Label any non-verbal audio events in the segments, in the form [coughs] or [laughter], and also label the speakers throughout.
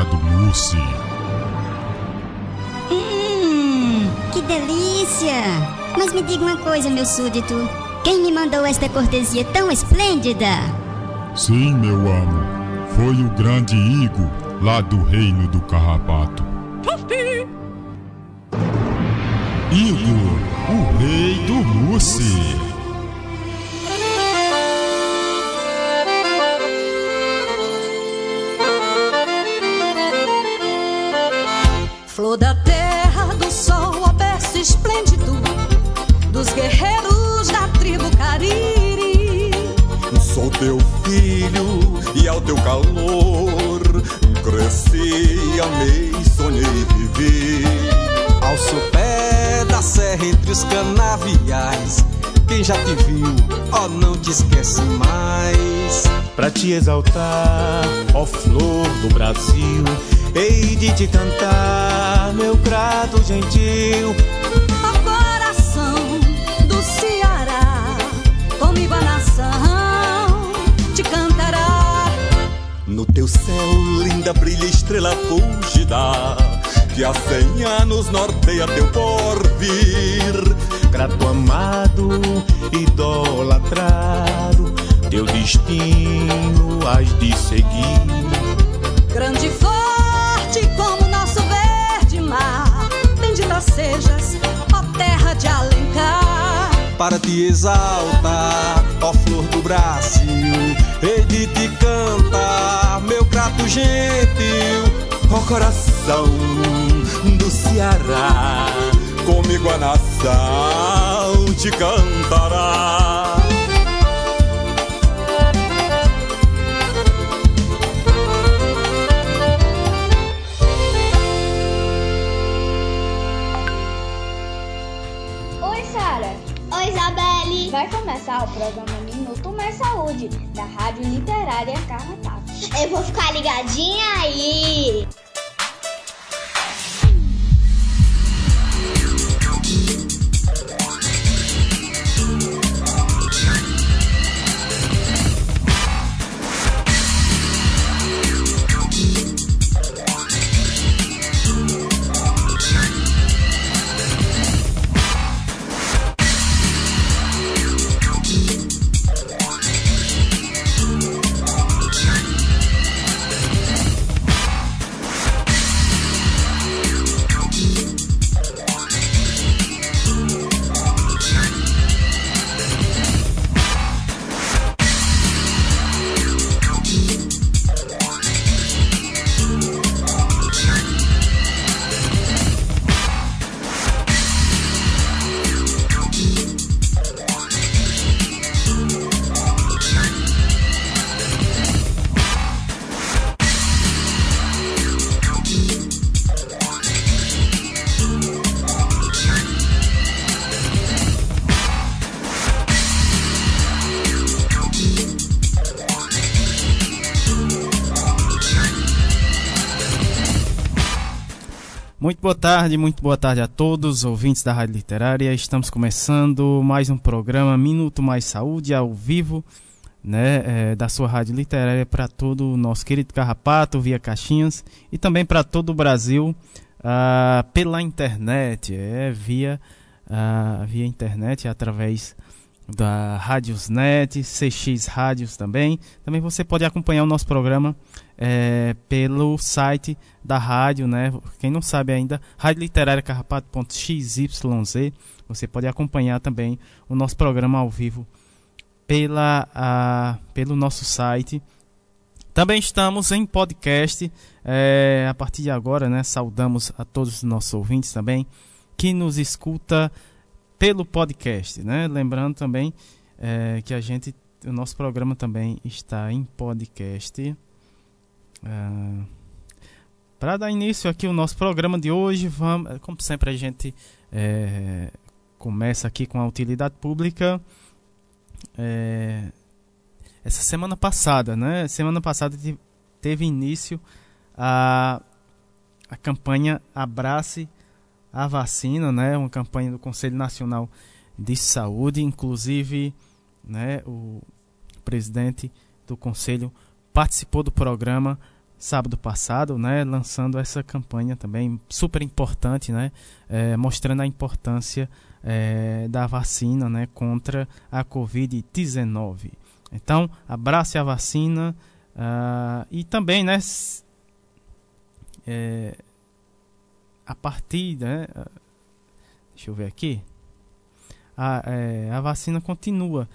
Speaker 1: amado mousse.
Speaker 2: Hum, que delícia! Mas me diga uma coisa, meu súdito. Quem me mandou esta cortesia tão esplêndida?
Speaker 1: Sim, meu amo. Foi o grande Igo, lá do reino do carrapato. Igo, o rei do mousse.
Speaker 3: Teu filho e ao teu calor. Cresci, amei, sonhei, vivi.
Speaker 4: Ao sopé da serra entre os canaviais. Quem já te viu, ó não te esquece mais.
Speaker 5: Pra te exaltar, ó flor do Brasil Hei de te cantar, meu grato gentil
Speaker 3: céu, linda, brilha estrela fúlgida Que há cem anos norteia teu porvir.
Speaker 5: Grato amado, idolatrado Teu destino has de seguir.
Speaker 6: Grande e forte como nosso verde mar Bendita sejas, ó terra de Alencar.
Speaker 4: Para te exaltar, ó flor do Brasil Hei de te cantar, grato gentil
Speaker 3: Ó coração do Ceará Comigo a nação te cantará
Speaker 7: Oi, Sara.
Speaker 8: Oi, Isabelle.
Speaker 7: Vai começar o programa Minuto Mais Saúde, da Rádio Literária Carrapato.
Speaker 8: Eu vou ficar ligadinha aí.
Speaker 9: Boa tarde, muito boa tarde a todos, ouvintes da Rádio Literária. Estamos começando mais um programa Minuto Mais Saúde ao vivo, né, é, da sua Rádio Literária para todo o nosso querido Carrapato via caixinhas e também para todo o Brasil ah, pela internet, é via ah, via internet através da Rádiosnet, CX Rádios também. Também você pode acompanhar o nosso programa é, pelo site da rádio, né? Quem não sabe ainda, radioliterariacarrapato.xyz. Você pode acompanhar também o nosso programa ao vivo pela, a, pelo nosso site. Também estamos em podcast. É, a partir de agora, né? Saudamos a todos os nossos ouvintes também que nos escuta pelo podcast, né? Lembrando também é, que a gente, o nosso programa também está em podcast. Ah, Para dar início aqui o nosso programa de hoje, vamos, como sempre a gente é, começa aqui com a utilidade pública. É, essa semana passada, né? Semana passada te- teve início a, a campanha Abrace a Vacina, né? Uma campanha do Conselho Nacional de Saúde, inclusive, né? O presidente do conselho participou do programa sábado passado, né, lançando essa campanha também super importante, né, é, mostrando a importância é, da vacina, né, contra a Covid-19. Então, abrace a vacina uh, e também, né, é, a partir, né, deixa eu ver aqui, a, a vacina continua,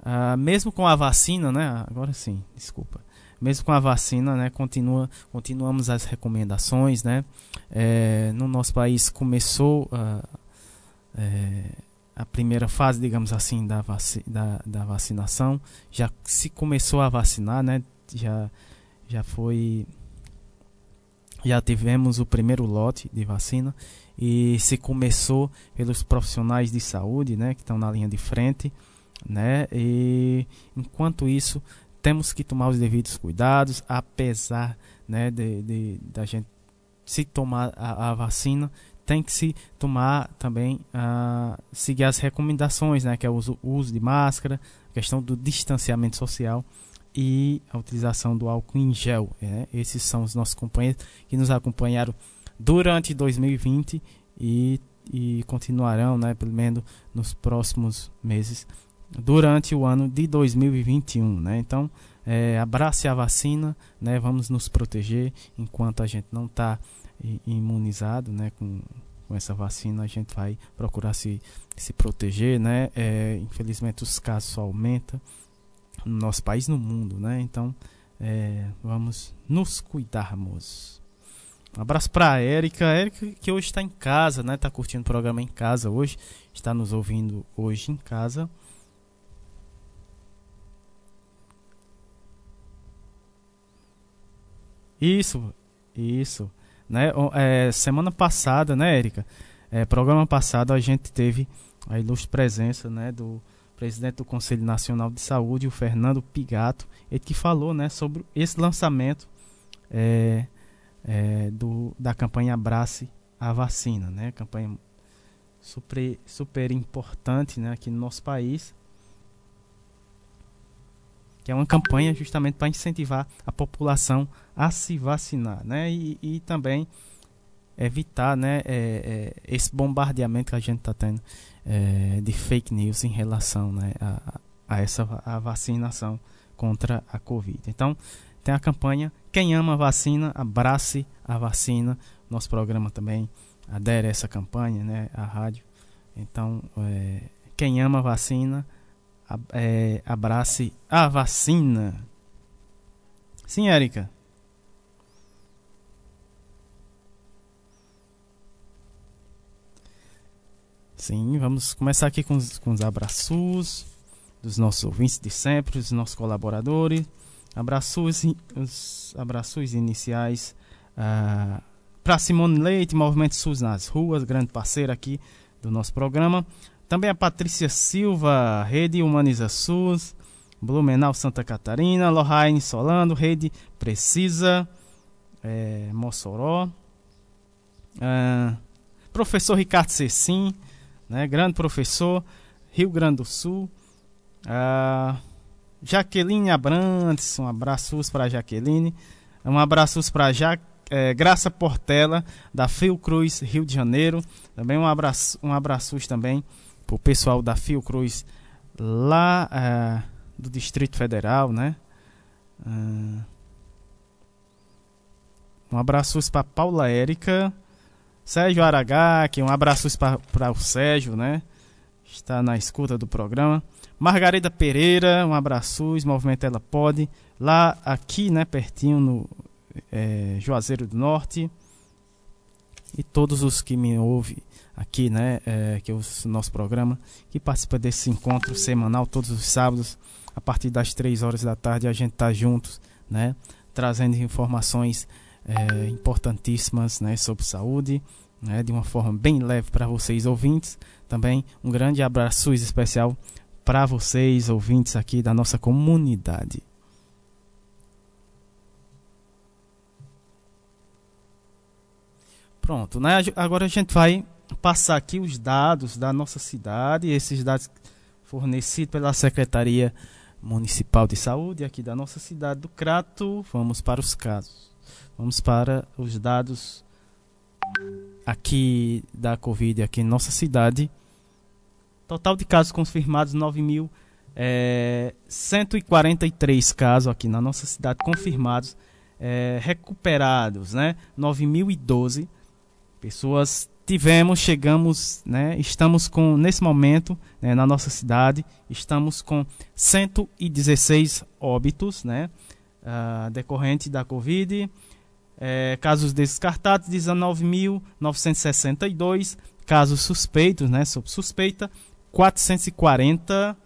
Speaker 9: uh, mesmo com a vacina, né, agora sim, desculpa, mesmo com a vacina, né, continua, continuamos as recomendações, né, é, no nosso país começou uh, é, a primeira fase, digamos assim, da, vaci da, da, vacinação, já se começou a vacinar, né, já, já foi, já tivemos o primeiro lote de vacina e se começou pelos profissionais de saúde, né, que estão na linha de frente, né, e enquanto isso temos que tomar os devidos cuidados, apesar né, de, de, da gente se tomar a, a vacina, tem que se tomar também, uh, seguir as recomendações, né, que é o uso, uso de máscara, a questão do distanciamento social e a utilização do álcool em gel. Né? Esses são os nossos companheiros que nos acompanharam durante 2020 e, e continuarão, né, pelo menos nos próximos meses durante o ano de 2021, né? Então, é, abrace a vacina, né? Vamos nos proteger enquanto a gente não está imunizado, né? Com, com essa vacina a gente vai procurar se, se proteger, né? É, infelizmente os casos só aumentam no nosso país, no mundo, né? Então, é, vamos nos cuidarmos. Um abraço para a Érica, Érica que hoje está em casa, né? Está curtindo o programa em casa hoje, está nos ouvindo hoje em casa. Isso, isso. Né? É, semana passada, né, Érica? É, programa passado a gente teve a ilustre presença né, do presidente do Conselho Nacional de Saúde, o Fernando Pigato, ele que falou né, sobre esse lançamento é, é, do, da campanha Abrace a Vacina, né? Campanha super, super importante né, aqui no nosso país que é uma campanha justamente para incentivar a população a se vacinar, né? E, e também evitar, né, é, é, esse bombardeamento que a gente está tendo é, de fake news em relação, né, a, a essa a vacinação contra a Covid. Então, tem a campanha Quem ama a vacina, abrace a vacina. Nosso programa também adere a essa campanha, né, a rádio. Então, é, quem ama a vacina, é, abrace a vacina. Sim, Érica. Sim, vamos começar aqui com os, com os abraços dos nossos ouvintes de sempre, dos nossos colaboradores. Abraços, os abraços iniciais uh, ah, para Simone Leite, Movimento SUS nas ruas, grande parceira aqui do nosso programa. Também a Patrícia Silva, Rede Humaniza SUS, Blumenau Santa Catarina, Lohane Solano, Rede Precisa, é, Mossoró. É, professor Ricardo Cecim, né, grande professor, Rio Grande do Sul. É, Jaqueline Abrantes, um abraço para Jaqueline. Um abraço para é, Graça Portela, da Fiocruz, Rio de Janeiro. Também um abraço, um abraço também o pessoal da Fiocruz lá uh, do Distrito Federal, né? Uh, um abraço para Paula Érica, Sérgio Aragaki, um abraço para o Sérgio, né? Está na escuta do programa. Margarida Pereira, um abraço, Movimento Ela Pode, lá aqui, né, pertinho no é, Juazeiro do Norte. E todos os que me ouvem aqui, né, é, que é o nosso programa, que participa desse encontro semanal todos os sábados, a partir das 3 horas da tarde, a gente está juntos, né, trazendo informações é, importantíssimas, né, sobre saúde, né, de uma forma bem leve para vocês ouvintes. Também um grande abraço especial para vocês ouvintes aqui da nossa comunidade. Pronto, né? Agora a gente vai passar aqui os dados da nossa cidade, esses dados fornecidos pela Secretaria Municipal de Saúde aqui da nossa cidade do Crato. Vamos para os casos. Vamos para os dados aqui da Covid aqui em nossa cidade. Total de casos confirmados 9.143 é, casos aqui na nossa cidade confirmados, é, recuperados, né? 9.012 pessoas tivemos, chegamos, né? Estamos com nesse momento né, na nossa cidade estamos com 116 óbitos, né? Uh, decorrente da Covid. É, casos descartados, 19.962. Casos suspeitos, né? Sob suspeita, 440.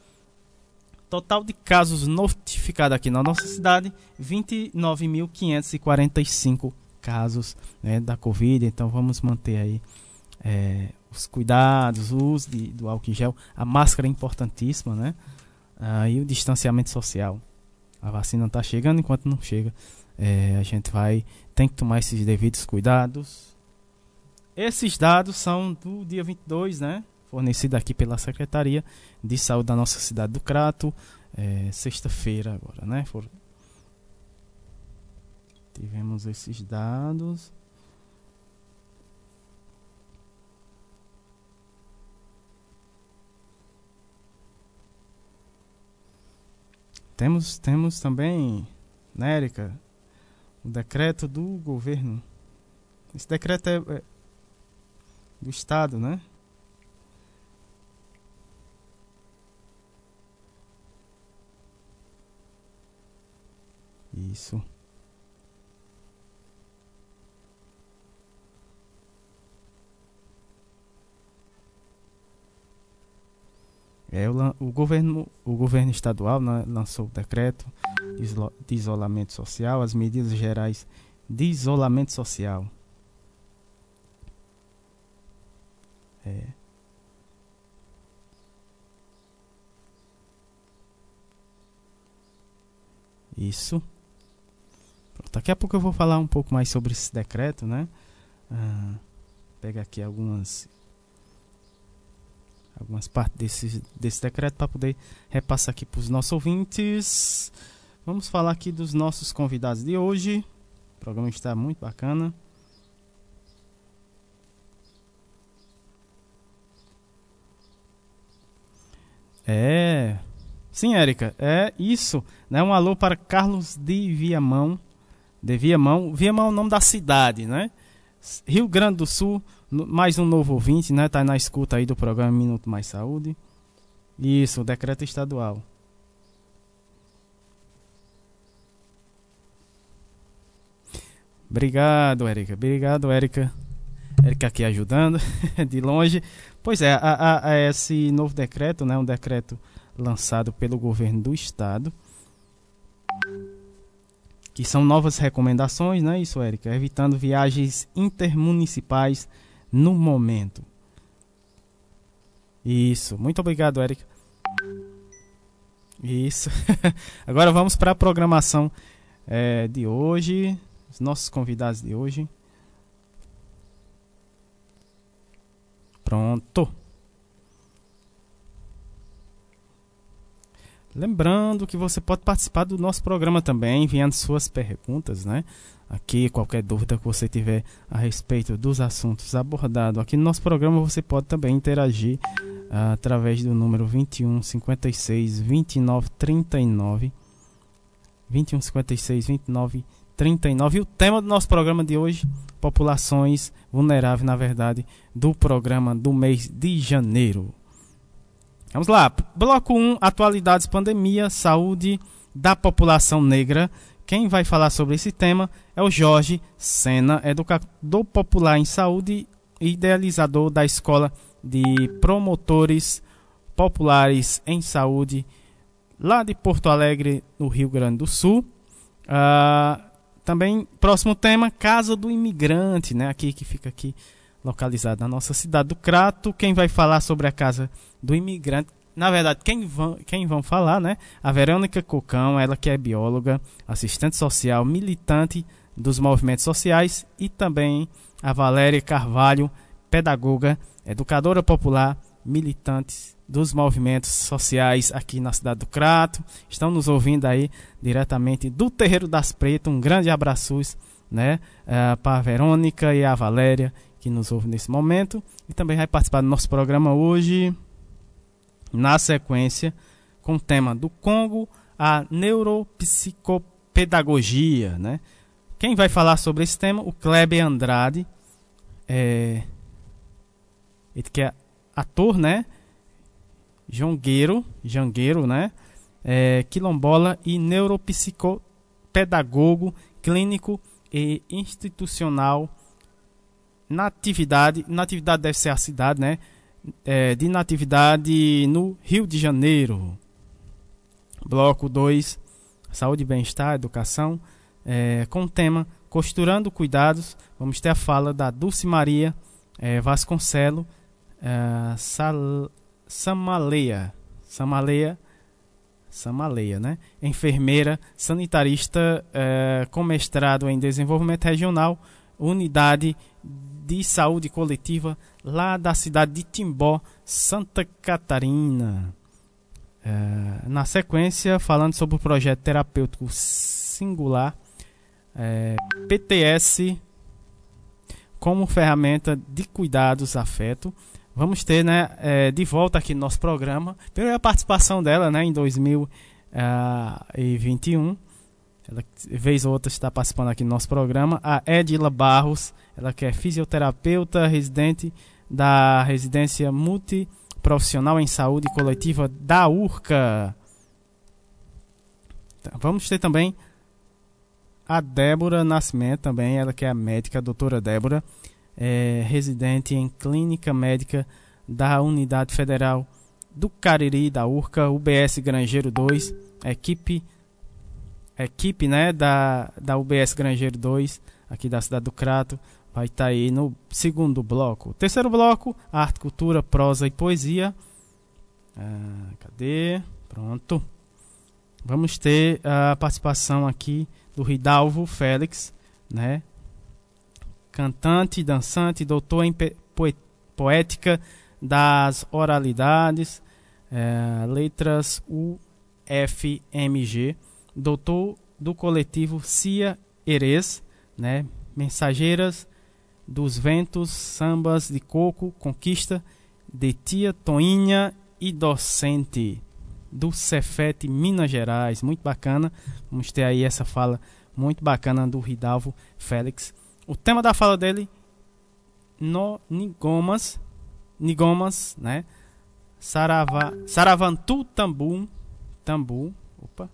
Speaker 9: Total de casos notificados aqui na nossa cidade, 29.545 casos né, da Covid. Então vamos manter aí é, os cuidados, o uso de, do álcool em gel. A máscara é importantíssima, né? Ah, e o distanciamento social. A vacina está chegando, enquanto não chega, é, a gente vai tem que tomar esses devidos cuidados. Esses dados são do dia 22, né? Fornecido aqui pela Secretaria de Saúde da nossa cidade do Crato. É, Sexta-feira agora, né? For... Tivemos esses dados. Temos, temos também, né, Érica, o decreto do governo. Esse decreto é, é do Estado, né? Isso. É, o, o, governo, o governo estadual né, lançou o decreto de isolamento social, as medidas gerais de isolamento social. É. Isso. Daqui a pouco eu vou falar um pouco mais sobre esse decreto, né? Ah, pega aqui algumas algumas partes desse, desse decreto para poder repassar aqui para os nossos ouvintes. Vamos falar aqui dos nossos convidados de hoje. O programa está muito bacana. É. Sim, Érica, é isso. Né? Um alô para Carlos de Viamão. De Viamão. Viamão é o nome da cidade, né? Rio Grande do Sul, mais um novo ouvinte, né? Tá na escuta aí do programa Minuto Mais Saúde. Isso, decreto estadual. Obrigado, Érica. Obrigado, Érica. Érica aqui ajudando [laughs] de longe. Pois é, a, a esse novo decreto, né, um decreto lançado pelo governo do estado, que são novas recomendações, né, isso, Érica, evitando viagens intermunicipais no momento. Isso, muito obrigado, Érica. Isso. [laughs] Agora vamos para a programação é, de hoje os nossos convidados de hoje. Pronto. Lembrando que você pode participar do nosso programa também, enviando suas perguntas, né? Aqui, qualquer dúvida que você tiver a respeito dos assuntos abordados aqui no nosso programa, você pode também interagir uh, através do número 21 56 29 39. 21 56 29 39. E o tema do nosso programa de hoje, populações vulneráveis, na verdade, do programa do mês de janeiro. Vamos lá. Bloco 1, atualidades, pandemia, saúde da população negra. Quem vai falar sobre esse tema é o Jorge Sena, educador popular em saúde e idealizador da Escola de Promotores Populares em Saúde, lá de Porto Alegre, no Rio Grande do Sul. Uh, também, próximo tema, Casa do Imigrante, né? Aqui que fica aqui localizado na nossa cidade do Crato. Quem vai falar sobre a Casa do Imigrante? Na verdade, quem vão, quem vão falar, né? A Verônica Cocão, ela que é bióloga, assistente social, militante dos movimentos sociais e também a Valéria Carvalho, pedagoga, educadora popular, militante dos movimentos sociais aqui na cidade do Crato. Estão nos ouvindo aí diretamente do Terreiro das Pretas. Um grande abraço né? Uh, para a Verônica e a Valéria, que nos ouve nesse momento. E também vai participar do nosso programa hoje, na sequência, com o tema do Congo, a neuropsicopedagogia, né? Quem vai falar sobre esse tema? O Kleber Andrade, é, ele que é ator, né? Jongueiro, jangueiro, né? É, quilombola e neuropsicopedagogo clínico e institucional natividade, natividade deve ser a cidade, né? É, de natividade no Rio de Janeiro. Bloco 2, saúde, bem-estar, educação, é, com o tema Costurando Cuidados. Vamos ter a fala da Dulce Maria é, Vasconcelo é, Sal, Samaleia. Samaleia. Samaleia, né? Enfermeira, sanitarista é, com mestrado em desenvolvimento regional, unidade de saúde coletiva lá da cidade de Timbó, Santa Catarina. É, na sequência, falando sobre o projeto terapêutico singular é, PTS como ferramenta de cuidados afeto. Vamos ter né, é, de volta aqui no nosso programa, pela participação dela né, em 2021. Ela, vez ou outra, está participando aqui no nosso programa. A Edila Barros, ela que é fisioterapeuta, residente da residência multiprofissional em saúde coletiva da URCA. Tá, vamos ter também a Débora Nascimento também, ela que é a médica, a doutora Débora, é, residente em clínica médica da Unidade Federal do Cariri, da URCA, UBS Grangeiro 2, equipe equipe né, da, da UBS Grangeiro 2, aqui da cidade do Crato, vai estar tá aí no segundo bloco. Terceiro bloco, arte, cultura, prosa e poesia. Ah, cadê? Pronto. Vamos ter a participação aqui do Ridalvo Félix, né? Cantante, dançante, doutor em poética das oralidades, é, letras UFMG, doutor do coletivo Cia Eres, né? Mensageiras dos Ventos, Sambas de Coco, Conquista de Tia Toinha e docente do Cefete, Minas Gerais. Muito bacana. Vamos ter aí essa fala muito bacana do Ridalvo Félix. O tema da fala dele, no Nigomas, Nigomas, né? Sarava, Saravantu Tambu, Tambu, opa.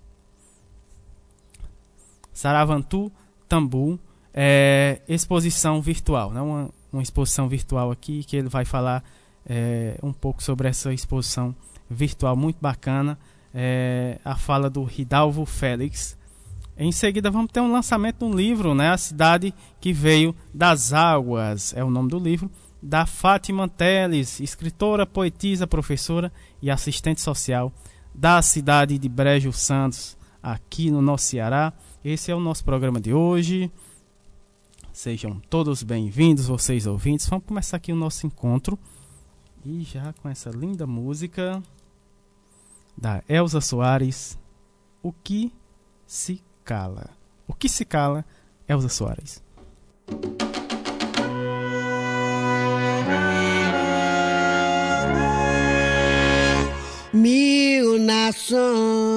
Speaker 9: Saravantu Tambu, é, exposição virtual, né? Uma, uma exposição virtual aqui que ele vai falar é, um pouco sobre essa exposição virtual muito bacana. É, a fala do Ridalvo Félix. Em seguida vamos ter um lançamento de um livro, né? A cidade que veio das águas é o nome do livro da Fátima Teles, escritora, poetisa, professora e assistente social da cidade de Brejo Santos, aqui no nosso Ceará. Esse é o nosso programa de hoje. Sejam todos bem-vindos, vocês ouvintes. Vamos começar aqui o nosso encontro. E já com essa linda música da Elza Soares, O que se cala? O que se cala, Elza Soares.
Speaker 10: Mil nações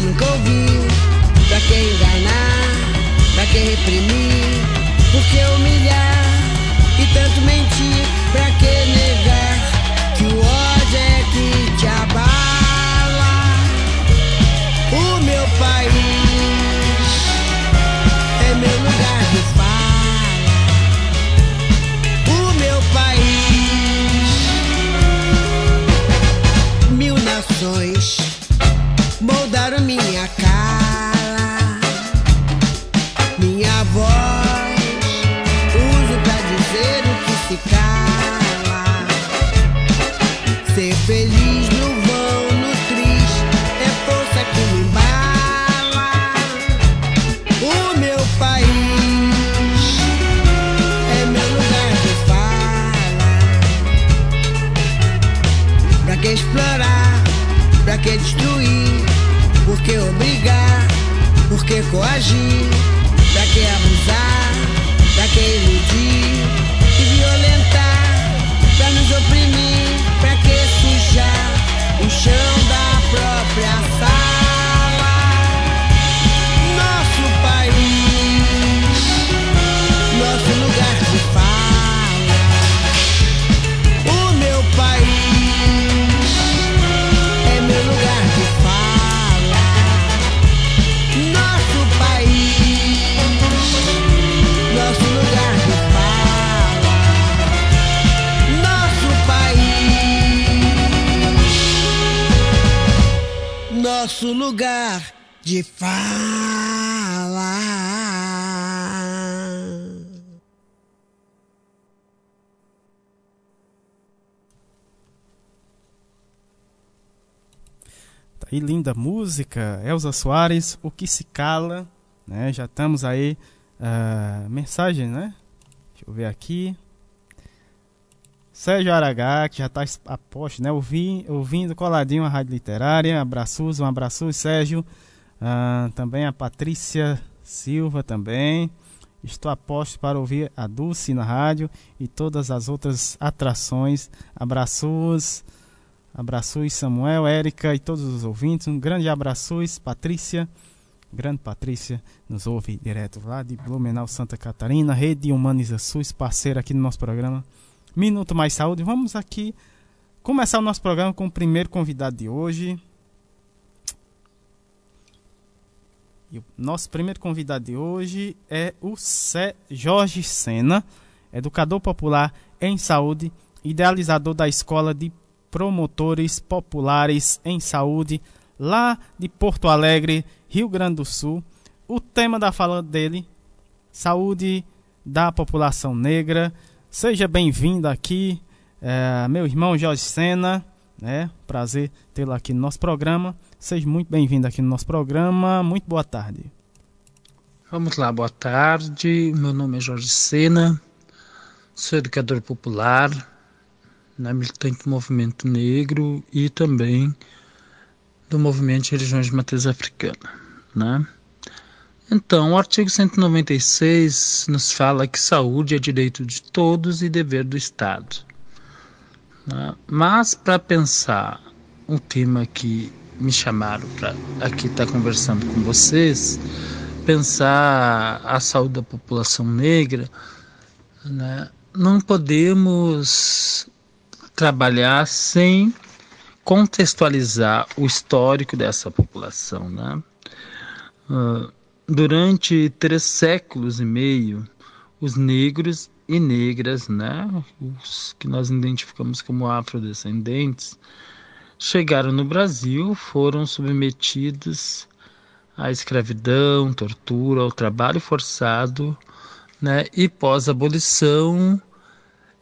Speaker 10: Nunca ouvir? Pra que enganar? Pra que reprimir? Por que humilhar? E tanto mentir? Pra que
Speaker 9: Aí linda música, Elza Soares, O Que Se Cala, né? Já estamos aí, ah, mensagem, né? Deixa eu ver aqui. Sérgio Aragá, que já está a posto, né? Ouvi, ouvindo coladinho a Rádio Literária. Abraços, um abraço, Sérgio. Ah, também a Patrícia Silva também. Estou a posto para ouvir a Dulce na rádio e todas as outras atrações. Abraços. Abraços Samuel, Érica e todos os ouvintes. Um grande abraços, Patrícia. Grande Patrícia nos ouve direto lá de Blumenau, Santa Catarina. Rede Humaniza SUS, parceira aqui no nosso programa. Minuto Mais Saúde. Vamos aqui começar o nosso programa com o primeiro convidado de hoje. E o nosso primeiro convidado de hoje é o Cé Jorge Sena, educador popular em saúde, idealizador da Escola de Promotores Populares em Saúde, lá de Porto Alegre, Rio Grande do Sul. O tema da fala dele, saúde da população negra. Seja bem-vindo aqui, é, meu irmão Jorge Sena. Né? Prazer tê-lo aqui no nosso programa. Seja muito bem-vindo aqui no nosso programa. Muito boa tarde.
Speaker 11: Vamos lá, boa tarde. Meu nome é Jorge Sena, sou educador popular, né, militante do movimento negro e também do movimento de religiões de matriz africana. Né? Então, o artigo 196 nos fala que saúde é direito de todos e dever do Estado. Né? Mas, para pensar um tema que me chamaram para aqui estar tá conversando com vocês, pensar a saúde da população negra, né? não podemos trabalhar sem contextualizar o histórico dessa população. Né? Uh, durante três séculos e meio, os negros e negras, né, os que nós identificamos como afrodescendentes, chegaram no Brasil, foram submetidos à escravidão, tortura, ao trabalho forçado, né, e pós-abolição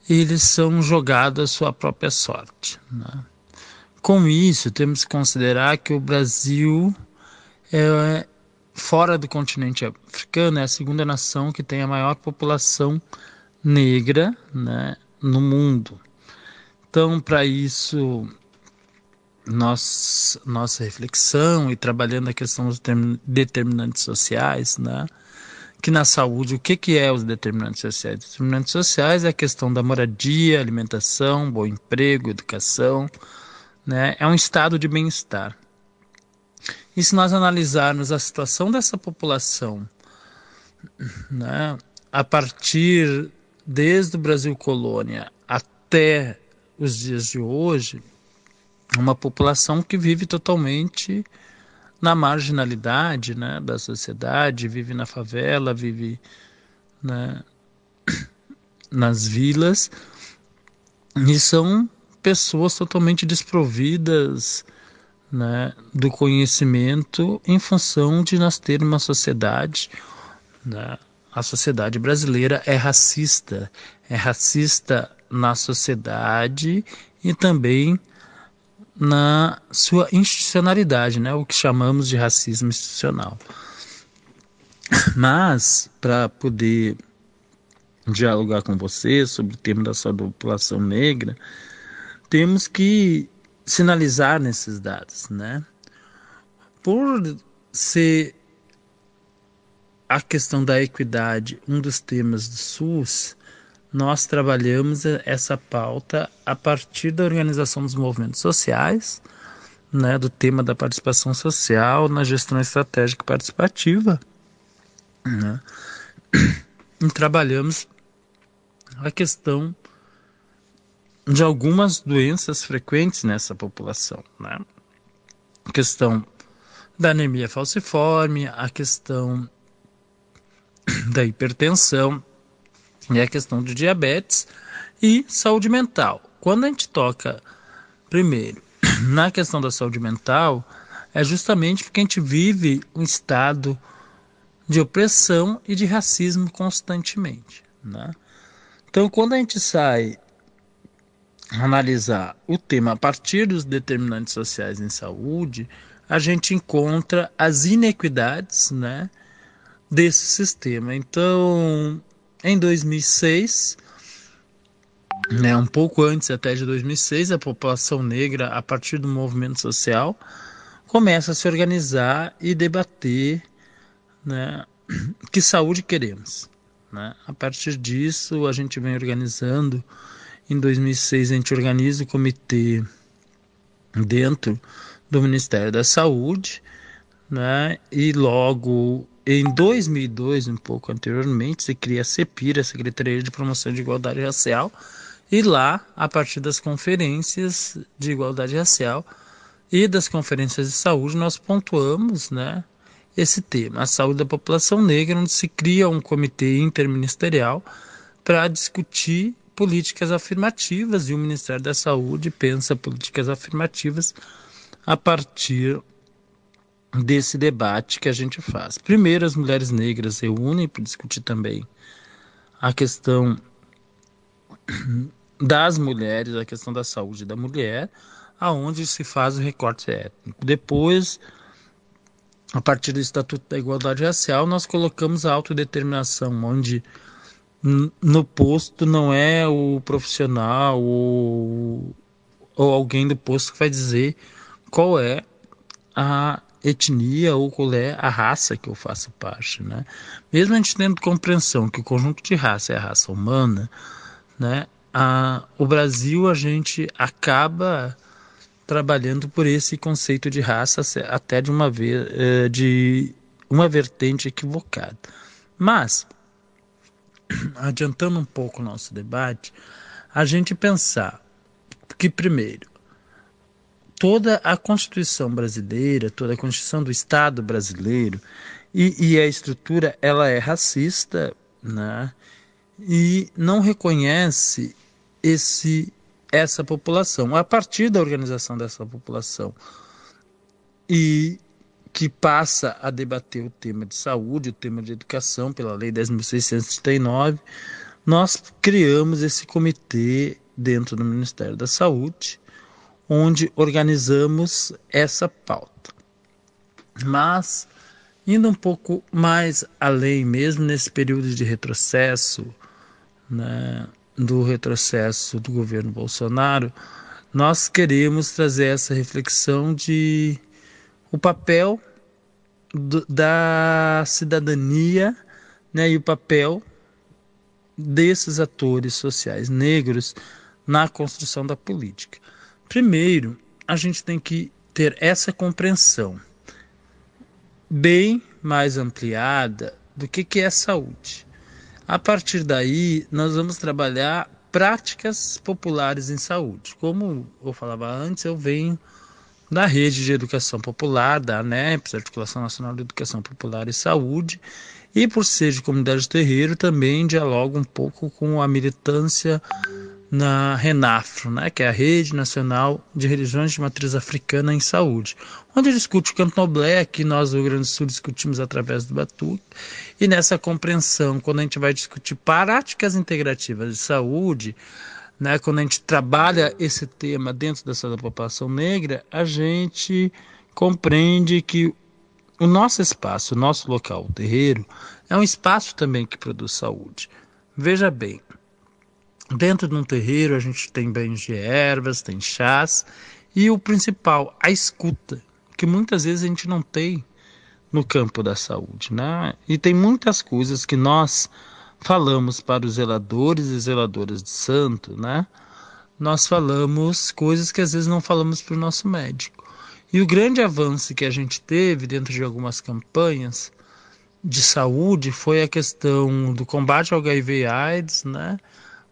Speaker 11: eles são jogados à sua própria sorte. Né. Com isso, temos que considerar que o Brasil é fora do continente africano, é a segunda nação que tem a maior população negra né, no mundo. Então, para isso, nós, nossa reflexão e trabalhando a questão dos determinantes sociais, né? Que na saúde, o que, que é os determinantes sociais? Os determinantes sociais é a questão da moradia, alimentação, bom emprego, educação, né? é um estado de bem-estar. E se nós analisarmos a situação dessa população, né, a partir desde o Brasil colônia até os dias de hoje, uma população que vive totalmente na marginalidade né, da sociedade, vive na favela, vive né, [clears throat] nas vilas, e são pessoas totalmente desprovidas né, do conhecimento em função de nós ter uma sociedade, né, a sociedade brasileira é racista, é racista na sociedade e também na sua institucionalidade, né, o que chamamos de racismo institucional. Mas, para poder dialogar com você sobre o tema da sua população negra, temos que sinalizar nesses dados, né? Por ser a questão da equidade um dos temas do SUS, nós trabalhamos essa pauta a partir da organização dos movimentos sociais, né, do tema da participação social na gestão estratégica participativa. Né? [clears throat] E trabalhamos a questão de algumas doenças frequentes nessa população, né? A questão da anemia falciforme, a questão [clears throat] da hipertensão e a questão de diabetes e saúde mental. Quando a gente toca primeiro [clears throat] na questão da saúde mental, é justamente porque a gente vive um estado de opressão e de racismo constantemente, né? Então, quando a gente sai analisar o tema a partir dos determinantes sociais em saúde, a gente encontra as inequidades né, desse sistema. Então, em 2006, né, um pouco antes até de 2006, a população negra, a partir do movimento social, começa a se organizar e debater né, [clears throat] que saúde queremos. Né? A partir disso, a gente vem organizando em 2006 a gente organiza o comitê dentro do Ministério da Saúde, né? E logo em 2002, um pouco anteriormente, se cria a CEPIR, a Secretaria de Promoção de Igualdade Racial, e lá, a partir das conferências de igualdade racial e das conferências de saúde, nós pontuamos, né, esse tema, a saúde da população negra, onde se cria um comitê interministerial para discutir políticas afirmativas e o Ministério da Saúde pensa políticas afirmativas a partir desse debate que a gente faz. Primeiro, as mulheres negras reúnem para discutir também a questão das mulheres, a questão da saúde da mulher, aonde se faz o recorte étnico. Depois, a partir do Estatuto da Igualdade Racial, nós colocamos a autodeterminação, onde no posto não é o profissional ou, ou alguém do posto que vai dizer qual é a etnia ou qual é a raça que eu faço parte, né? Mesmo a gente tendo compreensão que o conjunto de raça é a raça humana, né? A, o Brasil a gente acaba trabalhando por esse conceito de raça até de uma vez eh, de uma vertente equivocada. Mas [clears throat] adiantando um pouco o nosso debate, a gente pensar que, primeiro, toda a Constituição brasileira, toda a Constituição do Estado brasileiro e, e a estrutura, ela é racista, né? E não reconhece esse essa população a partir da organização dessa população e que passa a debater o tema de saúde, o tema de educação, pela Lei 10.639, nós criamos esse comitê dentro do Ministério da Saúde, onde organizamos essa pauta. Mas Indo um pouco mais além, mesmo nesse período de retrocesso, né, do retrocesso do governo Bolsonaro, nós queremos trazer essa reflexão de o papel do, da cidadania né, e o papel desses atores sociais negros na construção da política. Primeiro, a gente tem que ter essa compreensão bem mais ampliada do que, que é saúde. A partir daí, nós vamos trabalhar práticas populares em saúde. Como eu falava antes, eu venho da rede de educação popular, da ANEPS, Articulação Nacional de Educação Popular e Saúde, e por ser de comunidade de terreiro, também dialogo um pouco com a militância na RENAFRO, né, que é a Rede Nacional de Religiões de Matriz Africana em Saúde, onde discute o candomblé, que nós do Rio Grande do Sul discutimos através do Batuque, e nessa compreensão, quando a gente vai discutir práticas integrativas de saúde, né, quando a gente trabalha esse tema dentro dessa da população negra, a gente compreende que o nosso espaço, o nosso local, o terreiro, é um espaço também que produz saúde. Veja bem, Dentro de um terreiro a gente tem banhos de ervas, tem chás e o principal, a escuta, que muitas vezes a gente não tem no campo da saúde, né? E tem muitas coisas que nós falamos para os zeladores e zeladoras de santo, né? Nós falamos coisas que às vezes não falamos para o nosso médico. E o grande avanço que a gente teve dentro de algumas campanhas de saúde foi a questão do combate ao HIV e AIDS, né?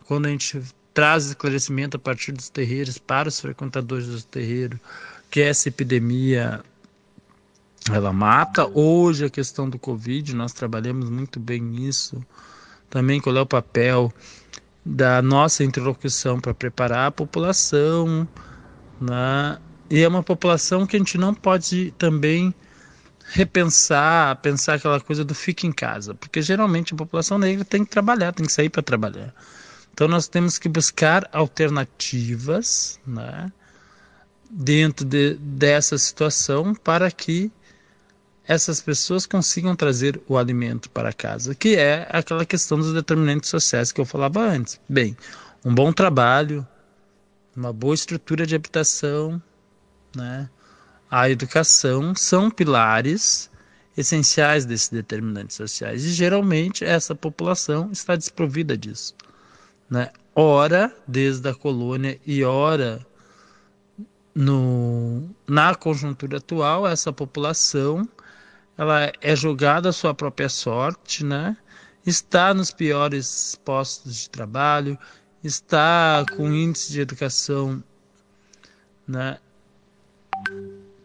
Speaker 11: Quando a gente traz esclarecimento a partir dos terreiros para os frequentadores dos terreiros, que essa epidemia ela mata. Hoje a questão do Covid, nós trabalhamos muito bem nisso. Também qual é o papel da nossa interlocução para preparar a população, né? E é uma população que a gente não pode também repensar, pensar aquela coisa do fique em casa, porque geralmente a população negra tem que trabalhar, tem que sair para trabalhar. Então nós temos que buscar alternativas né, dentro de, dessa situação para que essas pessoas consigam trazer o alimento para casa, que é aquela questão dos determinantes sociais que eu falava antes. Bem, um bom trabalho, uma boa estrutura de habitação, né, a educação são pilares essenciais desses determinantes sociais e geralmente essa população está desprovida disso né? ora desde a colônia e ora no, na conjuntura atual, essa população ela é jogada à sua própria sorte, né? está nos piores postos de trabalho, está com índices de educação né,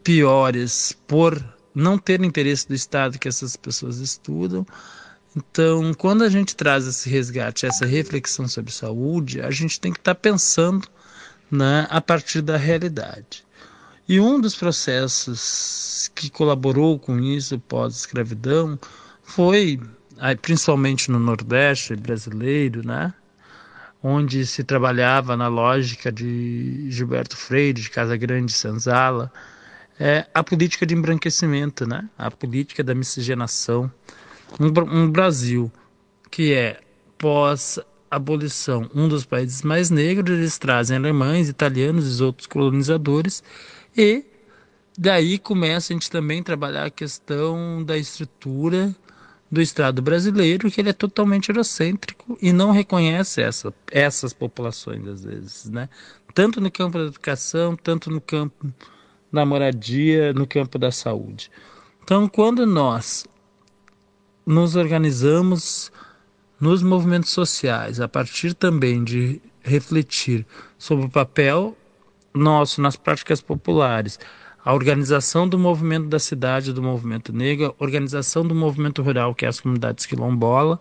Speaker 11: piores por não ter interesse do Estado que essas pessoas estudam. Então, quando a gente traz esse resgate, essa reflexão sobre saúde, a gente tem que estar tá pensando né, a partir da realidade. E um dos processos que colaborou com isso pós-escravidão foi, principalmente no Nordeste brasileiro, né, onde se trabalhava na lógica de Gilberto Freire, de Casa Grande, Senzala, é a política de embranquecimento, né, a política da miscigenação um, Brasil que é pós-abolição um dos países mais negros, eles trazem alemães, italianos e outros colonizadores e daí começa a gente também trabalhar a questão da estrutura do Estado brasileiro, que ele é totalmente eurocêntrico e não reconhece essa, essas populações, às vezes, né? Tanto no campo da educação, tanto no campo da moradia, no campo da saúde. Então, quando nós nos organizamos nos movimentos sociais, a partir também de refletir sobre o papel nosso nas práticas populares, a organização do movimento da cidade, do movimento negro, organização do movimento rural, que é as comunidades quilombola,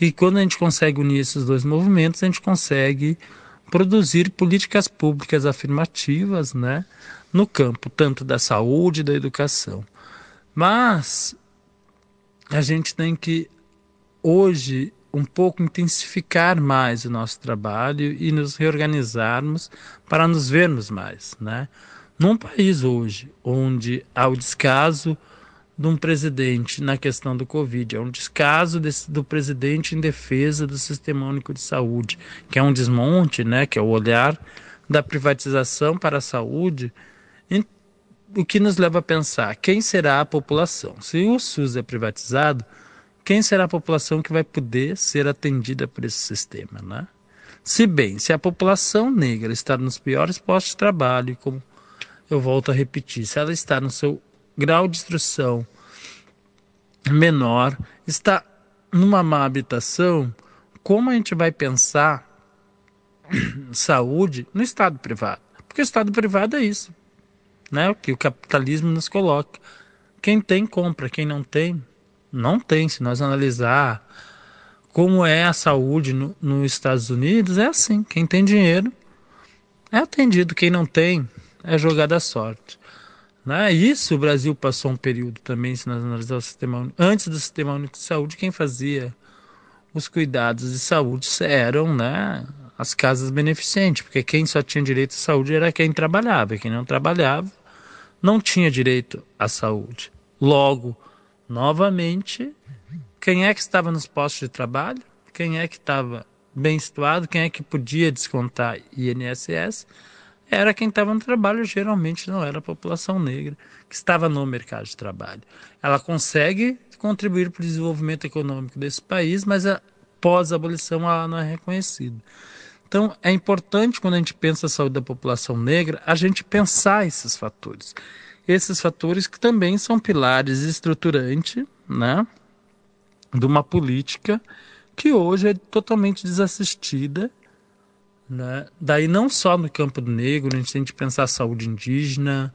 Speaker 11: e quando a gente consegue unir esses dois movimentos, a gente consegue produzir políticas públicas afirmativas, né, no campo tanto da saúde e da educação. Mas a gente tem que hoje um pouco intensificar mais o nosso trabalho e nos reorganizarmos para nos vermos mais, né? Num país hoje onde há o descaso de um presidente na questão do Covid, é um descaso desse, do presidente em defesa do Sistema Único de Saúde, que é um desmonte, né, que é o olhar da privatização para a saúde, o que nos leva a pensar quem será a população. Se o SUS é privatizado, quem será a população que vai poder ser atendida por esse sistema, né? Se bem, se a população negra está nos piores postos de trabalho, como eu volto a repetir, se ela está no seu grau de instrução menor, está numa má habitação, como a gente vai pensar [clears throat] saúde no estado privado? Porque o estado privado é isso, né? Que o capitalismo nos coloca. Quem tem compra, quem não tem, não tem. Se nós analisar como é a saúde no, nos Estados Unidos, é assim. Quem tem dinheiro é atendido, quem não tem é jogada à sorte. Né? Isso o Brasil passou um período também, se nós analisarmos o sistema antes do sistema único de saúde, quem fazia os cuidados de saúde eram né, as casas beneficentes, porque quem só tinha direito à saúde era quem trabalhava, e quem não trabalhava não tinha direito à saúde. Logo, novamente, quem é que estava nos postos de trabalho? Quem é que estava bem situado? Quem é que podia descontar INSS? Era quem estava no trabalho, geralmente não era a população negra que estava no mercado de trabalho. Ela consegue contribuir para o desenvolvimento econômico desse país, mas após a abolição ela não é reconhecida. Então, é importante quando a gente pensa a saúde da população negra, a gente pensar esses fatores. Esses fatores que também são pilares estruturantes, né, de uma política que hoje é totalmente desassistida, né? Daí não só no campo do negro, a gente tem que pensar a saúde indígena,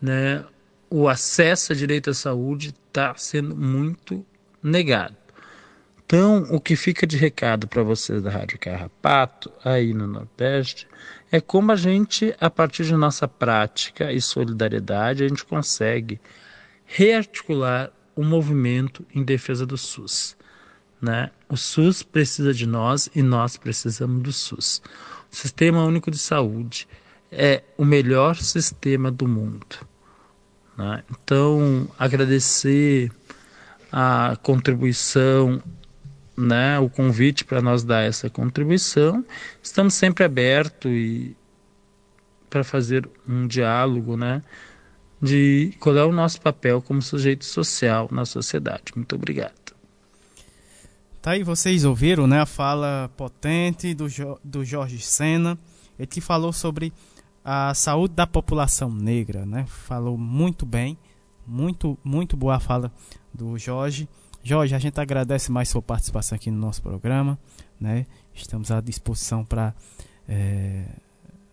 Speaker 11: né? O acesso a direito à saúde está sendo muito negado. Então, o que fica de recado para vocês da Rádio Carrapato, aí no Nordeste, é como a gente, a partir de nossa prática e solidariedade, a gente consegue rearticular o movimento em defesa do SUS. Né? O SUS precisa de nós e nós precisamos do SUS. O Sistema Único de Saúde é o melhor sistema do mundo. Né? Então, agradecer a contribuição né, o convite para nós dar essa contribuição. Estamos sempre abertos e para fazer um diálogo, né, de qual é o nosso papel como sujeito social na sociedade. Muito obrigado.
Speaker 9: Tá aí, vocês ouviram, né, a fala potente do, jo do Jorge Sena. Ele que falou sobre a saúde da população negra, né? Falou muito bem, muito muito boa a fala do Jorge. Jorge, a gente agradece mais sua participação aqui no nosso programa, né? Estamos à disposição para é,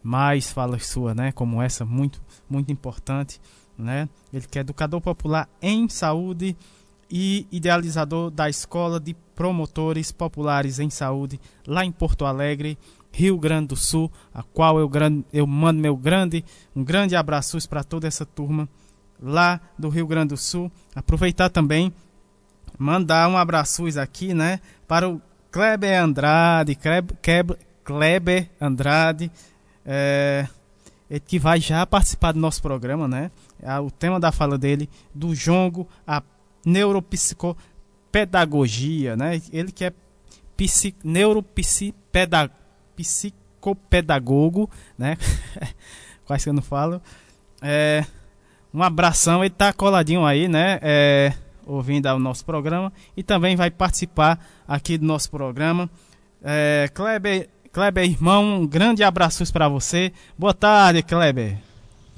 Speaker 9: mais falas suas, né? Como essa, muito, muito importante, né? Ele que é educador popular em saúde e idealizador da Escola de Promotores Populares em Saúde lá em Porto Alegre, Rio Grande do Sul, a qual eu, eu mando meu grande, um grande abraço para toda essa turma lá do Rio Grande do Sul. Aproveitar também mandar um abraço aqui, né, para o Kleber Andrade, Kleber, Kleber Andrade, é, que vai já participar do nosso programa, né? O tema da fala dele, do jongo, a neuropsicopedagogia, né? Ele que é psic, neuropsicopedagogo, né? [laughs] Quase que eu não falo. É, um abração, ele tá coladinho aí, né? É, ouvindo o nosso programa e também vai participar aqui do nosso programa. É, Kleber, Kleber, irmão, um grande abraço para você. Boa tarde, Kleber.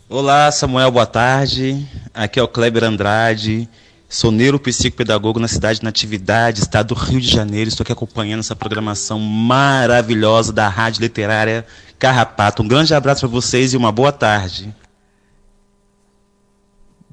Speaker 12: Olá, Samuel, boa tarde. Aqui é o Kleber Andrade, sou neuropsicopedagogo na cidade Natividade, estado do Rio de Janeiro. Estou aqui acompanhando essa programação maravilhosa da Rádio Literária Carrapato. Um grande abraço para vocês e uma boa tarde.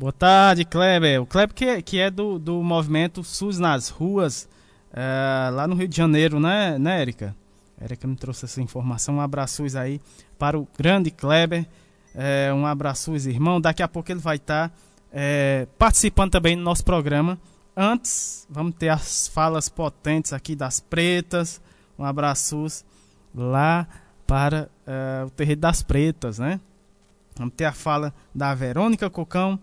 Speaker 9: Boa tarde, Kleber. O Kleber que, que é do, do movimento SUS nas ruas, é, lá no Rio de Janeiro, né, né, Érica? Érica me trouxe essa informação. Um abraço aí para o grande Kleber. É, um abraço, irmão. Daqui a pouco ele vai estar tá, é, participando também do nosso programa. Antes, vamos ter as falas potentes aqui das pretas. Um abraço lá para é, o Terreiro das Pretas, né? Vamos ter a fala da Verônica Cocão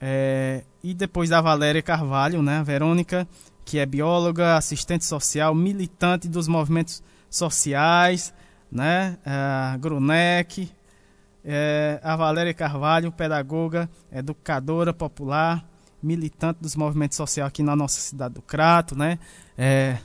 Speaker 9: É, e depois da Valéria Carvalho, né, Verônica, que é bióloga, assistente social, militante dos movimentos sociais, né, a Grunec, é, a Valéria Carvalho, pedagoga, educadora popular, militante dos movimentos sociais aqui na nossa cidade do Crato, né, é,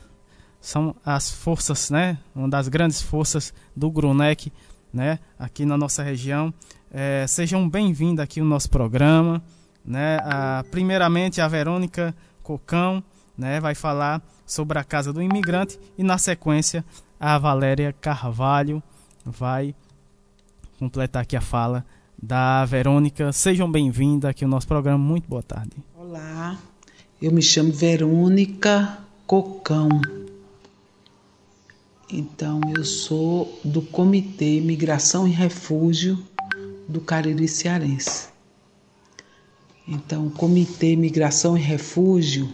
Speaker 9: são as forças, né, uma das grandes forças do Grunec, né, aqui na nossa região. É, sejam bem-vindos aqui no nosso programa. Né? A, primeiramente, a Verônica Cocão né, vai falar sobre a Casa do Imigrante e, na sequência, a Valéria Carvalho vai completar aqui a fala da Verônica. Sejam bem-vindos aqui ao nosso programa. Muito boa tarde.
Speaker 13: Olá, eu me chamo Verônica Cocão. Então, eu sou do Comitê Migração e Refúgio do Cariri Cearense. Então, o Comitê Migração e Refúgio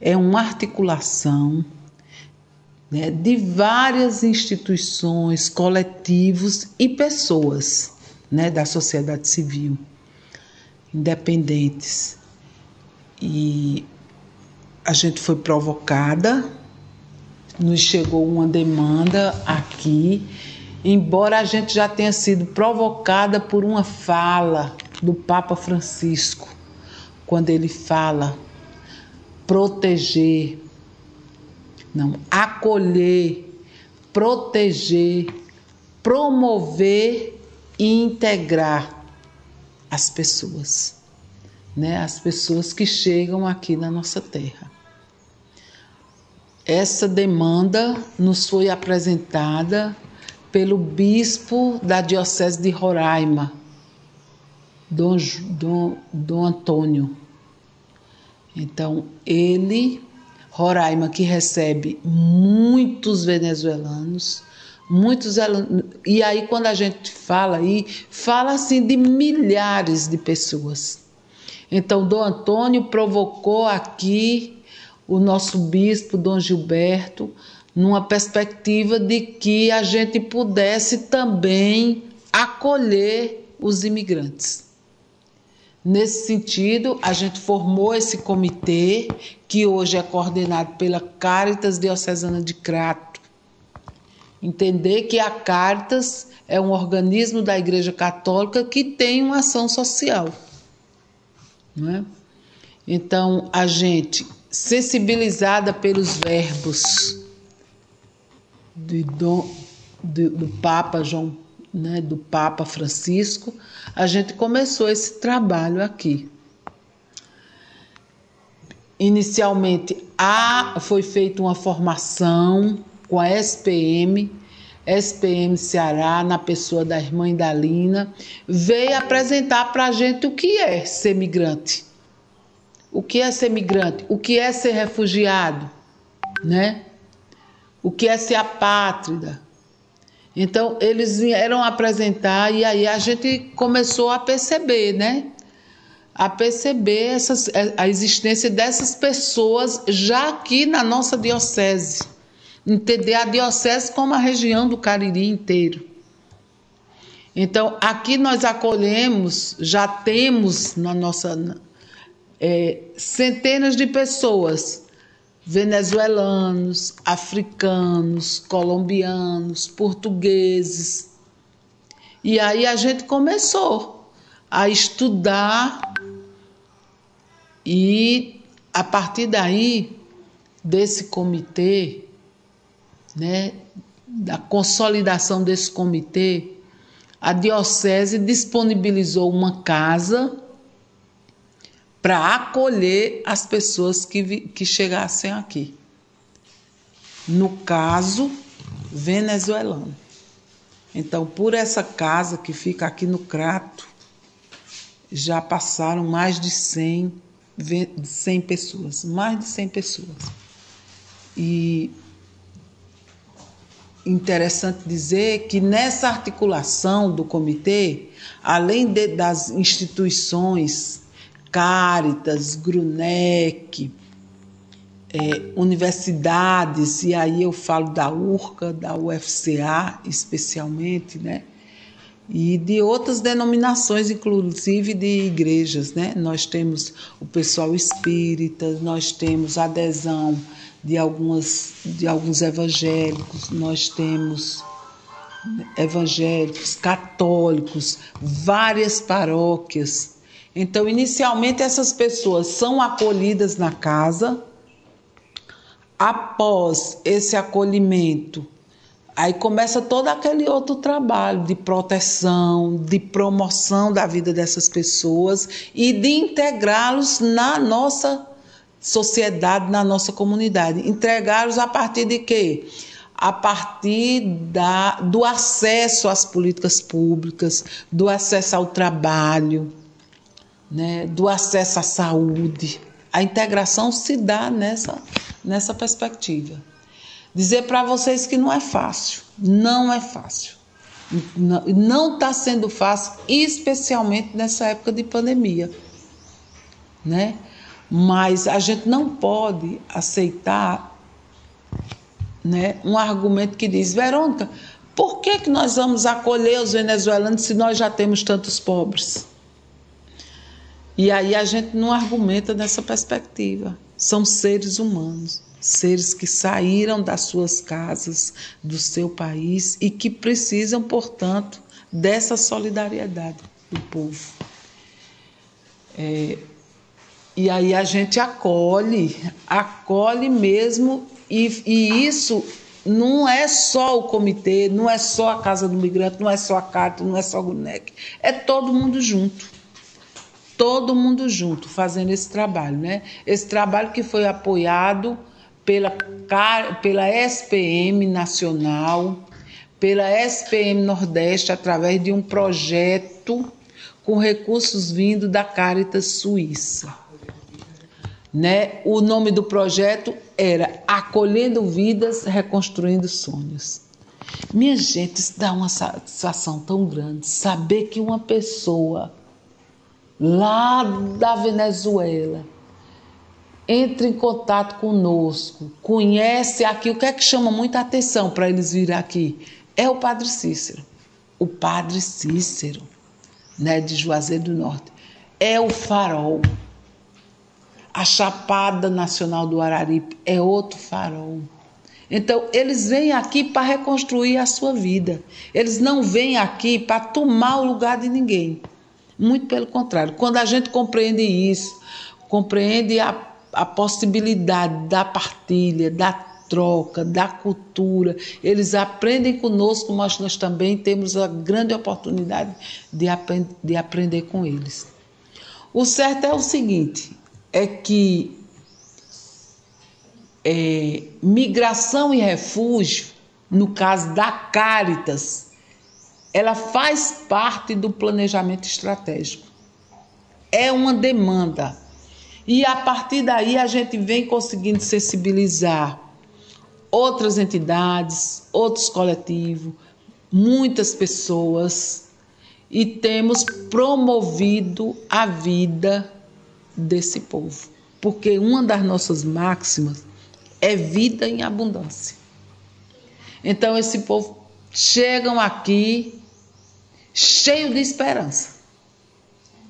Speaker 13: é uma articulação né, de várias instituições, coletivos e pessoas né, da sociedade civil, independentes. E a gente foi provocada, nos chegou uma demanda aqui, embora a gente já tenha sido provocada por uma fala do Papa Francisco quando ele fala proteger, não, acolher, proteger, promover e integrar as pessoas, né? As pessoas que chegam aqui na nossa terra. Essa demanda nos foi apresentada pelo bispo da Diocese de Roraima, Dom, Dom, Dom Antônio. Então, ele, Roraima, que recebe muitos venezuelanos, muitos e aí quando a gente fala aí, fala assim de milhares de pessoas. Então, Dom Antônio provocou aqui o nosso bispo, Dom Gilberto, numa perspectiva de que a gente pudesse também acolher os imigrantes. Nesse sentido, a gente formou esse comitê, que hoje é coordenado pela Caritas Diocesana de Crato. Entender que a Caritas é um organismo da Igreja Católica que tem uma ação social. Não é? Então, a gente, sensibilizada pelos verbos do, do, Papa João né, do Papa Francisco, a gente começou esse trabalho aqui. Inicialmente, a, foi feita uma formação com a SPM, SPM Ceará, na pessoa da irmã Indalina, veio apresentar para a gente o que é ser migrante. O que é ser migrante? O que é ser refugiado? Né? O que é ser apátrida? Então, eles vieram apresentar e aí a gente começou a perceber, né? A perceber essas, a existência dessas pessoas já aqui na nossa diocese. Entender a diocese como a região do Cariri inteiro. Então, aqui nós acolhemos, já temos na nossa é, centenas de pessoas venezuelanos, africanos, colombianos, portugueses. E aí a gente começou a estudar e a partir daí desse comitê, né, da consolidação desse comitê, a diocese disponibilizou uma casa para acolher as pessoas que, que chegassem aqui. No caso, venezuelano. Então, por essa casa que fica aqui no Crato, já passaram mais de 100, 100 pessoas, mais de 100 pessoas. E interessante dizer que nessa articulação do comitê, além de, das instituições Caritas, Grunec, é, universidades, e aí eu falo da URCA, da UFCA especialmente, né? e de outras denominações, inclusive de igrejas, né? Nós temos o pessoal espírita, nós temos adesão de algumas de alguns evangélicos, nós temos evangélicos, católicos, várias paróquias. Então, inicialmente essas pessoas são acolhidas na casa. Após esse acolhimento, Aí começa todo aquele outro trabalho de proteção, de promoção da vida dessas pessoas e de integrá-los na nossa sociedade, na nossa comunidade. Integrá-los a partir de quê? A partir da, do acesso às políticas públicas, do acesso ao trabalho, né, do acesso à saúde. A integração se dá nessa, nessa perspectiva. Dizer para vocês que não é fácil, não é fácil. Não está sendo fácil, especialmente nessa época de pandemia, né? Mas a gente não pode aceitar, né, um argumento que diz, Verônica, por que, que nós vamos acolher os venezuelanos se nós já temos tantos pobres? E aí a gente não argumenta nessa perspectiva. São seres humanos seres que saíram das suas casas, do seu país e que precisam, portanto, dessa solidariedade do povo. É, e aí a gente acolhe, acolhe mesmo, e, e, isso não é só o comitê, não é só a Casa do Migrante, não é só a Carta, não é só o GUNEC, é todo mundo junto. Todo mundo junto fazendo esse trabalho, né? Esse trabalho que foi apoiado pela, pela SPM Nacional, pela SPM Nordeste, através de um projeto com recursos vindo da Caritas Suíça. Né? O nome do projeto era Acolhendo Vidas, Reconstruindo Sonhos. Minha gente, isso dá uma satisfação tão grande saber que uma pessoa lá da Venezuela entre em contato conosco, conhece aqui. O que é que chama muita atenção para eles virem aqui? É o Padre Cícero. O Padre Cícero, né, de Juazeiro do Norte. É o farol. A Chapada Nacional do Araripe é outro farol. Então, eles vêm aqui para reconstruir a sua vida. Eles não vêm aqui para tomar o lugar de ninguém. Muito pelo contrário. Quando a gente compreende isso, compreende a a possibilidade da partilha, da troca, da cultura. Eles aprendem conosco, mas nós também temos a grande oportunidade de, aprend de aprender com eles. O certo é o seguinte: é que é, migração e refúgio, no caso da Caritas, ela faz parte do planejamento estratégico. É uma demanda e a partir daí a gente vem conseguindo sensibilizar outras entidades, outros coletivos, muitas pessoas e temos promovido a vida desse povo. Porque uma das nossas máximas é vida em abundância. Então esse povo chegam aqui cheio de esperança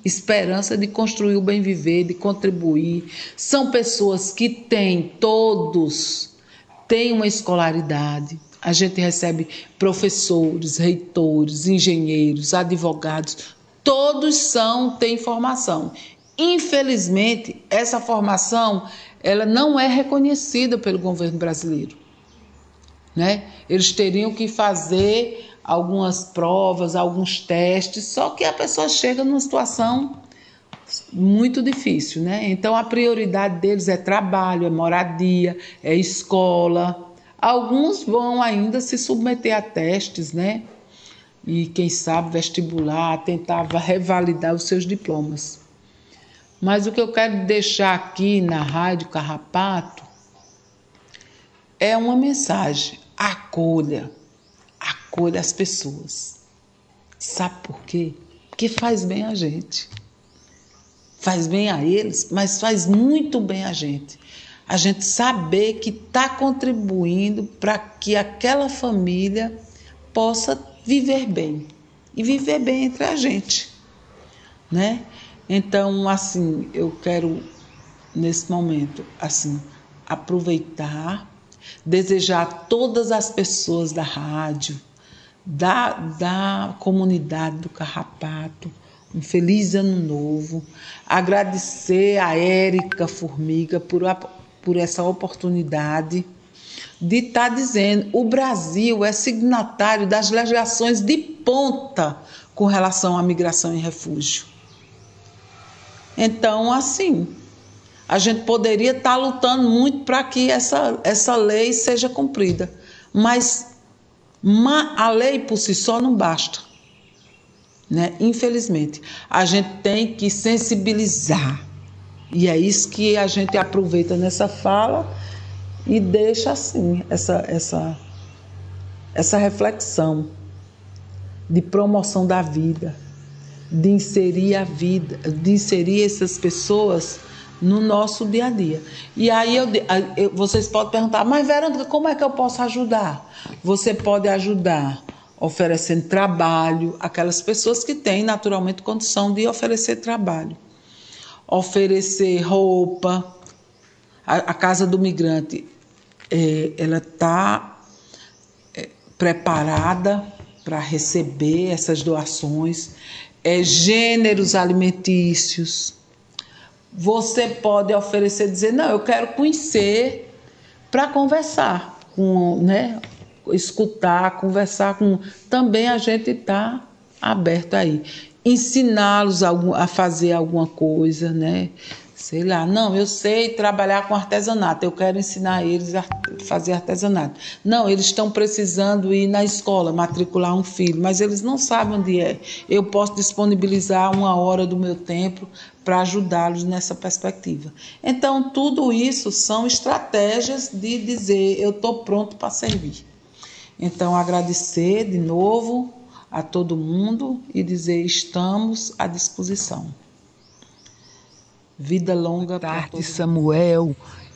Speaker 13: esperança de construir o bem viver, de contribuir. São pessoas que têm, todos, têm uma escolaridade. A gente recebe professores, reitores, engenheiros, advogados, todos são, têm formação. Infelizmente, essa formação ela não é reconhecida pelo governo brasileiro. Né? Eles teriam que fazer algumas provas, alguns testes, só que a pessoa chega numa situação muito difícil, né? Então a prioridade deles é trabalho, é moradia, é escola. Alguns vão ainda se submeter a testes, né? E quem sabe vestibular, tentar revalidar os seus diplomas. Mas o que eu quero deixar aqui na Rádio Carrapato é uma mensagem: acolha acolha as pessoas. Sabe por quê? Porque faz bem a gente. Faz bem a eles, mas faz muito bem a gente. A gente saber que está contribuindo para que aquela família possa viver bem. e viver bem entre a gente, né? Então, assim, eu quero nesse momento, assim, aproveitar, desejar a todas as pessoas da rádio, da, da comunidade do Carrapato, um feliz ano novo, agradecer a Érica Formiga por, por essa oportunidade de estar tá dizendo o Brasil é signatário das legislações de ponta com relação à migração e refúgio. Então, assim, a gente poderia estar tá lutando muito para que essa, essa lei seja cumprida, mas a lei por si só não basta. Né? Infelizmente, a gente tem que sensibilizar. E é isso que a gente aproveita nessa fala e deixa assim essa, essa, essa reflexão de promoção da vida, de inserir a vida, de inserir essas pessoas no nosso dia a dia. E aí eu, eu, vocês podem perguntar, mas Verônica, como é que eu posso ajudar? Você pode ajudar oferecendo trabalho aquelas pessoas que têm naturalmente condição de oferecer trabalho, oferecer roupa, a, a Casa do Migrante, é, ela está é, preparada para receber essas doações, é, gêneros alimentícios. Você pode oferecer, dizer, não, eu quero conhecer para conversar, com, né, escutar, conversar com. Também a gente está aberto aí. Ensiná-los a, fazer alguma coisa, né? Sei lá, não, eu sei trabalhar com artesanato, eu quero ensinar eles a fazer artesanato. Não, eles estão precisando ir na escola, matricular um filho, mas eles não sabem onde é. Eu posso disponibilizar uma hora do meu tempo para ajudá-los nessa perspectiva. Então, tudo isso são estratégias de dizer eu estou pronto para servir. Então, agradecer de novo a todo mundo e dizer estamos à disposição. Vida longa.
Speaker 14: Tarde, Samuel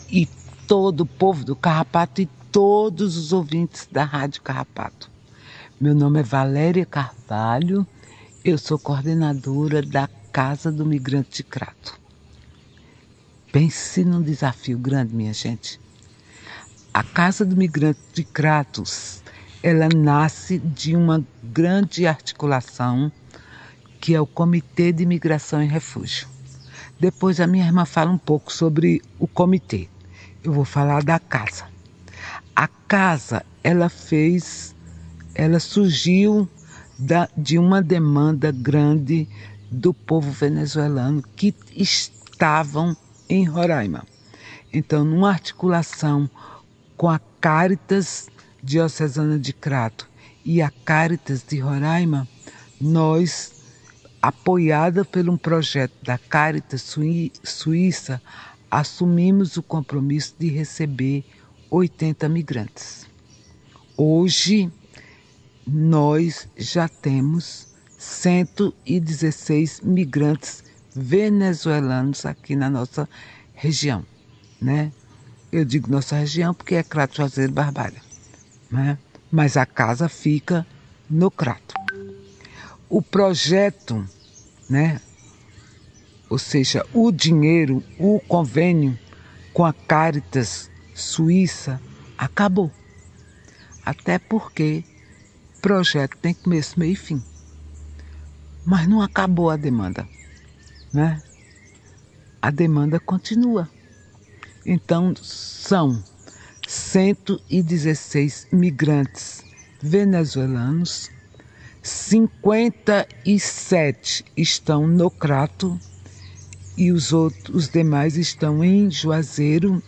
Speaker 14: e todo o povo do Carrapato e todos os ouvintes da Rádio Carrapato. Meu nome é Valéria Carvalho, eu sou coordenadora da Casa do Migrante de Crato. Pense num desafio grande, minha gente. A Casa do Migrante de Cratos, ela nasce de uma grande articulação que é o Comitê de Migração e Refúgio. Depois a minha irmã fala um pouco sobre o comitê. Eu vou falar da casa. A casa, ela fez, ela surgiu da, de uma demanda grande do povo venezuelano que estavam em Roraima. Então, numa articulação com a Caritas Diocesana de Crato e a Caritas de Roraima, nós apoiada por um projeto da Caritas Suíça, assumimos o compromisso de receber 80 migrantes. Hoje, nós já temos 116 migrantes venezuelanos aqui na nossa região, né? Eu digo nossa região porque é Crato Juazeiro Barbalha, né? Mas a casa fica no Crato. O projeto né? Ou seja, o dinheiro, o convênio com a Caritas Suíça acabou. Até porque projeto tem começo, meio e fim. Mas não acabou a demanda, né? A demanda continua. Então são 116 migrantes venezuelanos 57 estão no Crato e os outros, os demais estão em Juazeiro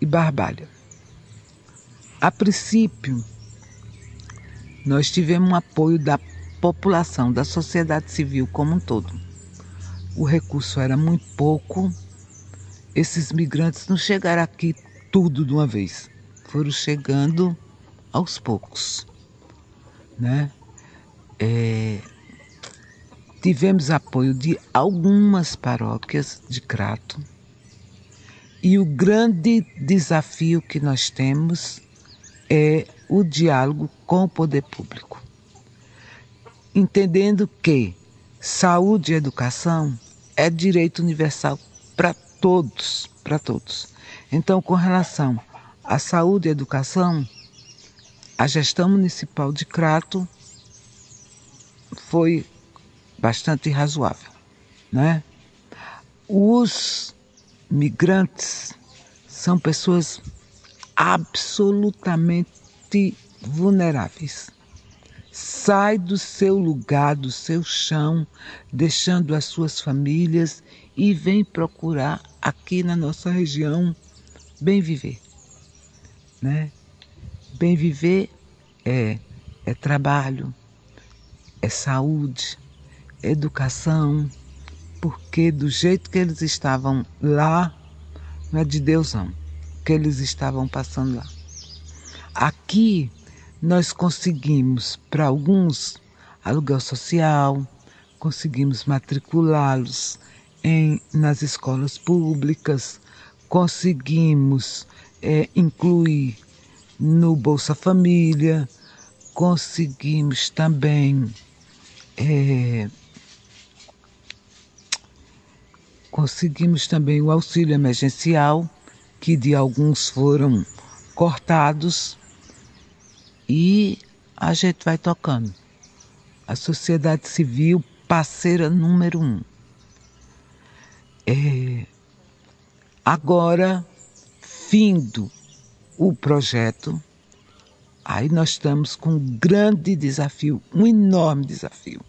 Speaker 14: e Barbalha. A princípio, nós tivemos um apoio da população, da sociedade civil como um todo. O recurso era muito pouco. Esses migrantes não chegaram aqui tudo de uma vez. Foram chegando aos poucos, né? É, tivemos apoio de algumas paróquias de Crato e o grande desafio que nós temos é o diálogo com o poder público. entendendo que saúde e educação é direito universal para todos, para todos. Então, com relação à saúde e educação, a gestão municipal de Crato foi bastante razoável, né? Os migrantes são pessoas absolutamente vulneráveis. Sai do seu lugar, do seu chão, deixando as suas famílias e vem procurar aqui na nossa região bem viver, né? Bem viver é é trabalho, é saúde, educação, porque do jeito que eles estavam lá, não é de Deus não, que eles estavam passando lá. Aqui nós conseguimos, para alguns, aluguel social, conseguimos matriculá-los nas escolas públicas, conseguimos é, incluir no Bolsa Família, conseguimos também é, conseguimos também o auxílio emergencial, que de alguns foram cortados, e a gente vai tocando. A sociedade civil, parceira número um. É, agora, findo o projeto, aí nós estamos com um grande desafio, um enorme desafio,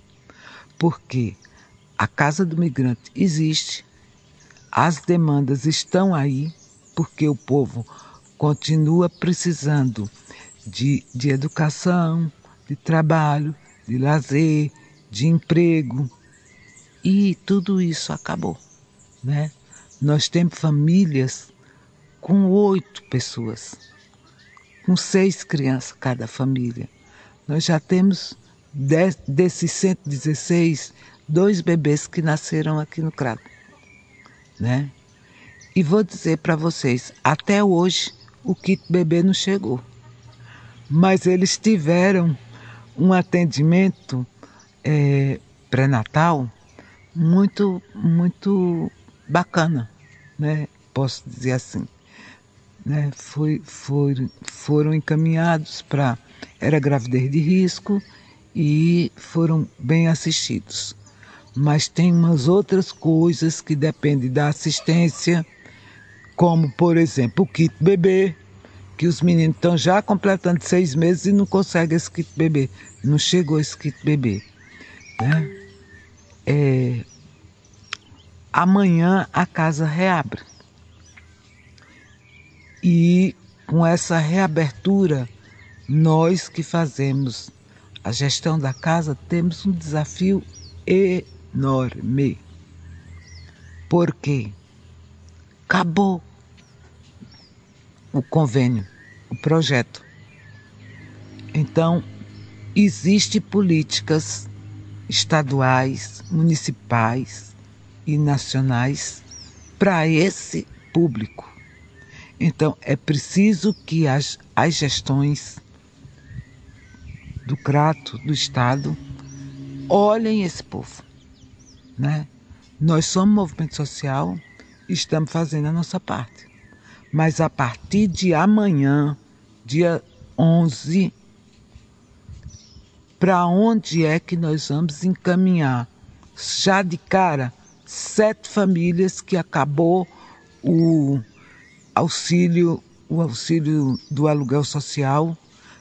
Speaker 14: porque a Casa do Migrante existe, as demandas estão aí, porque o povo continua precisando de, de educação, de trabalho, de lazer, de emprego. E tudo isso acabou. Né? Nós temos famílias com oito pessoas, com seis crianças cada família. Nós já temos dez, desses 116, dois bebês que nasceram aqui no Crato né? E vou dizer para vocês, até hoje o kit bebê não chegou. Mas eles tiveram um atendimento é, pré-natal muito, muito bacana, né? Posso dizer assim. Né? Foi, foi, foram encaminhados para. Era gravidez de risco e foram bem assistidos mas tem umas outras coisas que dependem da assistência, como, por exemplo, o kit bebê, que os meninos estão já completando seis meses e não conseguem esse kit bebê. Não chegou esse kit bebê. Né? É, amanhã a casa reabre. E com essa reabertura, nós que fazemos a gestão da casa temos um desafio enorme. Porque acabou o convênio, o projeto. Então, existem políticas estaduais, municipais e nacionais para esse público. Então, é preciso que as, as gestões do Crato, do Estado, olhem esse povo né? Nós somos movimento social estamos fazendo a nossa parte. Mas a partir de amanhã, dia 11, para onde é que nós vamos encaminhar? Já de cara, sete famílias que acabou o auxílio, o auxílio do aluguel social,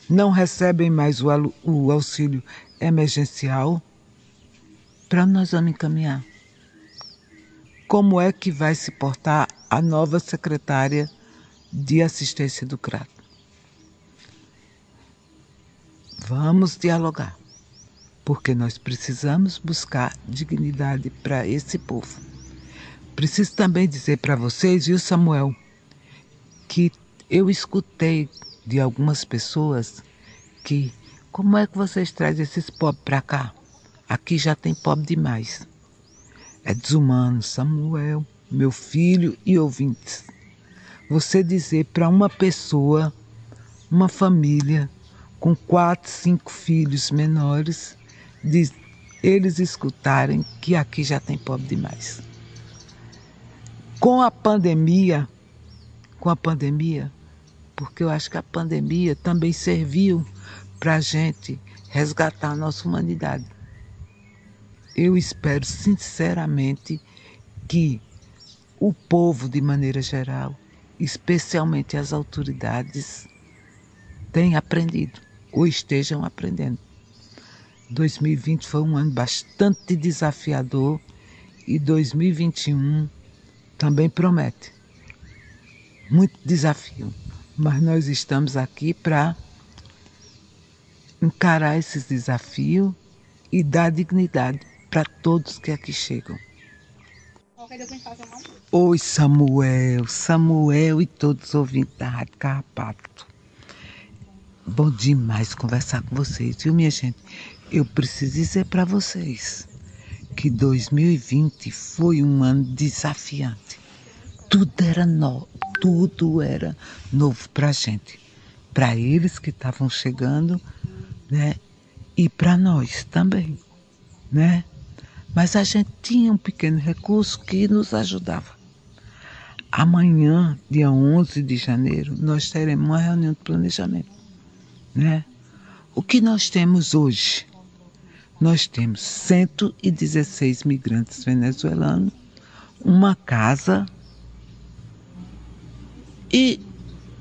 Speaker 14: não recebem mais o, o auxílio emergencial para onde nós vamos encaminhar? Como é que vai se portar a nova secretária de assistência do CRAT? Vamos dialogar, porque nós precisamos buscar dignidade para esse povo. Preciso também dizer para vocês, viu, Samuel, que eu escutei de algumas pessoas que como é que vocês trazem esses pobres para cá? Aqui já tem pobre demais. É desumano, Samuel, meu filho e ouvintes. Você dizer para uma pessoa, uma família com quatro, cinco filhos menores, de eles escutarem que aqui já tem pobre demais. Com a pandemia, com a pandemia, porque eu acho que a pandemia também serviu para a gente resgatar a nossa humanidade. Eu espero sinceramente que o povo, de maneira geral, especialmente as autoridades, tenham aprendido ou estejam aprendendo. 2020 foi um ano bastante desafiador e 2021 também promete. Muito desafio, mas nós estamos aqui para encarar esses desafios e dar dignidade para todos que aqui chegam. Oi, Samuel, Samuel e todos os ouvintes da Rádio Carrapato. Bom demais conversar com vocês, viu, minha gente? Eu preciso dizer para vocês que 2020 foi um ano desafiante. Tudo era novo, tudo era novo para a gente. Para eles que estavam chegando, né? E para nós também, né? Mas a gente tinha um pequeno recurso que nos ajudava. Amanhã, dia 11 de janeiro, nós teremos uma reunião de planejamento, né? O que nós temos hoje? Nós temos 116 migrantes venezuelanos, uma casa e,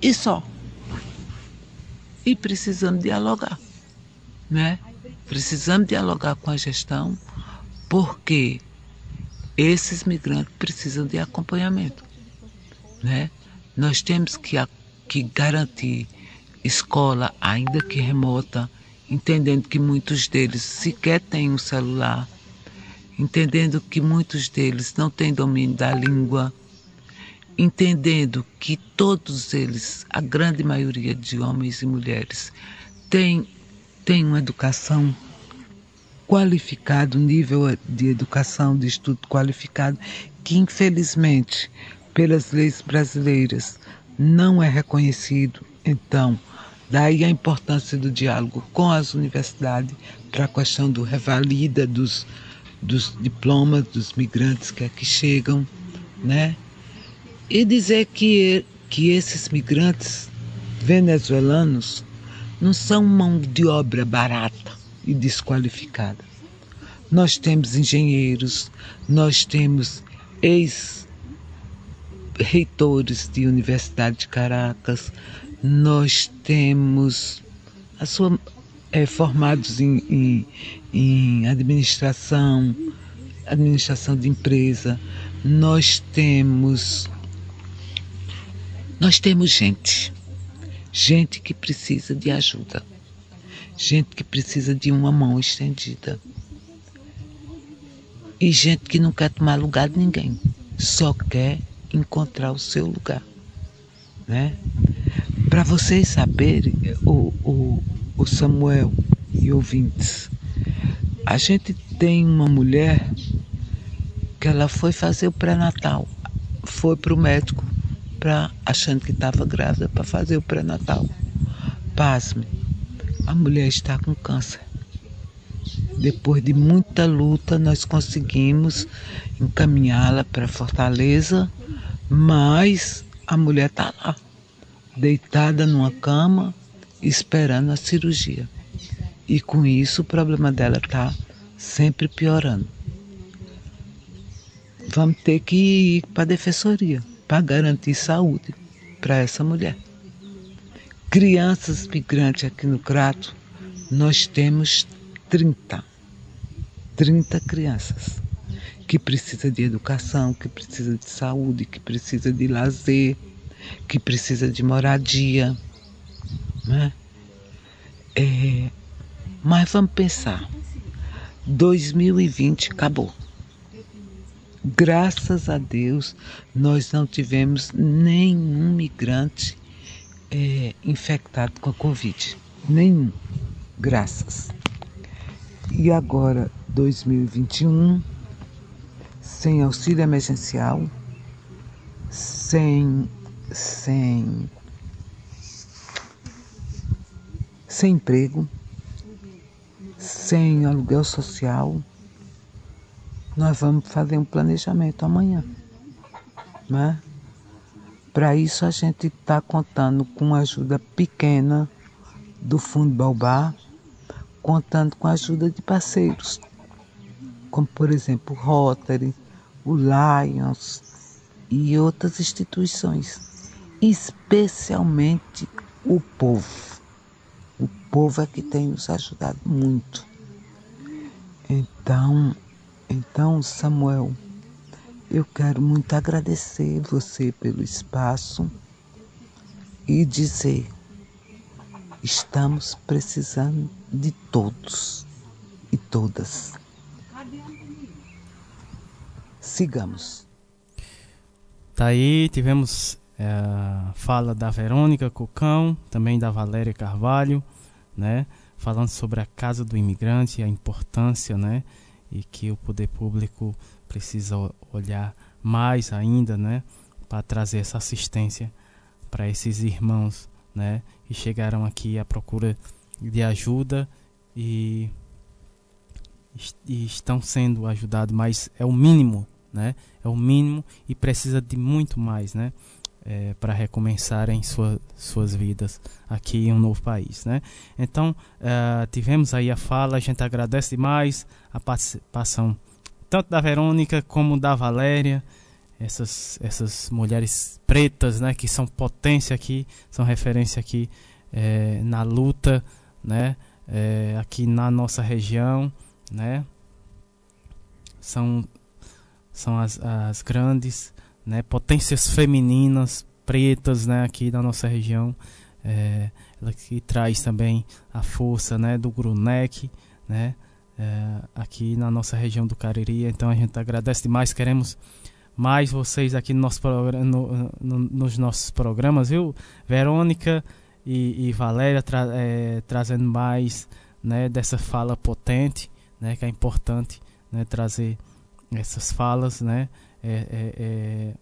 Speaker 14: e só. E precisamos dialogar, né? Precisamos dialogar com a gestão porque esses migrantes precisam de acompanhamento. Né? Nós temos que, que garantir escola, ainda que remota, entendendo que muitos deles sequer têm um celular, entendendo que muitos deles não têm domínio da língua, entendendo que todos eles, a grande maioria de homens e mulheres, têm, têm uma educação qualificado, nível de educação, de estudo qualificado, que infelizmente, pelas leis brasileiras, não é reconhecido. Então, daí a importância do diálogo com as universidades para a questão do revalida dos, dos diplomas dos migrantes que aqui chegam, né? E dizer que, que esses migrantes venezuelanos não são mão de obra barata e desqualificada. Nós temos engenheiros, nós temos ex-reitores de Universidade de Caracas, nós temos a sua, é, formados em, em, em administração, administração de empresa, nós temos nós temos gente, gente que precisa de ajuda gente que precisa de uma mão estendida. E gente que não quer tomar lugar de ninguém, só quer encontrar o seu lugar. Né? Para vocês saberem, o, o, o Samuel e ouvintes, a gente tem uma mulher que ela foi fazer o pré-natal, foi para o médico pra, achando que estava grávida para fazer o pré-natal. Pasme, a mulher está com câncer. Depois de muita luta, nós conseguimos encaminhá-la para Fortaleza, mas a mulher está lá, deitada numa cama, esperando a cirurgia. E com isso o problema dela está sempre piorando. Vamos ter que ir para a defensoria para garantir saúde para essa mulher crianças migrantes aqui no Crato, nós temos 30. 30 crianças que precisa de educação, que precisa de saúde, que precisa de lazer, que precisa de moradia. Né? É, mas vamos pensar, 2020 acabou. Graças a Deus, nós não tivemos nenhum migrante é, infectado com a Covid. Nenhum. Graças. E agora, 2021, sem auxílio emergencial, sem, sem, sem emprego, sem aluguel social, nós vamos fazer um planejamento amanhã. Né? Para isso a gente está contando com ajuda pequena do Fundo Balbar, contando com a ajuda de parceiros, como por exemplo o Rotary, o Lions e outras instituições, especialmente o povo. O povo é que tem nos ajudado muito. Então, então Samuel, eu quero muito agradecer você pelo espaço e dizer Estamos precisando de todos e todas. Sigamos.
Speaker 9: Tá aí, tivemos é, fala da Verônica Cocão, também da Valéria Carvalho, né? Falando sobre a Casa do Imigrante, a importância, né? E que o poder público precisa olhar mais ainda, né? Para trazer essa assistência para esses irmãos, né? e chegaram aqui à procura de ajuda e, e estão sendo ajudados, mas é o mínimo, né? É o mínimo e precisa de muito mais, né? É, para recomeçarem sua, suas vidas aqui em um novo país, né? Então uh, tivemos aí a fala, a gente agradece demais a participação tanto da Verônica como da Valéria, essas, essas mulheres pretas, né, que são potência aqui, são referência aqui é, na luta, né, é, aqui na nossa região, né, são, são as, as grandes, né, potências femininas pretas, né, aqui na nossa região, é, ela que traz também a força, né, do Grunec, né, é, aqui na nossa região do Cariri, então a gente agradece demais, queremos mais vocês aqui no nosso no, no, nos nossos programas, viu? Verônica e, e Valéria tra, é, trazendo mais né, dessa fala potente, né, que é importante né, trazer essas falas, né, é, é, é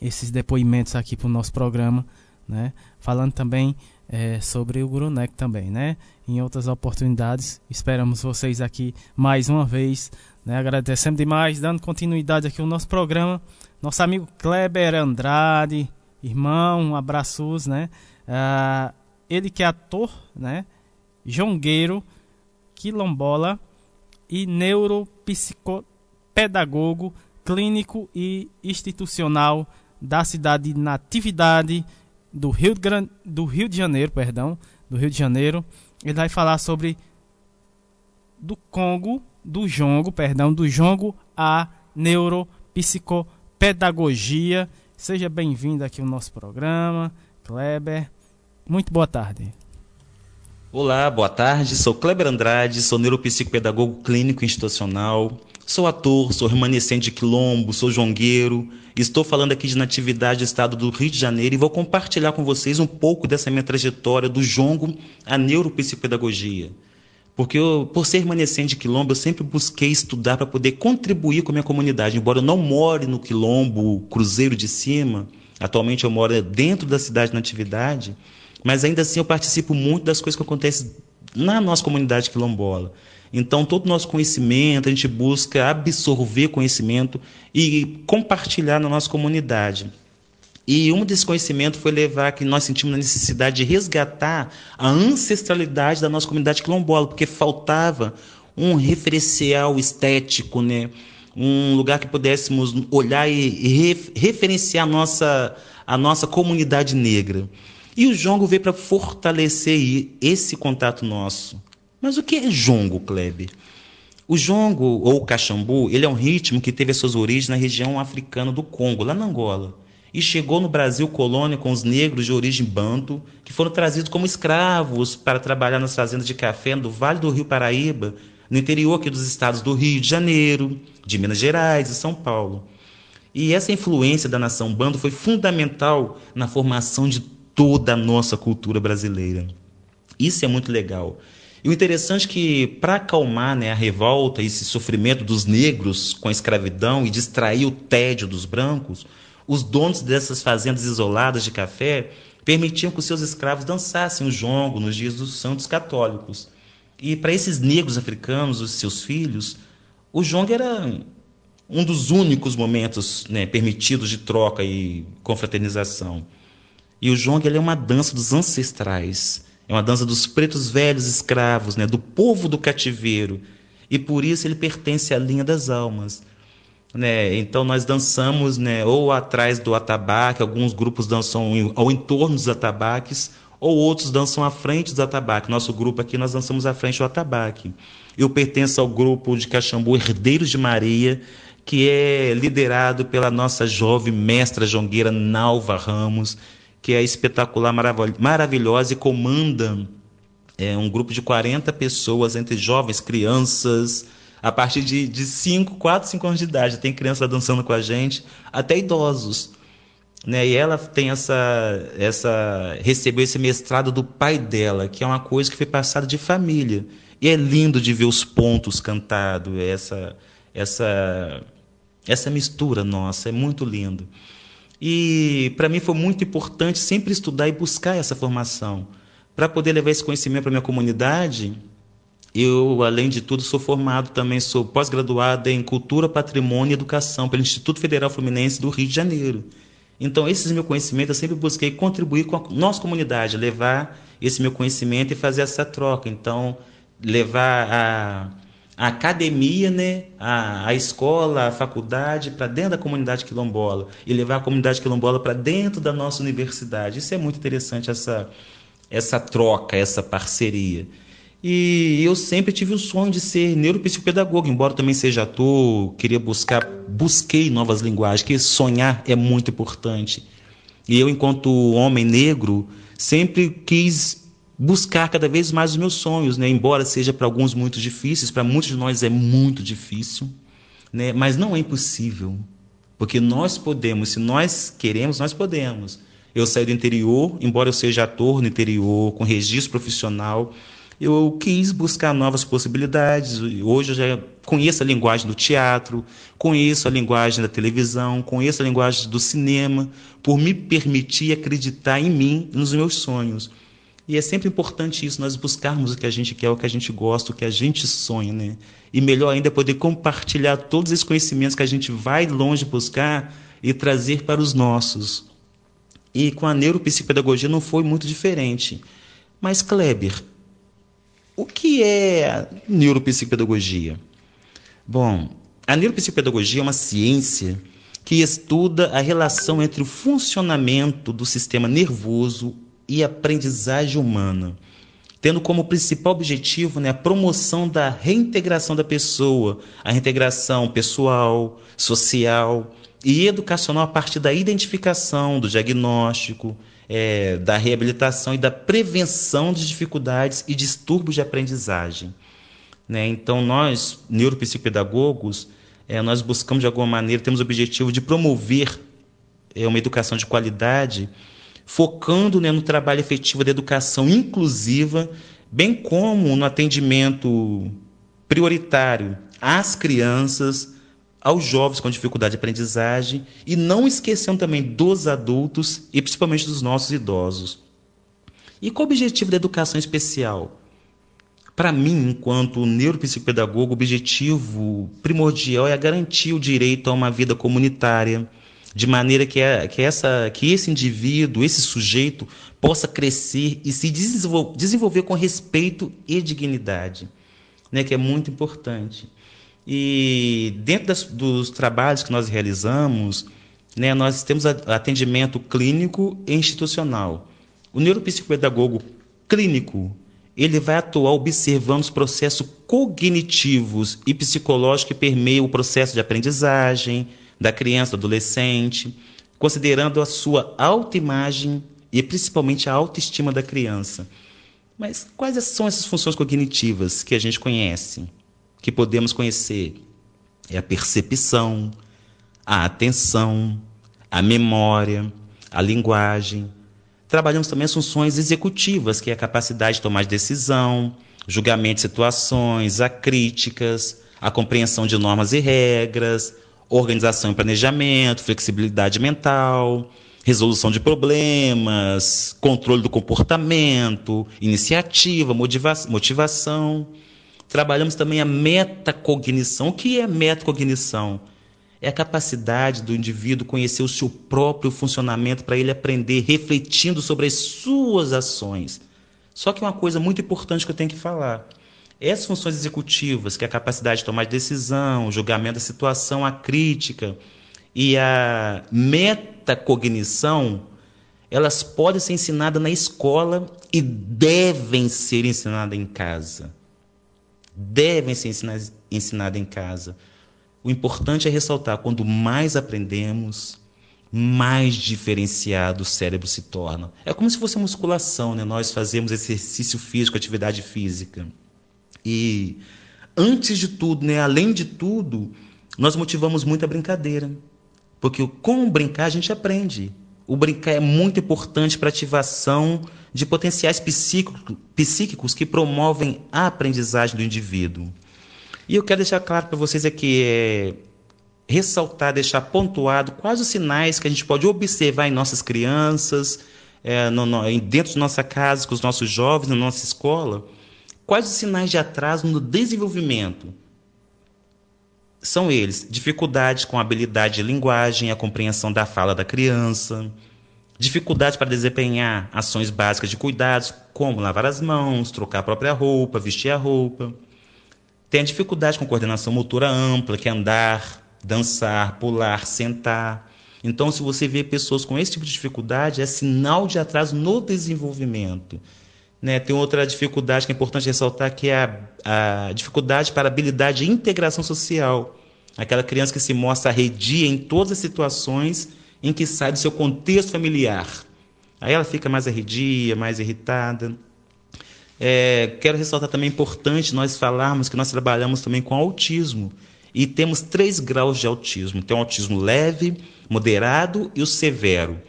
Speaker 9: esses depoimentos aqui para o nosso programa, né, falando também é, sobre o Grunec também, né, em outras oportunidades. Esperamos vocês aqui mais uma vez né? Agradecemos demais, dando continuidade aqui ao nosso programa. Nosso amigo Kleber Andrade, irmão, um abraços, né? Uh, ele que é ator, né? Jongueiro, quilombola e neuropsicopedagogo clínico e institucional da cidade de Natividade do Rio de, Gran... do Rio de Janeiro, perdão, do Rio de Janeiro. Ele vai falar sobre do Congo do jongo, perdão, do jongo à neuropsicopedagogia. Seja bem-vindo aqui ao nosso programa, Kleber. Muito boa tarde.
Speaker 12: Olá, boa tarde. Sou Kleber Andrade, sou neuropsicopedagogo clínico institucional. Sou ator, sou remanescente de quilombo, sou jongueiro. Estou falando aqui de natividade do estado do Rio de Janeiro e vou compartilhar com vocês um pouco dessa minha trajetória do jongo à neuropsicopedagogia. Porque eu, por ser remanescente de quilombo, eu sempre busquei estudar para poder contribuir com a minha comunidade. Embora eu não more no quilombo, Cruzeiro de Cima, atualmente eu moro dentro da cidade de Natividade, mas ainda assim eu participo muito das coisas que acontecem na nossa comunidade quilombola. Então, todo o nosso conhecimento, a gente busca absorver conhecimento e compartilhar na nossa comunidade. E um desse conhecimento foi levar que nós sentimos a necessidade de resgatar a ancestralidade da nossa comunidade quilombola, porque faltava um referencial estético, né? um lugar que pudéssemos olhar e, referenciar a nossa, a nossa comunidade negra. E o jongo veio para fortalecer esse contato nosso. Mas o que é jongo, Kleber? O jongo, ou caxambu, ele é um ritmo que teve as suas origens na região africana do Congo, lá na Angola e chegou no Brasil colônia com os negros de origem banto, que foram trazidos como escravos para trabalhar nas fazendas de café do Vale do Rio Paraíba, no interior aqui dos estados do Rio de Janeiro, de Minas Gerais e São Paulo. E essa influência da nação bando foi fundamental na formação de toda a nossa cultura brasileira. Isso é muito legal. E o interessante é que, para acalmar né, a revolta e esse sofrimento dos negros com a escravidão e distrair o tédio dos brancos, os donos dessas fazendas isoladas de café permitiam que os seus escravos dançassem o jongo nos dias dos santos católicos. E para esses negros africanos, os seus filhos, o jongo era um dos únicos momentos né, permitidos de troca e confraternização. E o jongo é uma dança dos ancestrais, é uma dança dos pretos velhos escravos, né, do povo do cativeiro. E por isso ele pertence à linha das almas. Né? Então nós dançamos né, ou atrás do atabaque, alguns grupos dançam ao entorno dos atabaques, ou outros dançam à frente dos atabaques. Nosso grupo aqui nós dançamos à frente do atabaque. Eu pertenço ao grupo de Caxambu Herdeiros de Maria, que é liderado pela nossa jovem mestra jongueira Nalva Ramos, que é espetacular, maravilhosa e comanda é, um grupo de 40 pessoas, entre jovens, crianças, a partir de, de 5, 4, 5 anos de idade. Tem criança dançando com a gente, até idosos. Né? E ela tem essa, essa recebeu esse mestrado do pai dela, que é uma coisa que foi passada de família. E é lindo de ver os pontos cantados, essa essa essa mistura nossa, é muito lindo. E para mim foi muito importante sempre estudar e buscar essa formação. Para poder levar esse conhecimento para minha comunidade, eu, além de tudo, sou formado também, sou pós-graduada em Cultura, Patrimônio e Educação pelo Instituto Federal Fluminense do Rio de Janeiro. Então, esses meu conhecimento eu sempre busquei contribuir com a nossa comunidade, levar esse meu conhecimento e fazer essa troca. Então, levar a, a academia, né, a, a escola, a faculdade para dentro da comunidade quilombola e levar a comunidade quilombola para dentro da nossa universidade. Isso é muito interessante, essa, essa troca, essa parceria. E eu sempre tive o sonho de ser neuropsicopedagogo, embora também seja ator, queria buscar, busquei novas linguagens, que sonhar é muito importante. E eu, enquanto homem negro, sempre quis buscar cada vez mais os meus sonhos, né? Embora seja para alguns muito difíceis, para muitos de nós é muito difícil, né? Mas não é impossível, porque nós podemos, se nós queremos, nós podemos. Eu saí do interior, embora eu seja ator no interior, com registro profissional, eu quis buscar novas possibilidades. Hoje eu já conheço a linguagem do teatro, conheço a linguagem da televisão, conheço a linguagem do cinema, por me permitir acreditar em mim, nos meus sonhos. E é sempre importante isso, nós buscarmos o que a gente quer, o que a gente gosta, o que a gente sonha, né? E melhor ainda é poder compartilhar todos esses conhecimentos que a gente vai longe buscar e trazer para os nossos. E com a neuropsicopedagogia não foi muito diferente. Mas, Kleber, o que é neuropsicopedagogia? Bom, a neuropsicopedagogia é uma ciência que estuda a relação entre o funcionamento do sistema nervoso e aprendizagem humana, tendo como principal objetivo né, a promoção da reintegração da pessoa, a reintegração pessoal, social e educacional a partir da identificação, do diagnóstico, é, da reabilitação e da prevenção de dificuldades e distúrbios de aprendizagem. Né? Então, nós, neuropsicopedagogos, é, nós buscamos de alguma maneira, temos o objetivo de promover é, uma educação de qualidade, focando né, no trabalho efetivo da educação inclusiva, bem como no atendimento prioritário às crianças, aos jovens com dificuldade de aprendizagem e não esquecendo também dos adultos e principalmente dos nossos idosos. E qual o objetivo da educação especial? Para mim, enquanto neuropsicopedagogo, o objetivo primordial é garantir o direito a uma vida comunitária, de maneira que, a, que, essa, que esse indivíduo, esse sujeito, possa crescer e se desenvolver, desenvolver com respeito e dignidade, né, que é muito importante. E dentro das, dos trabalhos que nós realizamos, né, nós temos atendimento clínico e institucional. O neuropsicopedagogo clínico, ele vai atuar observando os processos cognitivos e psicológicos que permeiam o processo de aprendizagem da criança, do adolescente, considerando a sua autoimagem e principalmente a autoestima da criança. Mas quais são essas funções cognitivas que a gente conhece? que podemos conhecer é a percepção, a atenção, a memória, a linguagem. Trabalhamos também as funções executivas, que é a capacidade de tomar decisão, julgamento de situações, a críticas, a compreensão de normas e regras, organização e planejamento, flexibilidade mental, resolução de problemas, controle do comportamento, iniciativa, motiva motivação. Trabalhamos também a metacognição. O que é metacognição? É a capacidade do indivíduo conhecer o seu próprio funcionamento para ele aprender refletindo sobre as suas ações. Só que uma coisa muito importante que eu tenho que falar. Essas funções executivas, que é a capacidade de tomar decisão, julgamento da situação, a crítica e a metacognição, elas podem ser ensinadas na escola e devem ser ensinadas em casa. Devem ser ensinadas, ensinadas em casa. O importante é ressaltar: quando mais aprendemos, mais diferenciado o cérebro se torna. É como se fosse musculação, né? Nós fazemos exercício físico, atividade física. E antes de tudo, né, além de tudo, nós motivamos muito a brincadeira. Porque com brincar a gente aprende. O brincar é muito importante para ativação de potenciais psíquicos que promovem a aprendizagem do indivíduo. E eu quero deixar claro para vocês aqui, é, ressaltar, deixar pontuado quais os sinais que a gente pode observar em nossas crianças, é, no, no, dentro de nossa casa, com os nossos jovens, na nossa escola, Quais os sinais de atraso no desenvolvimento? São eles: dificuldade com habilidade de linguagem a compreensão da fala da criança, dificuldade para desempenhar ações básicas de cuidados, como lavar as mãos, trocar a própria roupa, vestir a roupa. Tem a dificuldade com coordenação motora ampla, que é andar, dançar, pular, sentar. Então, se você vê pessoas com esse tipo de dificuldade, é sinal de atraso no desenvolvimento. Né? Tem outra dificuldade que é importante ressaltar, que é a, a dificuldade para a habilidade de integração social. Aquela criança que se mostra arredia em todas as situações em que sai do seu contexto familiar. Aí ela fica mais arredia, mais irritada. É, quero ressaltar também importante nós falarmos que nós trabalhamos também com autismo. E temos três graus de autismo. Tem o autismo leve, moderado e o severo.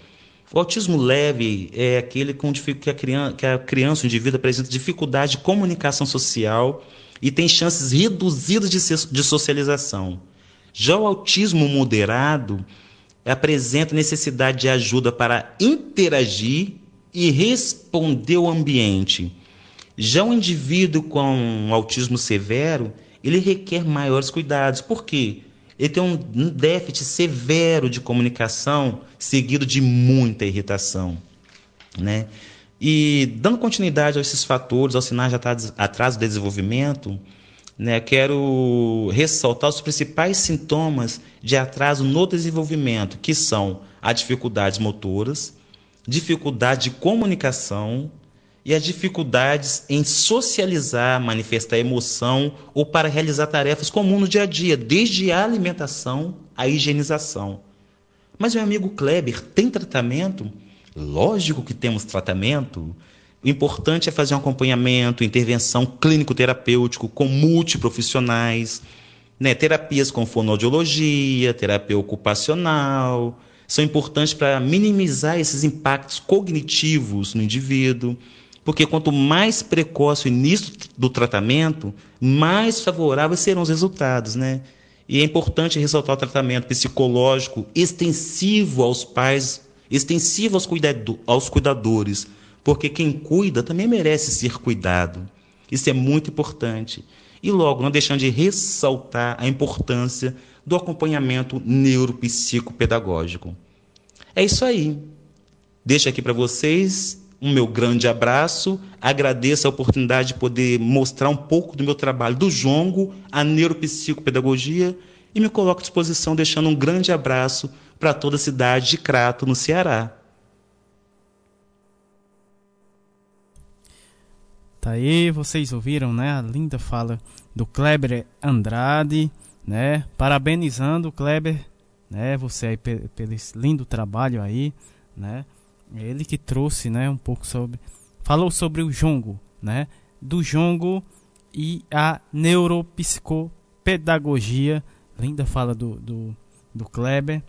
Speaker 12: O autismo leve é aquele com que a criança, que a criança o indivíduo apresenta dificuldade de comunicação social e tem chances reduzidas de, socialização. Já o autismo moderado apresenta necessidade de ajuda para interagir e responder ao ambiente. Já o indivíduo com autismo severo, ele requer maiores cuidados. Por quê? Ele tem um déficit severo de comunicação, seguido de muita irritação. Né? E dando continuidade a esses fatores, aos sinais de atraso de desenvolvimento, né, quero ressaltar os principais sintomas de atraso no desenvolvimento, que são as dificuldades motoras, dificuldade de comunicação, e as dificuldades em socializar, manifestar emoção ou para realizar tarefas comuns no dia a dia, desde a alimentação à higienização. Mas meu amigo Kleber tem tratamento? Lógico que temos tratamento. O importante é fazer um acompanhamento, intervenção clínico-terapêutico com multiprofissionais, né? terapias com fonoaudiologia, terapia ocupacional, são importantes para minimizar esses impactos cognitivos no indivíduo. Porque quanto mais precoce o início do tratamento, mais favoráveis serão os resultados, né? E é importante ressaltar o tratamento psicológico extensivo aos pais, extensivo aos, cuidado, aos cuidadores, porque quem cuida também merece ser cuidado. Isso é muito importante. E logo, não deixando de ressaltar a importância do acompanhamento neuropsicopedagógico. É isso aí. Deixo aqui para vocês um meu grande abraço. Agradeço a oportunidade de poder mostrar um pouco do meu trabalho do jongo, a neuropsicopedagogia, e me coloco à disposição deixando um grande abraço para toda a cidade de Crato, no Ceará.
Speaker 9: Tá aí, vocês ouviram, né? A linda fala do Kleber Andrade, né? Parabenizando o Kleber, né? Você aí pelo lindo trabalho aí, né? Ele que trouxe, né, um pouco sobre falou sobre o jongo, né? Do jongo e a neuropsicopedagogia. Linda fala do, do, do Kleber.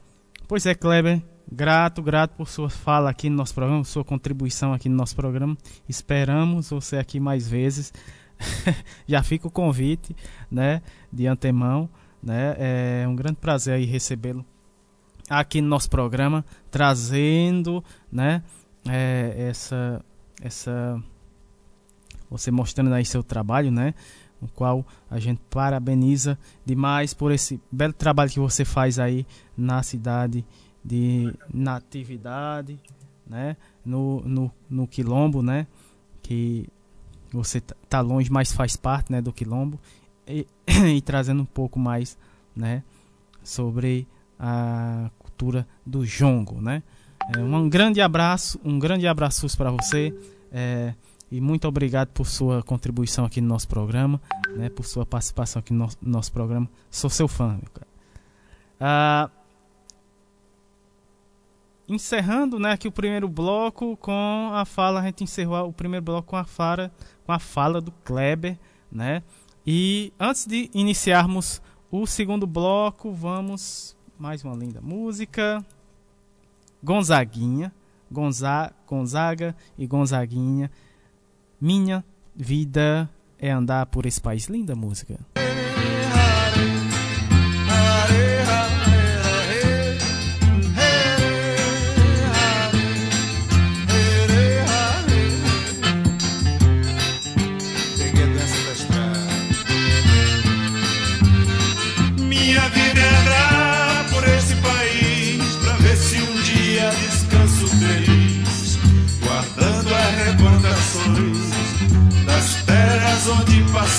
Speaker 9: Pois é, Kleber, grato, grato por sua fala aqui no nosso programa, sua contribuição aqui no nosso programa. Esperamos você aqui mais vezes. [laughs] Já fica o convite, né, de antemão, né? É um grande prazer aí recebê-lo aqui no nosso programa, trazendo, né, é, essa, essa, você mostrando aí seu trabalho, né, o qual a gente parabeniza demais por esse belo trabalho que você faz aí na cidade de Natividade, né, no, no, no Quilombo, né, que você tá, tá longe, mas faz parte, né, do Quilombo. E, [coughs] e trazendo um pouco mais, né, sobre a cultura do jongo, né? É, um grande abraço, um grande abraço para você é, e muito obrigado por sua contribuição aqui no nosso programa, né? Por sua participação aqui no nosso, no nosso programa. Sou seu fã, meu cara. Ah, encerrando, né, aqui o primeiro bloco com a fala, a gente encerrou o primeiro bloco com a fala, com a fala do Kleber, né? E antes de iniciarmos o segundo bloco, vamos mais uma linda música. Gonzaguinha, Gonza, Gonzaga e Gonzaguinha. Minha vida é andar por esse país. Linda música.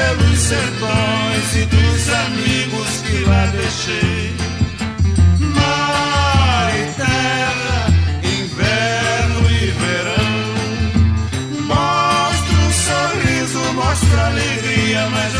Speaker 15: Pelos sertões e dos amigos que lá deixei. Mar e terra, inverno e verão. Mostra um sorriso, mostra alegria, mas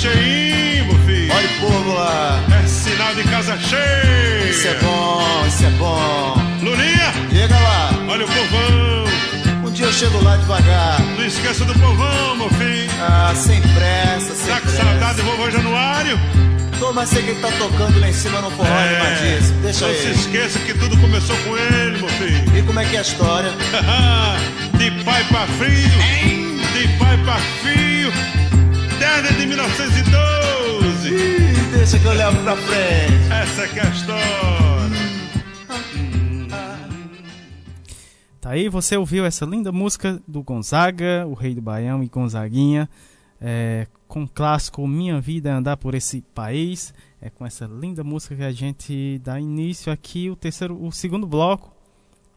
Speaker 15: Cheinho, meu filho.
Speaker 16: Olha o povo lá.
Speaker 15: É sinal de casa cheia.
Speaker 16: Isso é bom, isso é bom.
Speaker 15: Lulinha.
Speaker 16: Chega lá.
Speaker 15: Olha o povão.
Speaker 16: Um dia eu chego lá devagar.
Speaker 15: Não esqueça do povão, meu filho.
Speaker 16: Ah, sem pressa, sem
Speaker 15: tá
Speaker 16: pressa.
Speaker 15: Tá com saudade do vovô Januário?
Speaker 16: Tô, mas sei que ele tá tocando lá em cima no forró
Speaker 15: é,
Speaker 16: animadíssimo. Deixa
Speaker 15: não
Speaker 16: ele.
Speaker 15: Não se esqueça que tudo começou com ele, meu filho.
Speaker 16: E como é que é a história? [laughs]
Speaker 15: de pai pra filho. Hein? De pai pra filho. Desde de 1912.
Speaker 16: Ih, deixa que eu levo pra frente.
Speaker 15: Essa que é a história.
Speaker 9: Tá aí, você ouviu essa linda música do Gonzaga, o Rei do Baião e Gonzaguinha, é, com o clássico Minha Vida é Andar por Esse País. É com essa linda música que a gente dá início aqui, o terceiro, o segundo bloco,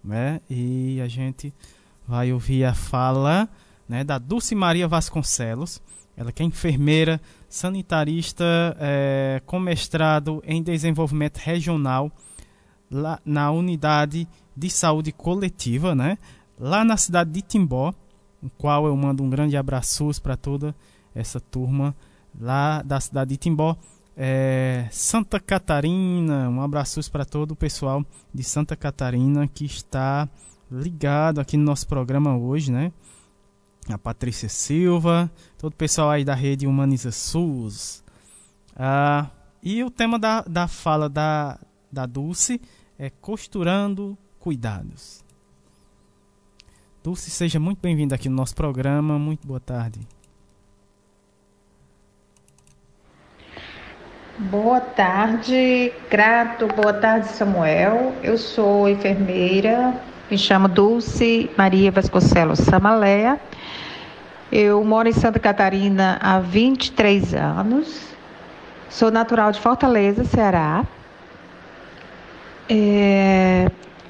Speaker 9: né? E a gente vai ouvir a fala né, da Dulce Maria Vasconcelos, ela que é enfermeira, sanitarista é, com mestrado em desenvolvimento regional lá na unidade de saúde coletiva, né? Lá na cidade de Timbó, o qual eu mando um grande abraço para toda essa turma lá da cidade de Timbó. É, Santa Catarina, um abraço para todo o pessoal de Santa Catarina que está ligado aqui no nosso programa hoje, né? A Patrícia Silva, todo o pessoal aí da rede Humaniza SUS. Ah, e o tema da, da fala da, da Dulce é Costurando Cuidados. Dulce, seja muito bem-vinda aqui no nosso programa. Muito boa tarde.
Speaker 17: Boa tarde, Grato. Boa tarde, Samuel. Eu sou enfermeira, me chamo Dulce Maria Vasconcelos Samaléa. Eu moro em Santa Catarina há 23 anos. Sou natural de Fortaleza, Ceará. É...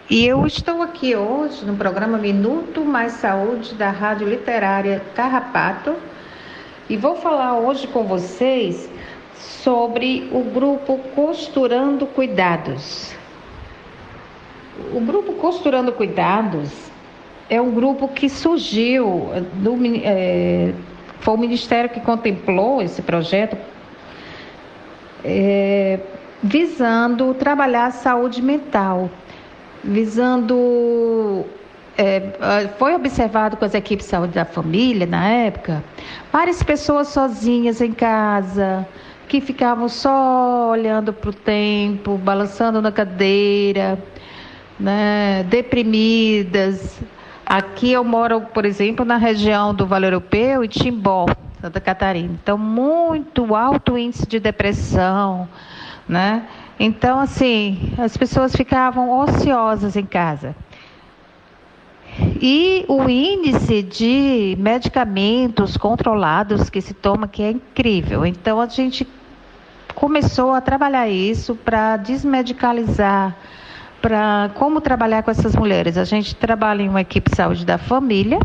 Speaker 17: E eu estou aqui hoje no programa Minuto Mais Saúde da Rádio Literária Carrapato e vou falar hoje com vocês sobre o grupo Costurando Cuidados. O grupo Costurando Cuidados é um grupo que surgiu do é, foi o Ministério que contemplou esse projeto é, visando trabalhar a saúde mental, visando é, foi observado com as equipes de saúde da família na época, várias pessoas sozinhas em casa, que ficavam só olhando para o tempo, balançando na cadeira, né, deprimidas. Aqui eu moro, por exemplo, na região do Vale Europeu, em Timbó, Santa Catarina. Então, muito alto índice de depressão, né? Então, assim, as pessoas ficavam ociosas em casa. E o índice de medicamentos controlados que se toma que é incrível. Então a gente começou a trabalhar isso para desmedicalizar, para como trabalhar com essas mulheres. A gente trabalha em uma equipe de saúde da família.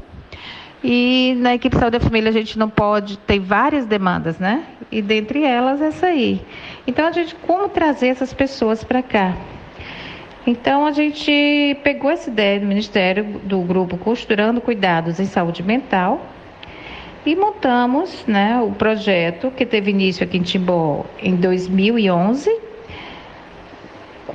Speaker 17: E na equipe de saúde da família a gente não pode, tem várias demandas, né? E dentre elas essa aí. Então a gente como trazer essas pessoas para cá? Então a gente pegou essa ideia do Ministério do grupo Costurando Cuidados em Saúde Mental e montamos né, o projeto que teve início aqui em Timbó em 2011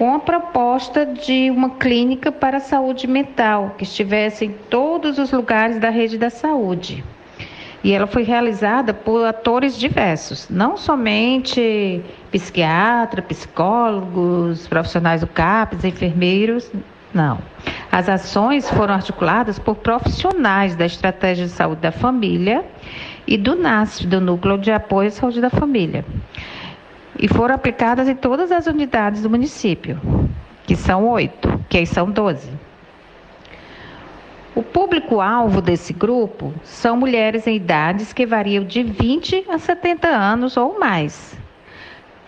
Speaker 17: com a proposta de uma clínica para a saúde mental que estivesse em todos os lugares da rede da saúde. E ela foi realizada por atores diversos, não somente psiquiatra, psicólogos, profissionais do CAPES, enfermeiros, não. As ações foram articuladas por profissionais da Estratégia de Saúde da Família e do NASF, do Núcleo de Apoio à Saúde da Família. E foram aplicadas em todas as unidades do município, que são oito, que são doze. O público-alvo desse grupo são mulheres em idades que variam de 20 a 70 anos ou mais.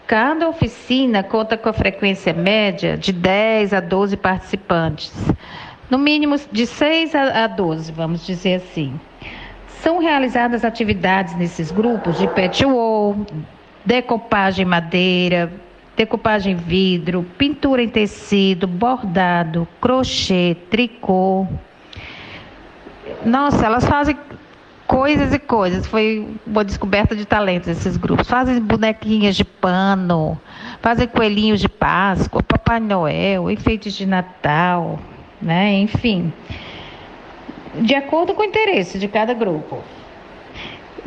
Speaker 17: Cada oficina conta com a frequência média de 10 a 12 participantes, no mínimo de 6 a 12, vamos dizer assim. São realizadas atividades nesses grupos de patchwork, decopagem madeira, decopagem vidro, pintura em tecido, bordado, crochê, tricô, nossa, elas fazem coisas e coisas. Foi uma descoberta de talentos esses grupos. Fazem bonequinhas de pano, fazem coelhinhos de Páscoa, Papai Noel, enfeites de Natal, né? Enfim, de acordo com o interesse de cada grupo.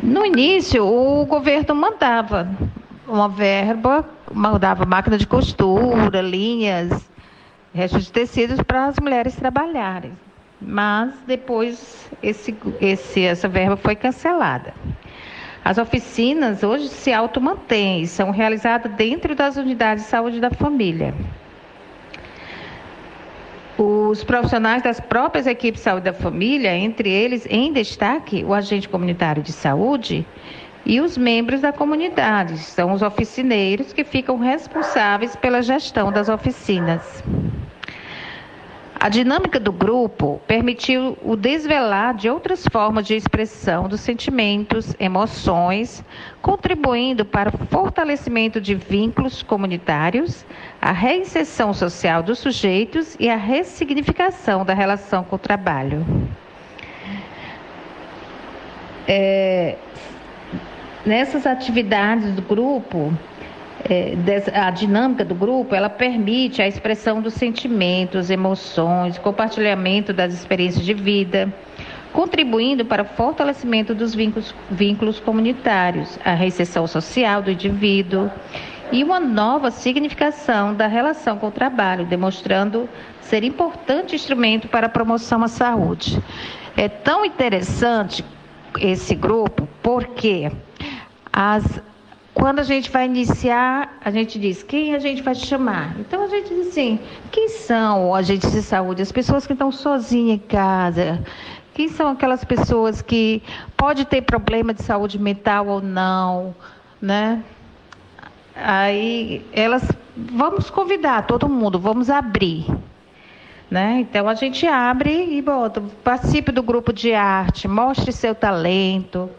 Speaker 17: No início, o governo mandava uma verba, mandava máquina de costura, linhas, restos de tecidos para as mulheres trabalharem mas depois esse, esse, essa verba foi cancelada. As oficinas hoje se automantêm e são realizadas dentro das unidades de saúde da família. Os profissionais das próprias equipes de saúde da família, entre eles, em destaque, o agente comunitário de saúde, E os membros da comunidade são os oficineiros que ficam responsáveis pela gestão das oficinas. A dinâmica do grupo permitiu o desvelar de outras formas de expressão dos sentimentos, emoções, contribuindo para o fortalecimento de vínculos comunitários, a reinserção social dos sujeitos e a ressignificação da relação com o trabalho. É, nessas atividades do grupo, é, a dinâmica do grupo, ela permite a expressão dos sentimentos, emoções, compartilhamento das experiências de vida, contribuindo para o fortalecimento dos vínculos, vínculos comunitários, a reinserção social do indivíduo e uma nova significação da relação com o trabalho, demonstrando ser importante instrumento para a promoção à saúde. É tão interessante esse grupo porque as quando a gente vai iniciar, a gente diz quem a gente vai chamar. Então a gente diz assim: quem são agentes de saúde? As pessoas que estão sozinhas em casa. Quem são aquelas pessoas que pode ter problema de saúde mental ou não, né? Aí elas vamos convidar todo mundo, vamos abrir. Né? Então a gente abre e bota, participe do grupo de arte, mostre seu talento,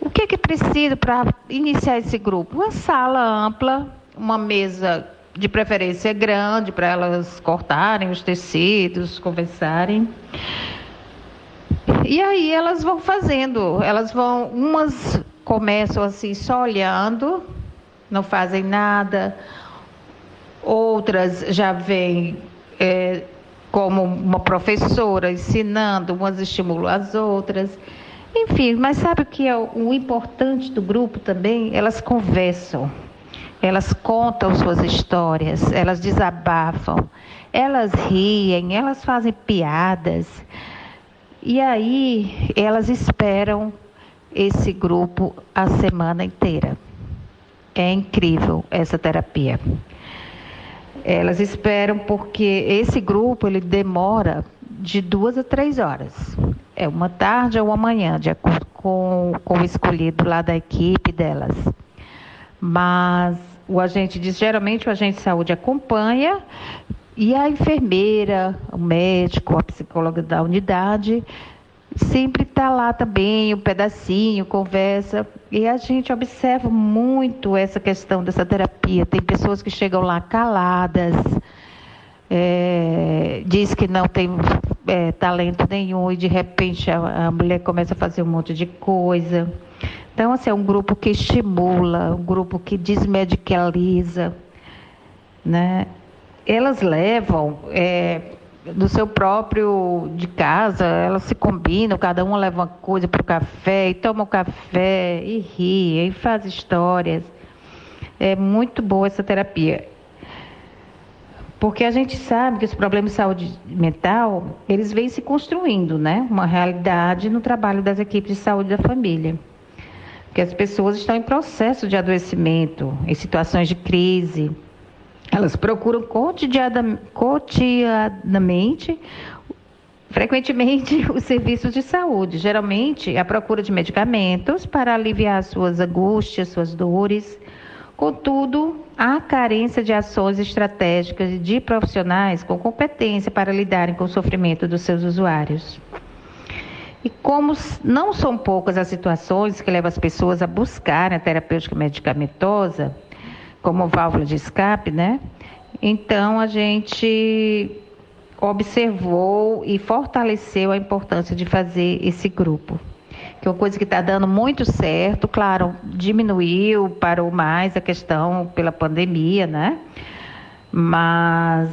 Speaker 17: o que, que precisa para iniciar esse grupo? Uma sala ampla, uma mesa de preferência grande para elas cortarem os tecidos, conversarem. E aí elas vão fazendo, elas vão, umas começam assim só olhando, não fazem nada, outras já vêm é, como uma professora ensinando, umas estimulam as outras. Enfim, mas sabe o que é o importante do grupo também? Elas conversam, elas contam suas histórias, elas desabafam, elas riem, elas fazem piadas. E aí elas esperam esse grupo a semana inteira. É incrível essa terapia. Elas esperam porque esse grupo ele demora de duas a três horas. É uma tarde ou uma manhã, de acordo com, com o escolhido lá da equipe delas. Mas o agente diz, geralmente o agente de saúde acompanha e a enfermeira, o médico, a psicóloga da unidade sempre está lá também, um pedacinho, conversa. E a gente observa muito essa questão dessa terapia. Tem pessoas que chegam lá caladas, é, diz que não tem é, talento nenhum e de repente a, a, mulher começa a fazer um monte de coisa. Então, assim, é um grupo que estimula, um grupo que desmedicaliza, né? Elas levam é, do seu próprio de casa, elas se combinam, cada uma leva uma coisa para o café e toma o café e ri e faz histórias. É muito boa essa terapia. Porque a gente sabe que os problemas de saúde mental, eles vêm se construindo, né? Uma realidade no trabalho das equipes de saúde da família. Porque as pessoas estão em processo de adoecimento, em situações de crise. Elas procuram cotidianamente, frequentemente, [laughs] os serviços de saúde. Geralmente, a procura de medicamentos para aliviar suas angústias, suas dores. Contudo, há carência de ações estratégicas de profissionais com competência para lidarem com o sofrimento dos seus usuários. E como não são poucas as situações que levam as pessoas a buscarem a terapêutica medicamentosa, como válvula de escape, né? Então a gente observou e fortaleceu a importância de fazer esse grupo que é uma coisa que está dando muito certo. Claro, diminuiu, parou mais a questão pela pandemia, né? Mas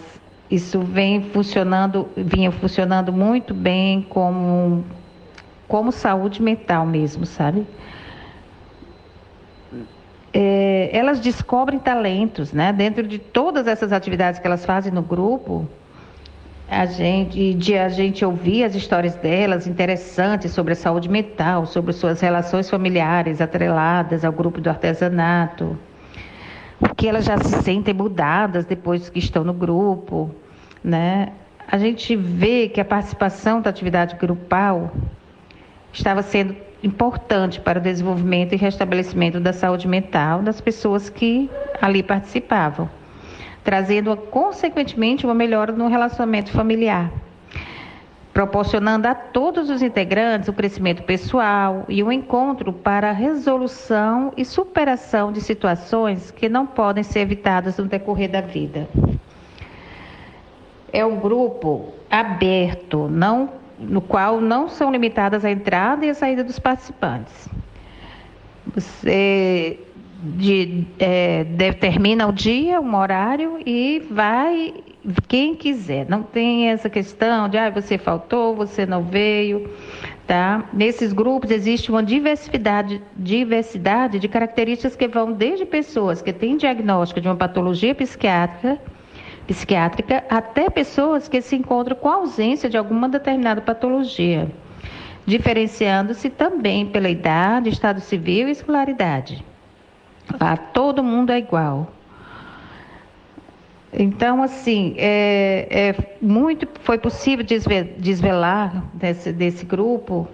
Speaker 17: isso vem funcionando, vinha funcionando muito bem como, como saúde mental mesmo, sabe? É, elas descobrem talentos, né? Dentro de todas essas atividades que elas fazem no grupo, a gente, de a gente ouvir as histórias delas interessantes sobre a saúde mental, sobre suas relações familiares atreladas ao grupo do artesanato, o que elas já se sentem mudadas depois que estão no grupo, né? A gente vê que a participação da atividade grupal estava sendo importante para o desenvolvimento e restabelecimento da saúde mental das pessoas que ali participavam, trazendo consequentemente uma melhora no relacionamento familiar, proporcionando a todos os integrantes o crescimento pessoal e o um encontro para a resolução e superação de situações que não podem ser evitadas no decorrer da vida. É um grupo aberto, não no qual não são limitadas a entrada e a saída dos participantes. Você de, é, determina o dia, um horário e vai quem quiser. Não tem essa questão de ah, você faltou, você não veio. Tá? Nesses grupos existe uma diversidade, diversidade de características que vão desde pessoas que têm diagnóstico de uma patologia psiquiátrica psiquiátrica até pessoas que se encontram com ausência de alguma determinada patologia, diferenciando-se também pela idade, estado civil e escolaridade. Lá todo mundo é igual. Então, assim, é, é muito foi possível desvelar desse, desse grupo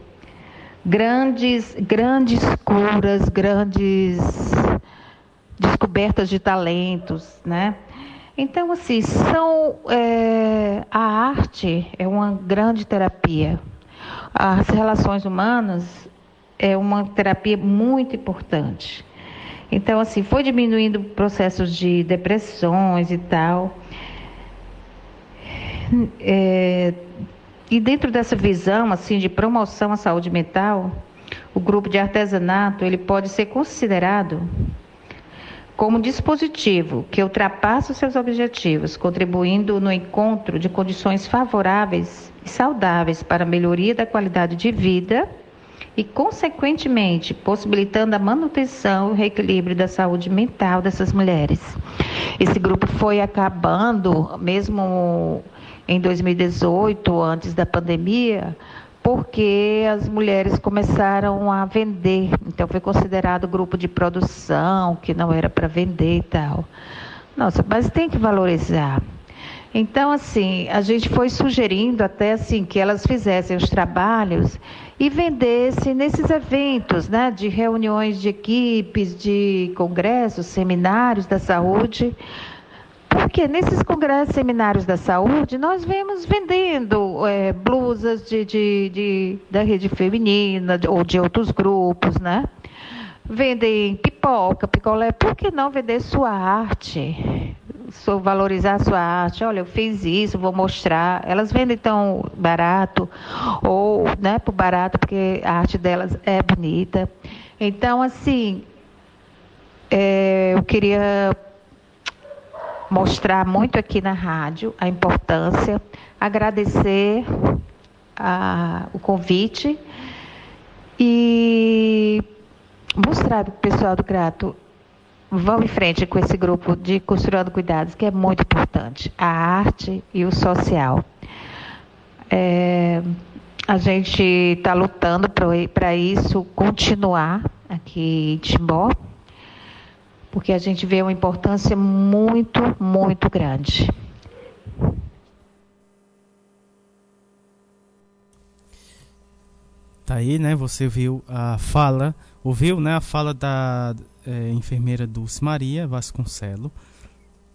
Speaker 17: grandes, grandes curas, grandes descobertas de talentos, né? Então, assim, são, é, a arte é uma grande terapia. As relações humanas é uma terapia muito importante. Então, assim, foi diminuindo processos de depressões e tal. É, e dentro dessa visão, assim, de promoção à saúde mental, o grupo de artesanato, ele pode ser considerado como dispositivo que ultrapassa os seus objetivos, contribuindo no encontro de condições favoráveis e saudáveis para a melhoria da qualidade de vida e, consequentemente, possibilitando a manutenção e o reequilíbrio da saúde mental dessas mulheres. Esse grupo foi acabando, mesmo em 2018, antes da pandemia, porque as mulheres começaram a vender. Então foi considerado grupo de produção, que não era para vender e tal. Nossa, mas tem que valorizar. Então, assim, a gente foi sugerindo até assim que elas fizessem os trabalhos e vendessem nesses eventos, né, de reuniões de equipes, de congressos, seminários da saúde, porque nesses congressos seminários da saúde, nós vemos vendendo é, blusas de, de, de, da rede feminina ou de outros grupos, né? Vendem pipoca, picolé. Por que não vender sua arte? So, valorizar sua arte. Olha, eu fiz isso, vou mostrar. Elas vendem tão barato, ou né, por barato, porque a arte delas é bonita. Então, assim, é, eu queria mostrar muito aqui na rádio a importância, agradecer a, o convite e mostrar para o pessoal do Grato vão em frente com esse grupo de Costurando Cuidados, que é muito importante, a arte e o social. É, a gente está lutando para isso continuar aqui em Timbó porque a gente vê uma importância muito, muito grande.
Speaker 9: Tá aí, né? Você viu a fala, ouviu, né? A fala da é, enfermeira Dulce Maria Vasconcelo,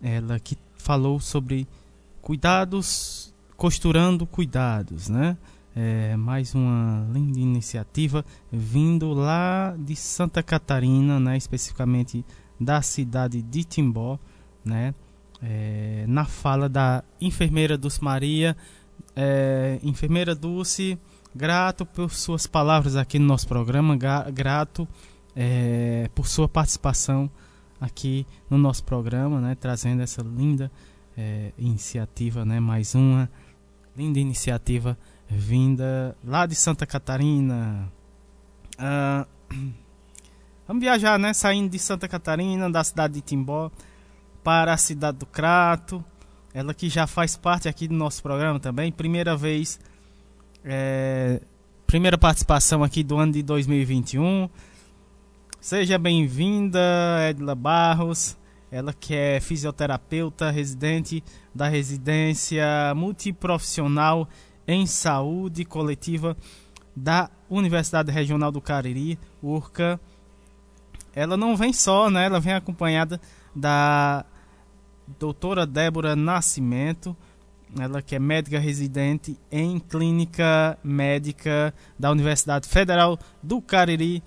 Speaker 9: ela que falou sobre cuidados, costurando cuidados, né? É, mais uma linda iniciativa vindo lá de Santa Catarina, né? Especificamente da cidade de Timbó, né? É, na fala da enfermeira Dulce Maria, é, enfermeira Dulce, grato por suas palavras aqui no nosso programa, grato é, por sua participação aqui no nosso programa, né? Trazendo essa linda é, iniciativa, né? Mais uma linda iniciativa vinda lá de Santa Catarina. Ah, [clears throat] Vamos viajar, né? Saindo de Santa Catarina, da cidade de Timbó, para a cidade do Crato. Ela que já faz parte aqui do nosso programa também. Primeira vez, é, primeira participação aqui do ano de 2021. Seja bem-vinda, Edla Barros. Ela que é fisioterapeuta, residente da residência multiprofissional em saúde coletiva da Universidade Regional do Cariri, URCA. Ela não vem só, né? Ela vem acompanhada da doutora Débora Nascimento, ela que é médica residente em clínica médica da Universidade Federal do Cariri,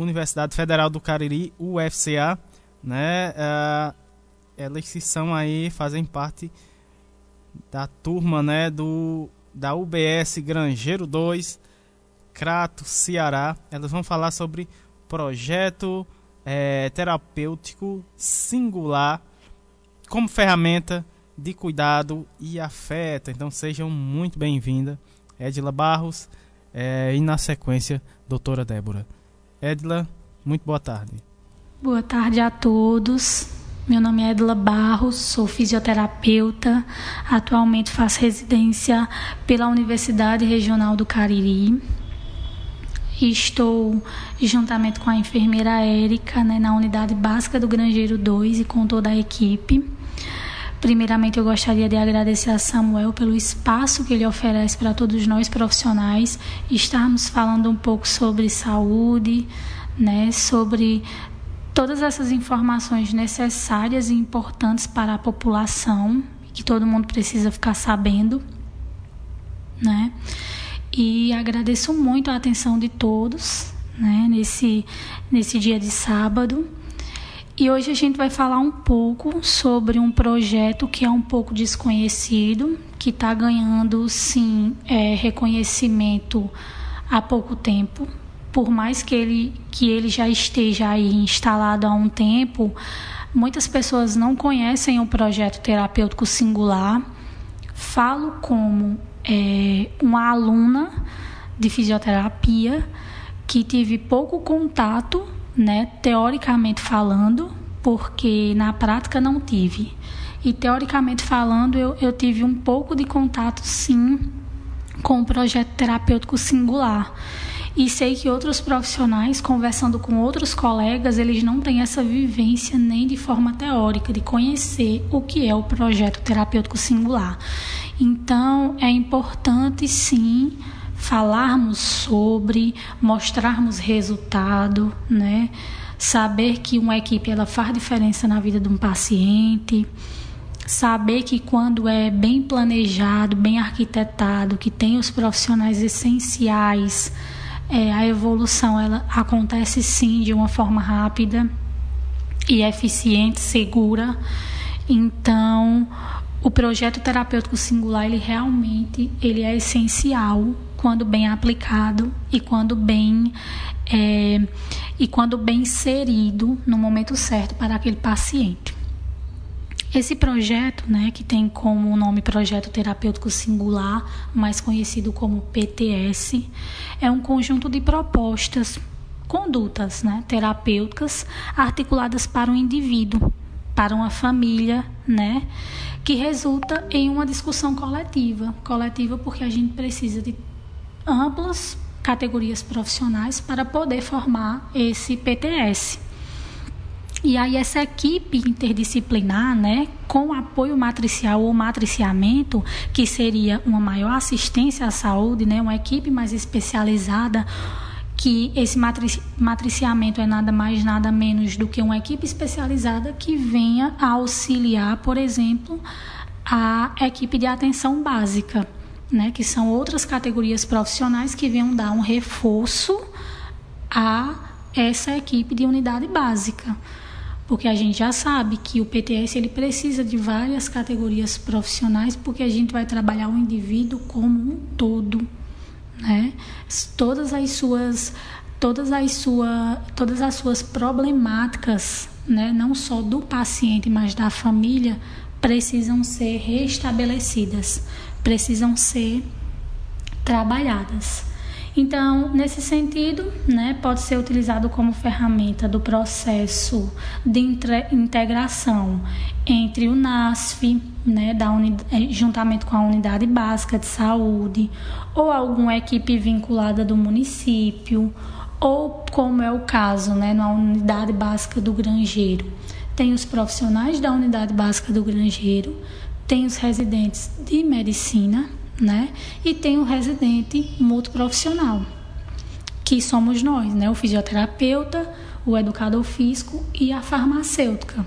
Speaker 9: Universidade Federal do Cariri, UFCA, né? Uh, elas são aí fazem parte da turma, né, do da UBS Grangeiro 2, Crato, Ceará. Elas vão falar sobre projeto é, terapêutico singular como ferramenta de cuidado e afeto. Então sejam muito bem-vinda, Edila Barros, é, e na sequência, doutora Débora. Edila, muito boa tarde.
Speaker 18: Boa tarde a todos. Meu nome é Edla Barros, sou fisioterapeuta. Atualmente faço residência pela Universidade Regional do Cariri. Estou juntamente com a enfermeira Érica né, na unidade básica do Grangeiro 2 e com toda a equipe. Primeiramente, eu gostaria de agradecer a Samuel pelo espaço que ele oferece para todos nós profissionais estarmos falando um pouco sobre saúde, né, sobre todas essas informações necessárias e importantes para a população, que todo mundo precisa ficar sabendo, né? E agradeço muito a atenção de todos, né, nesse nesse dia de sábado. E hoje a gente vai falar um pouco sobre um projeto que é um pouco desconhecido, que está ganhando sim é, reconhecimento há pouco tempo, por mais que ele, que ele já esteja aí instalado há um tempo, muitas pessoas não conhecem o projeto terapêutico singular. Falo como é, uma aluna de fisioterapia que tive pouco contato, né, teoricamente falando, porque na prática não tive. E teoricamente falando, eu, eu tive um pouco de contato, sim, com o projeto terapêutico singular. E sei que outros profissionais, conversando com outros colegas, eles não têm essa vivência nem de forma teórica, de conhecer o que é o projeto terapêutico singular. Então, é importante sim falarmos sobre, mostrarmos resultado, né? Saber que uma equipe ela faz diferença na vida de um paciente saber que quando é bem planejado, bem arquitetado, que tem os profissionais essenciais é, a evolução ela acontece sim de uma forma rápida e eficiente, segura. Então, o projeto terapêutico singular ele realmente ele é essencial quando bem aplicado e quando bem é, e quando bem inserido no momento certo para aquele paciente. Esse projeto, né, que tem como nome Projeto Terapêutico Singular, mais conhecido como PTS, é um conjunto de propostas, condutas né, terapêuticas articuladas para um indivíduo, para uma família, né, que resulta em uma discussão coletiva. Coletiva porque a gente precisa de amplas categorias profissionais para poder formar esse PTS. E aí essa equipe interdisciplinar, né, com apoio matricial ou matriciamento, que seria uma maior assistência à saúde, né, uma equipe mais especializada, que esse matrici matriciamento é nada mais nada menos do que uma equipe especializada que venha a auxiliar, por exemplo, a equipe de atenção básica, né, que são outras categorias profissionais que venham dar um reforço a essa equipe de unidade básica porque a gente já sabe que o PTS ele precisa de várias categorias profissionais, porque a gente vai trabalhar o indivíduo como um todo, né? Todas as suas todas as sua todas as suas problemáticas, né, não só do paciente, mas da família, precisam ser restabelecidas, precisam ser trabalhadas. Então, nesse sentido, né, pode ser utilizado como ferramenta do processo de integração entre o NASF, né, da eh, juntamente com a unidade básica de saúde, ou alguma equipe vinculada do município, ou como é o caso, né, na unidade básica do granjeiro. Tem os profissionais da unidade básica do granjeiro, tem os residentes de medicina, né? E tem o residente multiprofissional, que somos nós, né? O fisioterapeuta, o educador físico e a farmacêutica.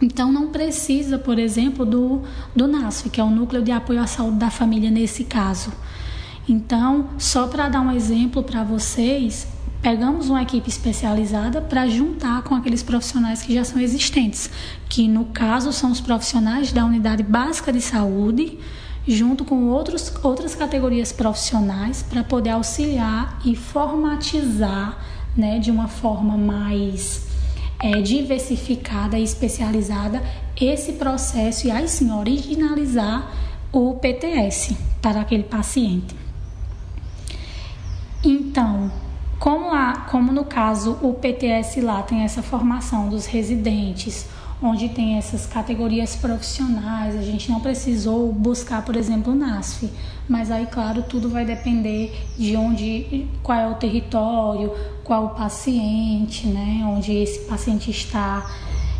Speaker 18: Então não precisa, por exemplo, do, do NASF, que é o Núcleo de Apoio à Saúde da Família nesse caso. Então, só para dar um exemplo para vocês, pegamos uma equipe especializada para juntar com aqueles profissionais que já são existentes, que no caso são os profissionais da unidade básica de saúde, junto com outros, outras categorias profissionais, para poder auxiliar e formatizar né, de uma forma mais é, diversificada e especializada esse processo e aí sim originalizar o PTS para aquele paciente. Então, como, lá, como no caso o PTS lá tem essa formação dos residentes, onde tem essas categorias profissionais, a gente não precisou buscar, por exemplo, o NASF, mas aí, claro, tudo vai depender de onde, qual é o território, qual o paciente, né, onde esse paciente está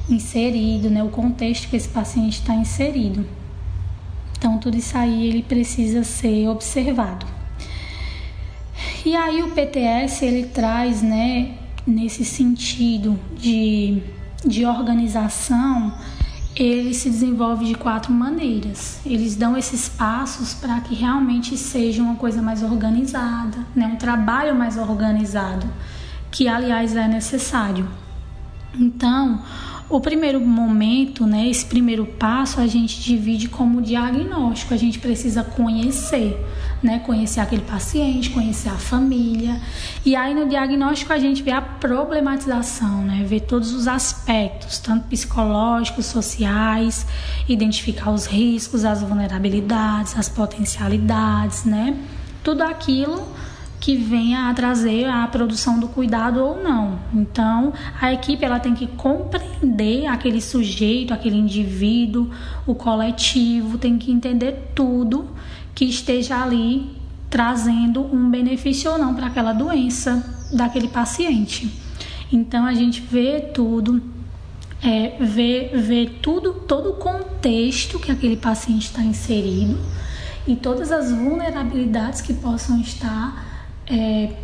Speaker 18: inserido, né, o contexto que esse paciente está inserido. Então, tudo isso aí ele precisa ser observado. E aí o PTS ele traz, né, nesse sentido de de organização, ele se desenvolve de quatro maneiras. Eles dão esses passos para que realmente seja uma coisa mais organizada, né? um trabalho mais organizado, que aliás é necessário. Então, o primeiro momento, né, esse primeiro passo, a gente divide como diagnóstico. A gente precisa conhecer, né, conhecer aquele paciente, conhecer a família. E aí no diagnóstico a gente vê a problematização, né, ver todos os aspectos, tanto psicológicos, sociais, identificar os riscos, as vulnerabilidades, as potencialidades, né, tudo aquilo que venha a trazer a produção do cuidado ou não. Então, a equipe ela tem que compreender aquele sujeito, aquele indivíduo, o coletivo, tem que entender tudo que esteja ali trazendo um benefício ou não para aquela doença daquele paciente. Então, a gente vê tudo, é, vê, vê tudo, todo o contexto que aquele paciente está inserido e todas as vulnerabilidades que possam estar é,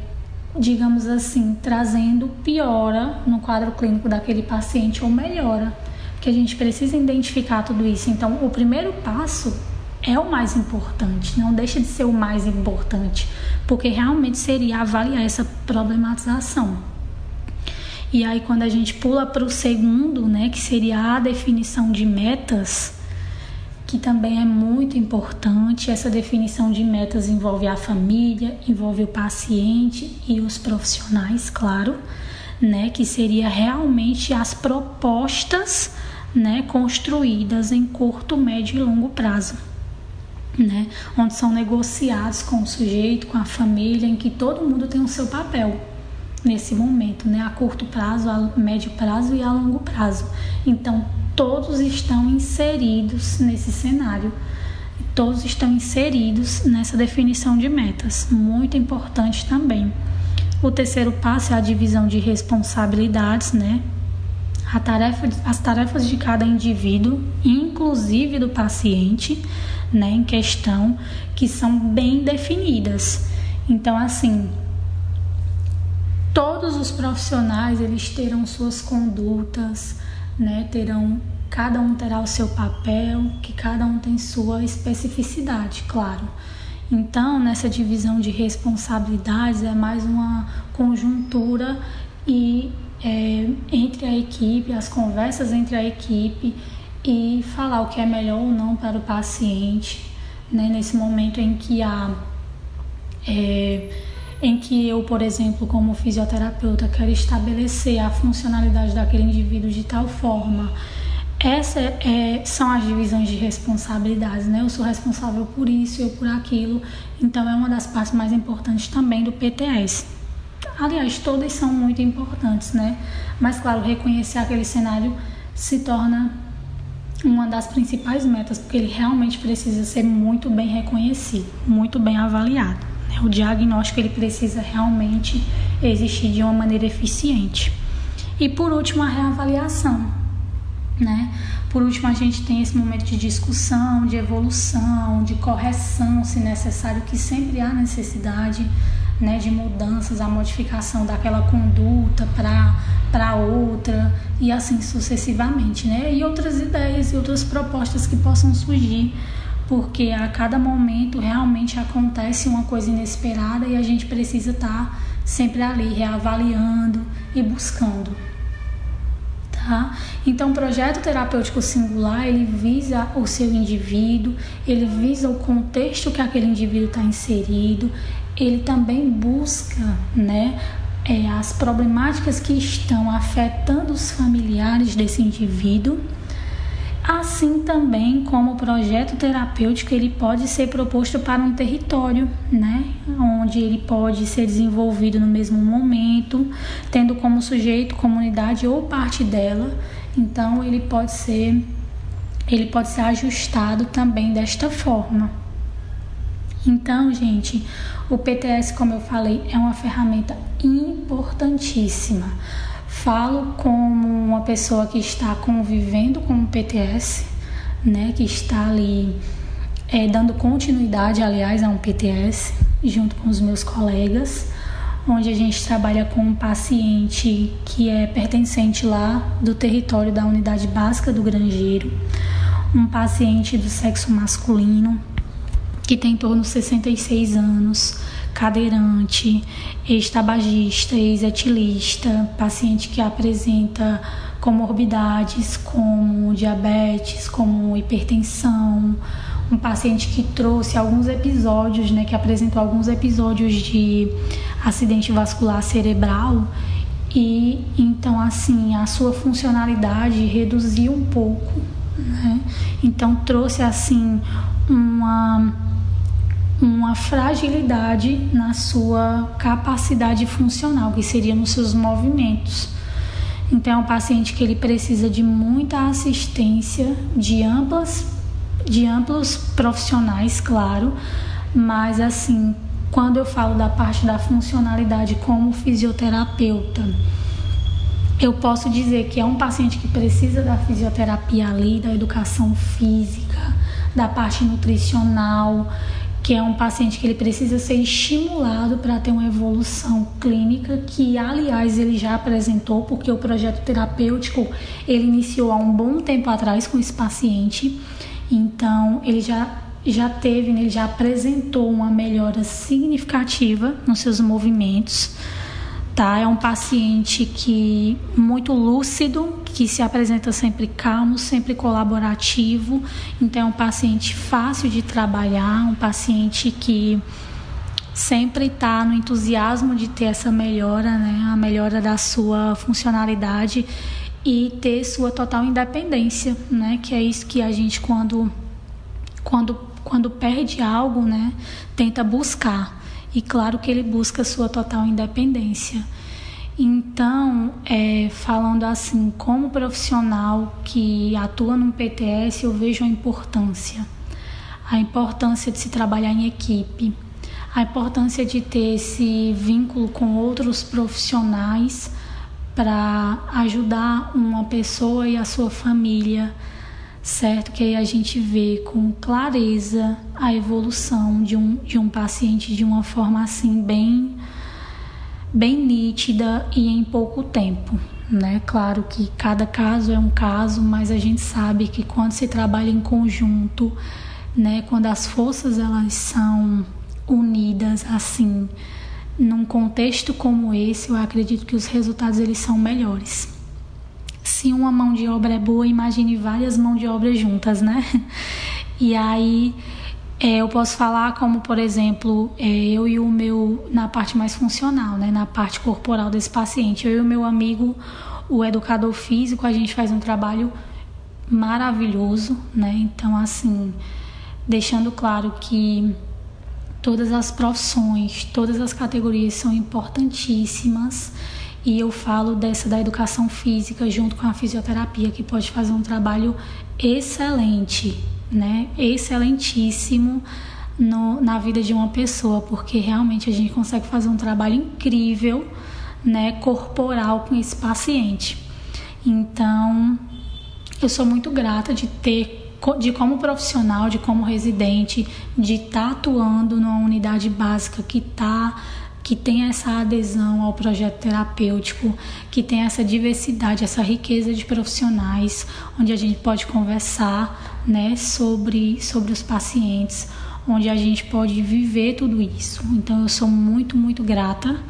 Speaker 18: digamos assim, trazendo piora no quadro clínico daquele paciente ou melhora, que a gente precisa identificar tudo isso. Então, o primeiro passo é o mais importante, não deixa de ser o mais importante, porque realmente seria avaliar essa problematização. E aí, quando a gente pula para o segundo, né, que seria a definição de metas, que também é muito importante. Essa definição de metas envolve a família, envolve o paciente e os profissionais, claro, né, que seria realmente as propostas, né, construídas em curto, médio e longo prazo. Né, onde são negociados com o sujeito, com a família, em que todo mundo tem o seu papel nesse momento, né, a curto prazo, a médio prazo e a longo prazo. Então, todos estão inseridos nesse cenário. Todos estão inseridos nessa definição de metas, muito importante também. O terceiro passo é a divisão de responsabilidades, né? Tarefa, as tarefas de cada indivíduo, inclusive do paciente, né, em questão, que são bem definidas. Então, assim, todos os profissionais eles terão suas condutas, né? Terão cada um terá o seu papel, que cada um tem sua especificidade, claro. Então, nessa divisão de responsabilidades é mais uma conjuntura e é, entre a equipe, as conversas entre a equipe e falar o que é melhor ou não para o paciente, né? Nesse momento em que há é, em que eu, por exemplo, como fisioterapeuta, quero estabelecer a funcionalidade daquele indivíduo de tal forma. Essas é, são as divisões de responsabilidades, né? Eu sou responsável por isso, eu por aquilo. Então, é uma das partes mais importantes também do PTS. Aliás, todas são muito importantes, né? Mas, claro, reconhecer aquele cenário se torna uma das principais metas, porque ele realmente precisa ser muito bem reconhecido, muito bem avaliado. O diagnóstico ele precisa realmente existir de uma maneira eficiente. E por último, a reavaliação. né? Por último, a gente tem esse momento de discussão, de evolução, de correção, se necessário, que sempre há necessidade né, de mudanças, a modificação daquela conduta para outra e assim sucessivamente, né? E outras ideias e outras propostas que possam surgir, porque a cada momento realmente acontece uma coisa inesperada e a gente precisa estar tá sempre ali reavaliando e buscando. Tá? Então, o projeto terapêutico singular ele visa o seu indivíduo, ele visa o contexto que aquele indivíduo está inserido, ele também busca, né, é, as problemáticas que estão afetando os familiares desse indivíduo Assim também como o projeto terapêutico ele pode ser proposto para um território, né, onde ele pode ser desenvolvido no mesmo momento, tendo como sujeito comunidade ou parte dela. Então ele pode ser ele pode ser ajustado também desta forma. Então, gente, o PTS, como eu falei, é uma ferramenta importantíssima. Falo como uma pessoa que está convivendo com o PTS, né, que está ali é, dando continuidade, aliás, a um PTS, junto com os meus colegas, onde a gente trabalha com um paciente que é pertencente lá do território da unidade básica do Grangeiro, um paciente do sexo masculino que tem em torno de 66 anos cadeirante, ex-tabagista, ex-etilista, paciente que apresenta comorbidades como diabetes, como hipertensão, um paciente que trouxe alguns episódios, né, que apresentou alguns episódios de acidente vascular cerebral e então assim a sua funcionalidade reduziu um pouco, né? Então trouxe assim uma uma fragilidade na sua capacidade funcional, que seria nos seus movimentos. Então, é um paciente que ele precisa de muita assistência, de amplas, de amplos profissionais, claro, mas assim, quando eu falo da parte da funcionalidade como fisioterapeuta, eu posso dizer que é um paciente que precisa da fisioterapia ali, da educação física, da parte nutricional, que é um paciente que ele precisa ser estimulado para ter uma evolução clínica, que aliás ele já apresentou, porque o projeto terapêutico ele iniciou há um bom tempo atrás com esse paciente, então ele já já teve, né, ele já apresentou uma melhora significativa nos seus movimentos tá? É um paciente que muito lúcido, que se apresenta sempre calmo, sempre colaborativo. Então é um paciente fácil de trabalhar, um paciente que sempre está no entusiasmo de ter essa melhora, né? A melhora da sua funcionalidade e ter sua total independência, né? Que é isso que a gente quando quando quando perde algo, né, tenta buscar e claro que ele busca sua total independência. Então, é, falando assim, como profissional que atua no PTS, eu vejo a importância. A importância de se trabalhar em equipe, a importância de ter esse vínculo com outros profissionais para ajudar uma pessoa e a sua família certo? Que aí a gente vê com clareza a evolução de um, de um paciente de uma forma assim bem, bem nítida e em pouco tempo. Né? Claro que cada caso é um caso, mas a gente sabe que quando se trabalha em conjunto, né, quando as forças elas são unidas assim, num contexto como esse, eu acredito que os resultados eles são melhores se uma mão de obra é boa, imagine várias mãos de obra juntas, né? E aí é, eu posso falar como, por exemplo, é, eu e o meu, na parte mais funcional, né? Na parte corporal desse paciente, eu e o meu amigo, o educador físico, a gente faz um trabalho maravilhoso, né? Então, assim, deixando claro que todas as profissões, todas as categorias são importantíssimas e eu falo dessa da educação física junto com a fisioterapia, que pode fazer um trabalho excelente, né? Excelentíssimo no, na vida de uma pessoa, porque realmente a gente consegue fazer um trabalho incrível, né, corporal com esse paciente. Então, eu sou muito grata de ter de como profissional, de como residente, de estar tá atuando numa unidade básica que tá que tem essa adesão ao projeto terapêutico, que tem essa diversidade, essa riqueza de profissionais, onde a gente pode conversar, né, sobre sobre os pacientes, onde a gente pode viver tudo isso. Então eu sou muito, muito grata.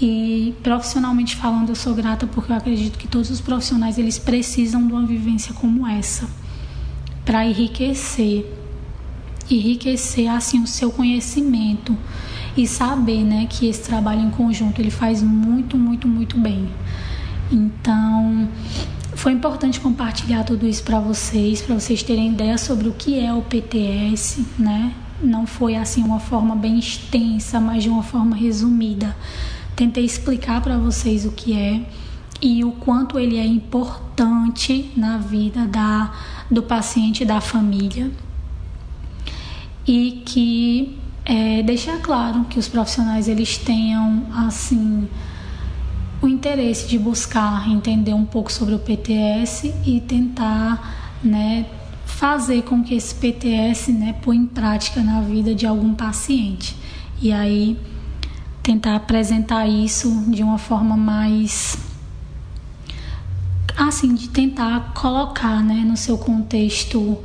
Speaker 18: E profissionalmente falando, eu sou grata porque eu acredito que todos os profissionais eles precisam de uma vivência como essa para enriquecer, enriquecer assim o seu conhecimento e saber, né, que esse trabalho em conjunto ele faz muito, muito, muito bem. Então, foi importante compartilhar tudo isso para vocês, para vocês terem ideia sobre o que é o PTS, né? Não foi assim uma forma bem extensa, mas de uma forma resumida. Tentei explicar para vocês o que é e o quanto ele é importante na vida da, do paciente e da família. E que é, deixar claro que os profissionais eles tenham assim o interesse de buscar entender um pouco sobre o PTS e tentar né, fazer com que esse PTS né, põe em prática na vida de algum paciente. E aí tentar apresentar isso de uma forma mais assim de tentar colocar né, no seu contexto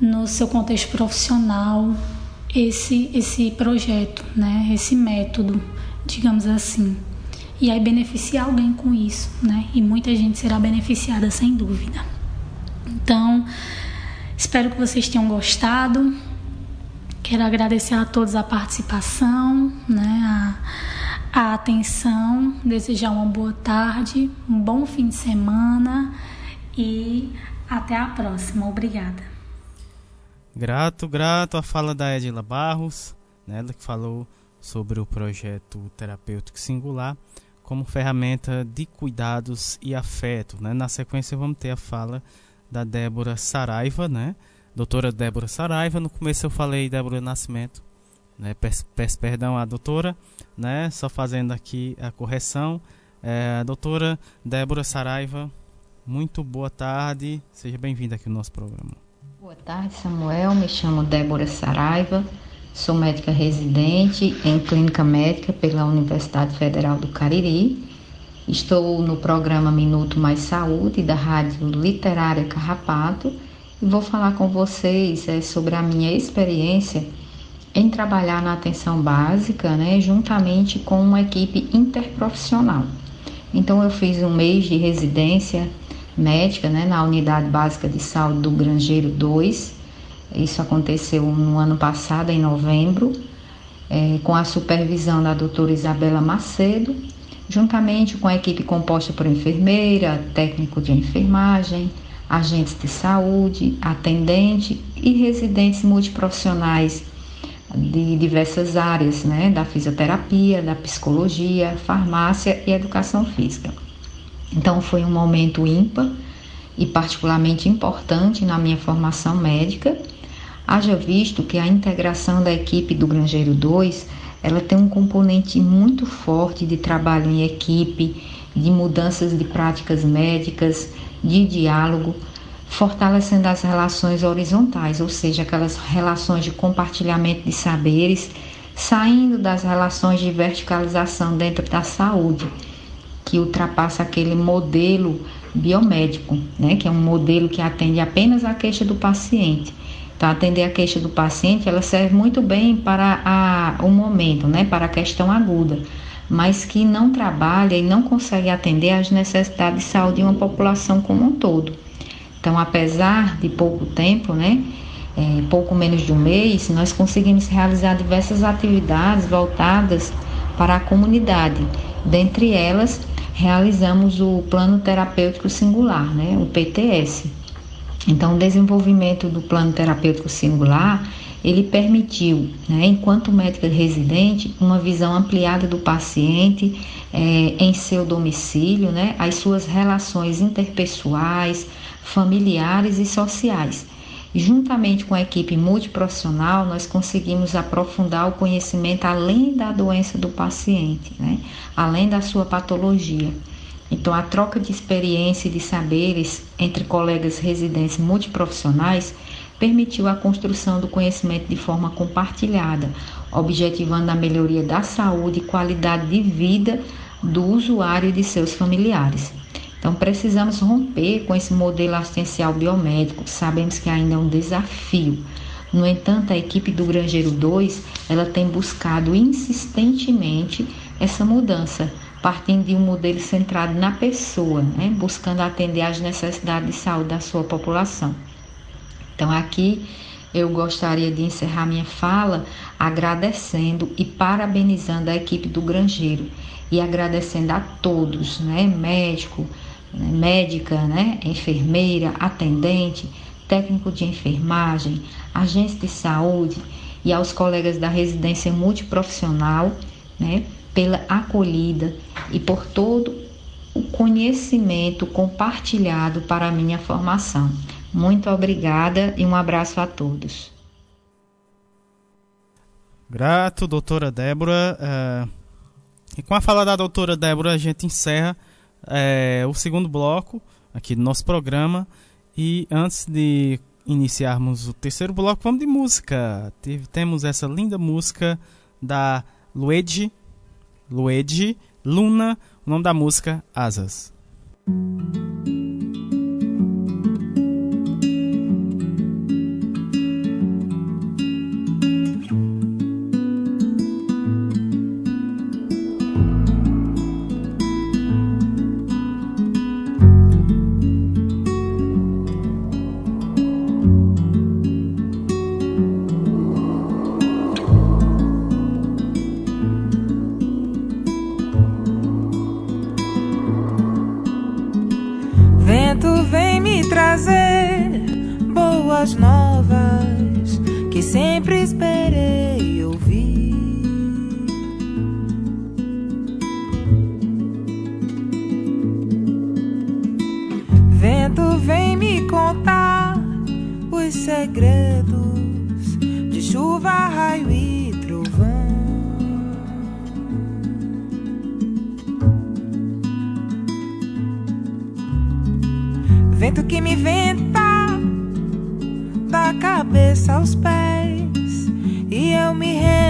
Speaker 18: no seu contexto profissional esse esse projeto né? Esse método digamos assim. E aí beneficiar alguém com isso né? E muita gente será beneficiada sem dúvida. Então espero que vocês tenham gostado. Quero agradecer a todos a participação né? A a atenção, desejar uma boa tarde, um bom fim de semana e até a próxima. Obrigada.
Speaker 9: Grato, grato a fala da Edila Barros, né, ela que falou sobre o projeto terapêutico singular como ferramenta de cuidados e afeto. Né? Na sequência vamos ter a fala da Débora Saraiva, né? Doutora Débora Saraiva. No começo eu falei Débora Nascimento, né? Peço, peço perdão à doutora, né? Só fazendo aqui a correção. É, doutora Débora Saraiva, muito boa tarde, seja bem-vinda aqui no nosso programa.
Speaker 19: Boa tarde, Samuel. Me chamo Débora Saraiva, sou médica residente em clínica médica pela Universidade Federal do Cariri. Estou no programa Minuto Mais Saúde da Rádio Literária Carrapato e vou falar com vocês é, sobre a minha experiência em trabalhar na atenção básica, né, juntamente com uma equipe interprofissional. Então, eu fiz um mês de residência médica né, na Unidade Básica de Saúde do Grangeiro 2. Isso aconteceu no ano passado, em novembro, é, com a supervisão da doutora Isabela Macedo, juntamente com a equipe composta por enfermeira, técnico de enfermagem, agentes de saúde, atendente e residentes multiprofissionais de diversas áreas, né, da fisioterapia, da psicologia, farmácia e educação física. Então foi um momento ímpar e particularmente importante na minha formação médica. Haja visto que a integração da equipe do Grangeiro 2, ela tem um componente muito forte de trabalho em equipe, de mudanças de práticas médicas, de diálogo, fortalecendo as relações horizontais, ou seja, aquelas relações de compartilhamento de saberes, saindo das relações de verticalização dentro da saúde, que ultrapassa aquele modelo biomédico, né, que é um modelo que atende apenas a queixa do paciente. Então, atender a queixa do paciente, ela serve muito bem para a, o momento, né, para a questão aguda, mas que não trabalha e não consegue atender às necessidades de saúde de uma população como um todo. Então, apesar de pouco tempo, né, é, pouco menos de um mês, nós conseguimos realizar diversas atividades voltadas para a comunidade. Dentre elas, realizamos o Plano Terapêutico Singular, né, o PTS. Então, o desenvolvimento do Plano Terapêutico Singular, ele permitiu, né, enquanto médica residente, uma visão ampliada do paciente é, em seu domicílio, né, as suas relações interpessoais, familiares e sociais. Juntamente com a equipe multiprofissional, nós conseguimos aprofundar o conhecimento além da doença do paciente, né? além da sua patologia. Então, a troca de experiência e de saberes entre colegas residentes multiprofissionais permitiu a construção do conhecimento de forma compartilhada, objetivando a melhoria da saúde e qualidade de vida do usuário e de seus familiares. Então, precisamos romper com esse modelo assistencial biomédico, sabemos que ainda é um desafio. No entanto, a equipe do Grangeiro 2, ela tem buscado insistentemente essa mudança, partindo de um modelo centrado na pessoa, né? buscando atender às necessidades de saúde da sua população. Então, aqui eu gostaria de encerrar minha fala agradecendo e parabenizando a equipe do Grangeiro e agradecendo a todos, né, médico, médica, né, enfermeira, atendente, técnico de enfermagem, agente de saúde e aos colegas da residência multiprofissional, né, pela acolhida e por todo o conhecimento compartilhado para a minha formação. Muito obrigada e um abraço a todos.
Speaker 20: Grato, doutora Débora. É, e com a fala da doutora Débora, a gente encerra é, o segundo bloco aqui do nosso programa. E antes de iniciarmos o terceiro bloco, vamos de música. Temos essa linda música da Luigi, Luigi Luna, o nome da música Asas.
Speaker 9: trazer
Speaker 20: boas novas que sempre esperei ouvir. Vento vem me contar os segredos me inventar da cabeça aos pés e eu me rendo.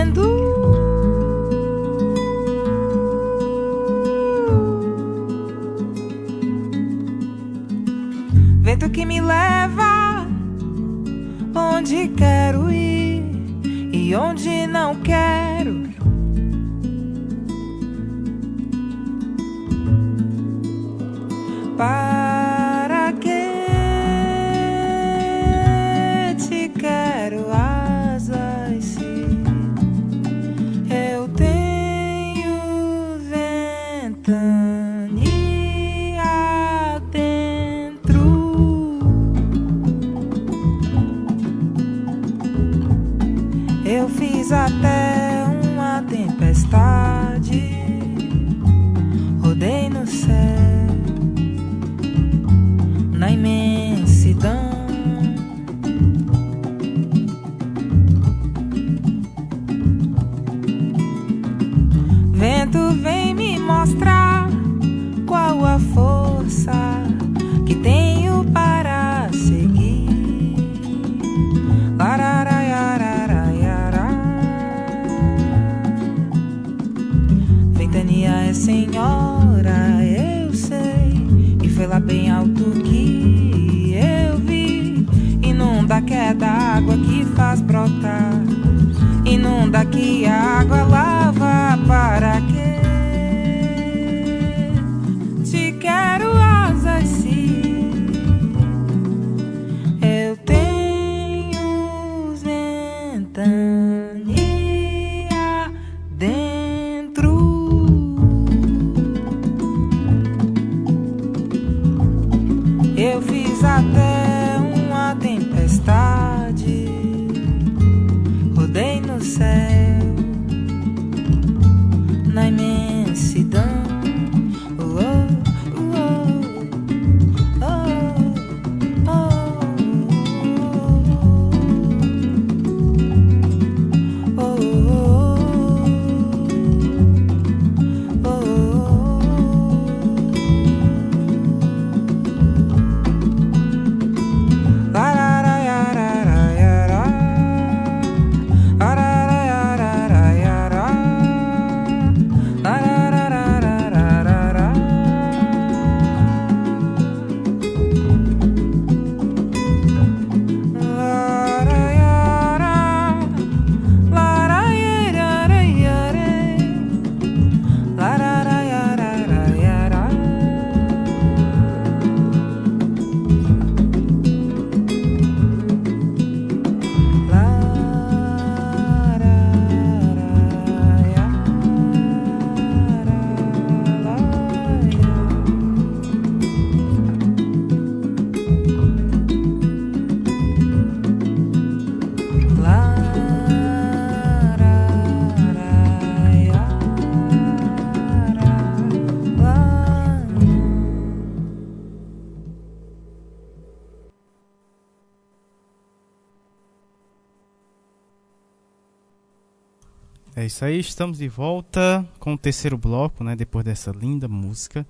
Speaker 9: Isso aí, estamos de volta com o terceiro bloco, né? Depois dessa linda música.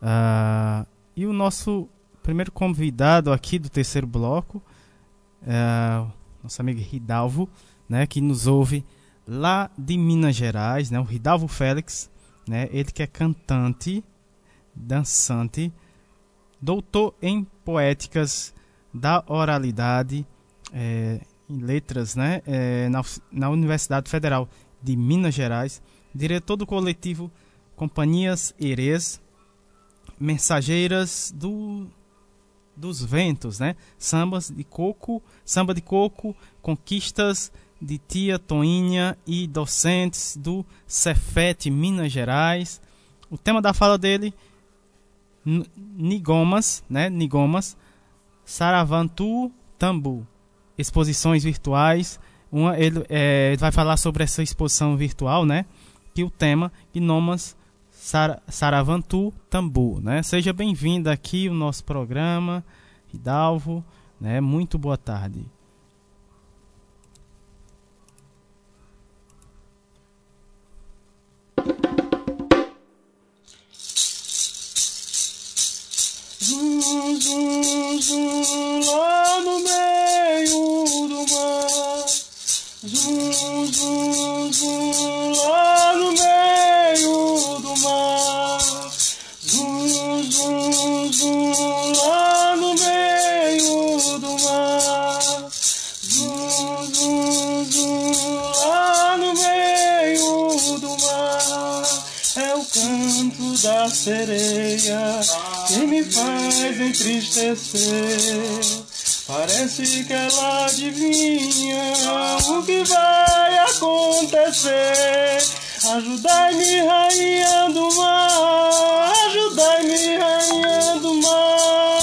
Speaker 9: Uh, e o nosso primeiro convidado aqui do terceiro bloco, uh, nosso amigo Ridalvo, né? Que nos ouve lá de Minas Gerais, né? O Ridalvo Félix, né? Ele que é cantante, dançante, doutor em poéticas da oralidade, é, em letras, né? É, na, na Universidade Federal de Minas Gerais, diretor do coletivo Companhias Erês, mensageiras do dos ventos, né? Sambas de coco, samba de coco, conquistas de tia Toinha e docentes do Cefet Minas Gerais. O tema da fala dele Nigomas, né? Nigomas, Saravantu Tambu. Exposições virtuais. Uma, ele, é, ele vai falar sobre essa exposição virtual, né? Que o tema Gnomas Sar, Saravantu Tambu, né? Seja bem-vindo aqui ao nosso programa, Hidalvo, né? Muito boa tarde.
Speaker 5: zum, zum, zum, lá no meio do mar. Zum, zum, zum, lá no meio do mar. Zum, zum, zum, lá no meio do mar. Zum, zum, zum, lá no meio do mar. É o canto da sereia que me faz entristecer. Parece que ela adivinha o que vai acontecer. Ajudai-me, rainha do mar. Ajudai-me, rainha do mar.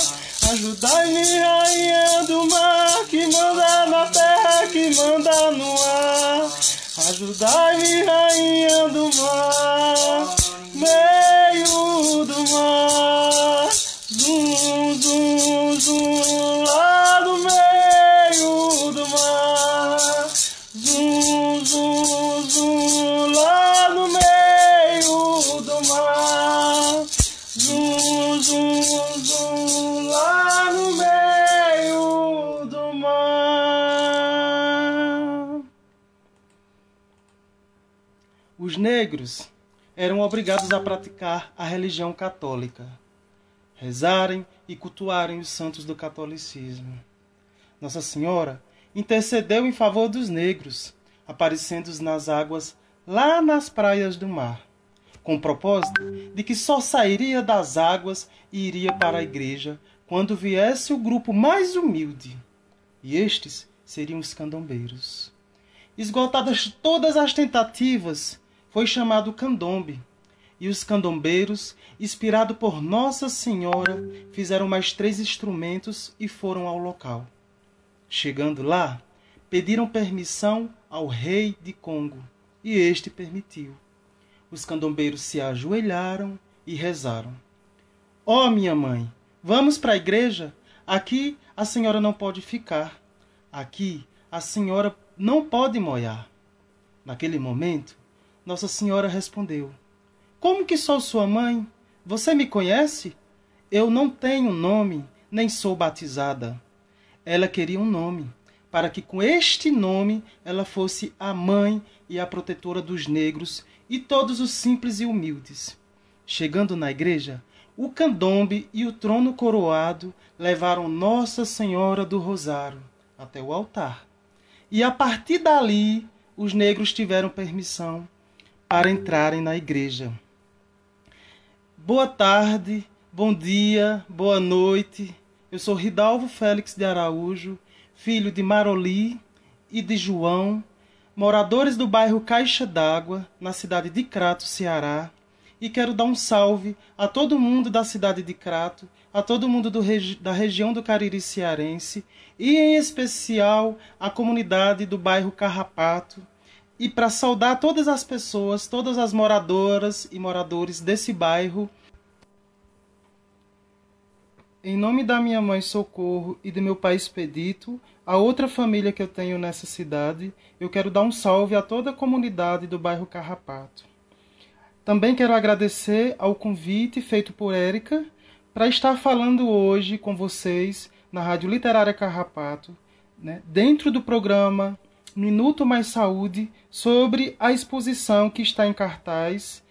Speaker 5: Ajudai-me, rainha do mar. Que manda na terra, que manda no ar. Ajudai-me, rainha do mar. Meio do mar. Zum, zum, lá no meio do mar. Zum, zum, zum, lá no meio do mar. Zum, zum, zum, lá no meio do mar. Os negros eram obrigados a praticar a religião católica rezarem e cultuarem os santos do catolicismo. Nossa Senhora intercedeu em favor dos negros, aparecendo nas águas lá nas praias do mar, com o propósito de que só sairia das águas e iria para a igreja quando viesse o grupo mais humilde, e estes seriam os candombeiros. Esgotadas todas as tentativas, foi chamado candombe, e os candombeiros, inspirado por Nossa Senhora, fizeram mais três instrumentos e foram ao local. Chegando lá, pediram permissão ao rei de Congo, e este permitiu. Os candombeiros se ajoelharam e rezaram. Ó oh, minha mãe, vamos para a igreja? Aqui a senhora não pode ficar. Aqui a senhora não pode moiar. Naquele momento, Nossa Senhora respondeu: como que sou sua mãe? Você me conhece? Eu não tenho nome, nem sou batizada. Ela queria um nome, para que com este nome ela fosse a mãe e a protetora dos negros e todos os simples e humildes. Chegando na igreja, o candombe e o trono coroado levaram Nossa Senhora do Rosário até o altar. E a partir dali, os negros tiveram permissão para entrarem na igreja. Boa tarde, bom dia, boa noite. Eu sou Ridalvo Félix de Araújo, filho de Maroli e de João, moradores do bairro Caixa d'Água, na cidade de Crato, Ceará. E quero dar um salve a todo mundo da cidade de Crato, a todo mundo regi da região do Cariri Cearense e, em especial, a comunidade do bairro Carrapato, e para saudar todas as pessoas, todas as moradoras e moradores desse bairro. em nome da minha mãe Socorro e do meu pai Expedito, a outra família que eu tenho nessa cidade, eu quero dar um salve a toda a comunidade do bairro Carrapato. Também quero agradecer ao convite feito por Érica para estar falando hoje com vocês na Rádio Literária Carrapato, né, dentro do programa Minuto Mais Saúde, sobre a exposição que está em cartaz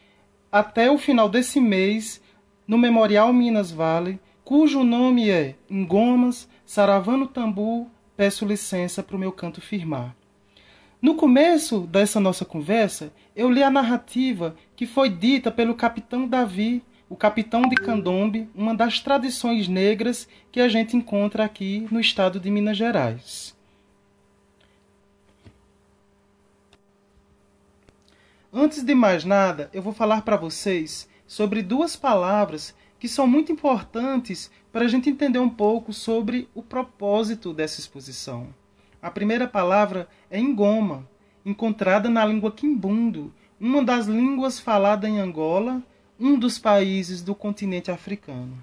Speaker 5: até o final desse mês no Memorial Minas Vale, cujo nome é Engomas, Saravano Tambu, peço licença para o meu canto firmar. No começo dessa nossa conversa, eu li a narrativa que foi dita pelo capitão Davi, o capitão de Candombe, uma das tradições negras que a gente encontra aqui no estado de Minas Gerais. Antes de mais nada, eu vou falar para vocês sobre duas palavras que são muito importantes para a gente entender um pouco sobre o propósito dessa exposição. A primeira palavra é engoma, encontrada na língua quimbundo, uma das línguas faladas em Angola, um dos países do continente africano.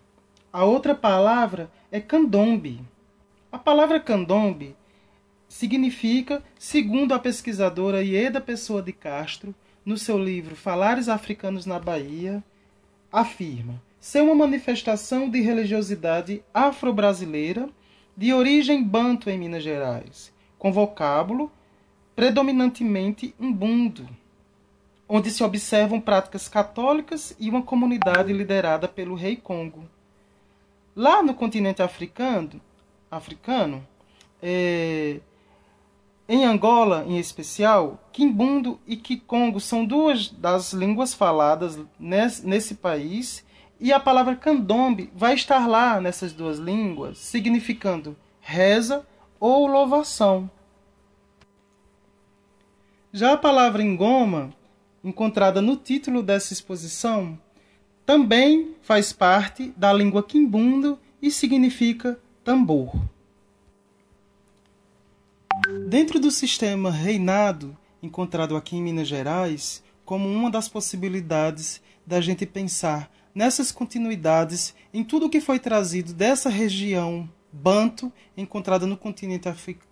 Speaker 5: A outra palavra é candombe. A palavra candombe significa, segundo a pesquisadora Ieda Pessoa de Castro, no seu livro Falares Africanos na Bahia, afirma ser uma manifestação de religiosidade afro-brasileira de origem banto em Minas Gerais, com vocábulo predominantemente umbundo, onde se observam práticas católicas e uma comunidade liderada pelo rei Congo. Lá no continente africano, africano é, em Angola, em especial, Quimbundo e Kikongo são duas das línguas faladas nesse, país e a palavra candombe vai estar lá nessas duas línguas, significando reza ou louvação. Já a palavra engoma, encontrada no título dessa exposição, também faz parte da língua quimbundo e significa tambor. Dentro do sistema reinado, encontrado aqui em Minas Gerais, como uma das possibilidades da gente pensar nessas continuidades em tudo o que foi trazido dessa região banto encontrada no continente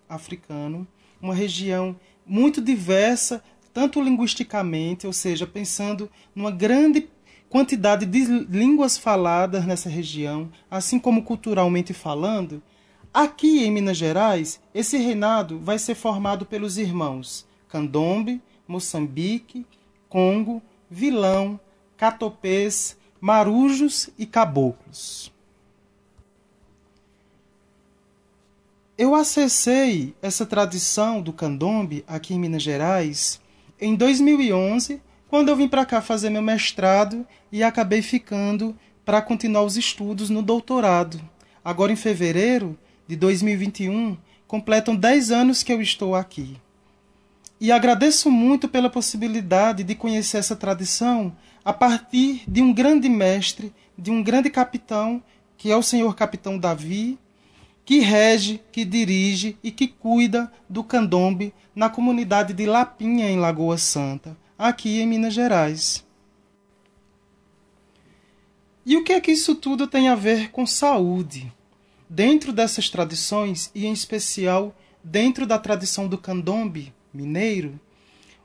Speaker 5: africano, uma região muito diversa, tanto linguisticamente, ou seja, pensando numa grande quantidade de línguas faladas nessa região, assim como culturalmente falando. Aqui em Minas Gerais, esse reinado vai ser formado pelos irmãos Candombe, Moçambique, Congo, Vilão, Catopês, marujos e caboclos. Eu acessei essa tradição do candombe aqui em Minas Gerais em 2011, quando eu vim para cá fazer meu mestrado e acabei ficando para continuar os estudos no doutorado. Agora em fevereiro de 2021, completam 10 anos que eu estou aqui. E agradeço muito pela possibilidade de conhecer essa tradição a partir de um grande mestre, de um grande capitão, que é o senhor capitão Davi, que rege, que dirige e que cuida do candombe na comunidade de Lapinha, em Lagoa Santa, aqui em Minas Gerais. E o que é que isso tudo tem a ver com saúde? Dentro dessas tradições, e em especial dentro da tradição do candombe mineiro,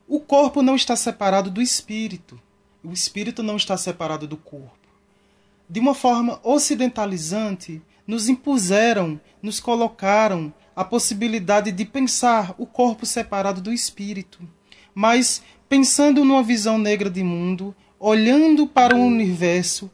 Speaker 5: o corpo não está separado do espírito o espírito não está separado do corpo. De uma forma ocidentalizante, nos impuseram, nos colocaram a possibilidade de pensar o corpo separado do espírito. Mas, pensando numa visão negra de mundo, olhando para o universo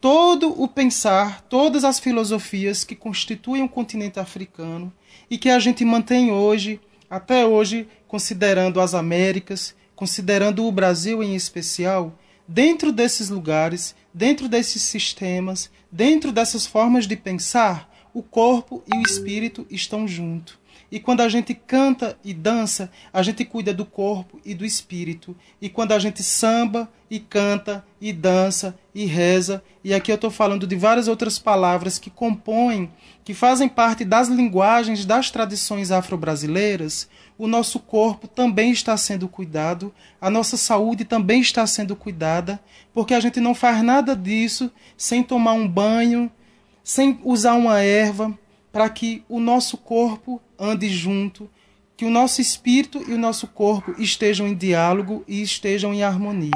Speaker 5: todo o pensar, todas as filosofias que constituem o continente africano e que a gente mantém hoje, até hoje, considerando as Américas, considerando o Brasil em especial, dentro desses lugares, dentro desses sistemas, dentro dessas formas de pensar, o corpo e o espírito estão juntos. E quando a gente canta e dança, a gente cuida do corpo e do espírito. E quando a gente samba e canta e dança e reza, e aqui eu estou falando de várias outras palavras que compõem, que fazem parte das linguagens das tradições afro-brasileiras, o nosso corpo também está sendo cuidado, a nossa saúde também está sendo cuidada, porque a gente não faz nada disso sem tomar um banho, sem usar uma erva, para que o nosso corpo ande junto, que o nosso espírito e o nosso corpo estejam em diálogo e estejam em harmonia.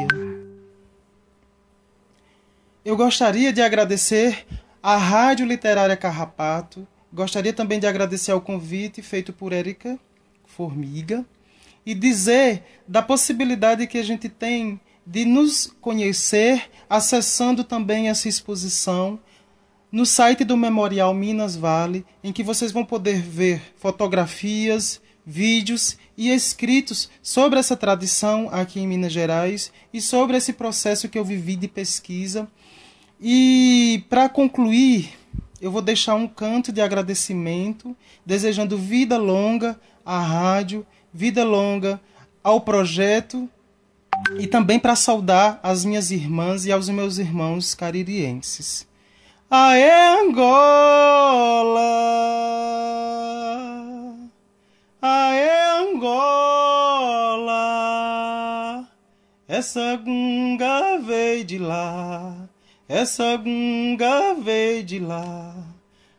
Speaker 5: Eu gostaria de agradecer à Rádio Literária Carrapato, gostaria também de agradecer ao convite feito por Érica Formiga e dizer da possibilidade que a gente tem de nos conhecer acessando também essa exposição no site do Memorial Minas Vale, em que vocês vão poder ver fotografias, vídeos e escritos sobre essa tradição aqui em Minas Gerais e sobre esse processo que eu vivi de pesquisa e para concluir, eu vou deixar um canto de agradecimento, desejando vida longa à rádio, vida longa ao projeto e também para saudar as minhas irmãs e aos meus irmãos caririenses. Aê Angola! Aê Angola! Essa gunga veio de lá essa gunga veio de lá.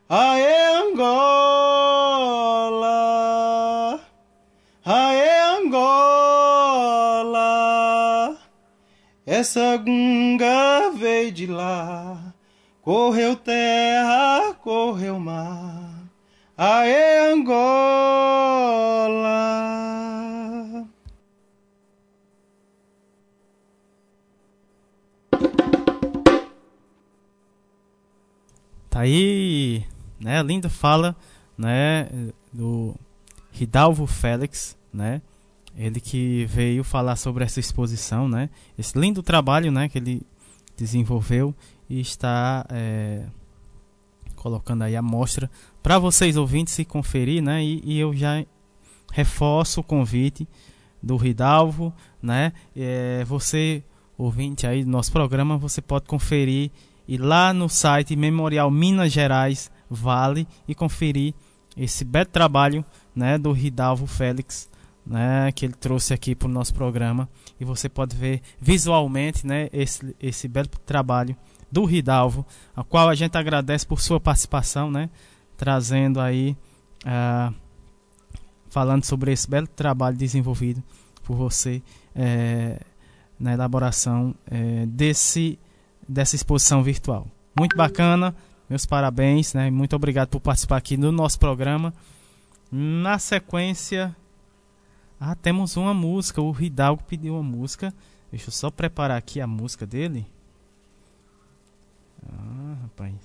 Speaker 5: Aê Angola, aê Angola, essa gunga veio de lá. Correu terra, correu mar. Aê Angola.
Speaker 9: Tá aí, né, linda fala, né, do Ridalvo Félix, né? Ele que veio falar sobre essa exposição, né? Esse lindo trabalho, né, que ele desenvolveu e está é, colocando aí a mostra para vocês ouvintes se conferir, né? E, e, eu já reforço o convite do Ridalvo, né? É, você ouvinte aí do nosso programa, você pode conferir ir lá no site Memorial Minas Gerais Vale e conferir esse belo trabalho né, do Ridalvo Félix, né, que ele trouxe aqui para o nosso programa. E você pode ver visualmente né, esse, esse belo trabalho do Ridalvo, a qual a gente agradece por sua participação, né, trazendo aí, uh, falando sobre esse belo trabalho desenvolvido por você é, na elaboração é, desse dessa exposição virtual. Muito bacana, meus parabéns, né? Muito obrigado por participar aqui no nosso programa. Na sequência, ah, temos uma música. O Hidalgo pediu uma música. Deixa eu só preparar aqui a música dele. Ah, rapaz.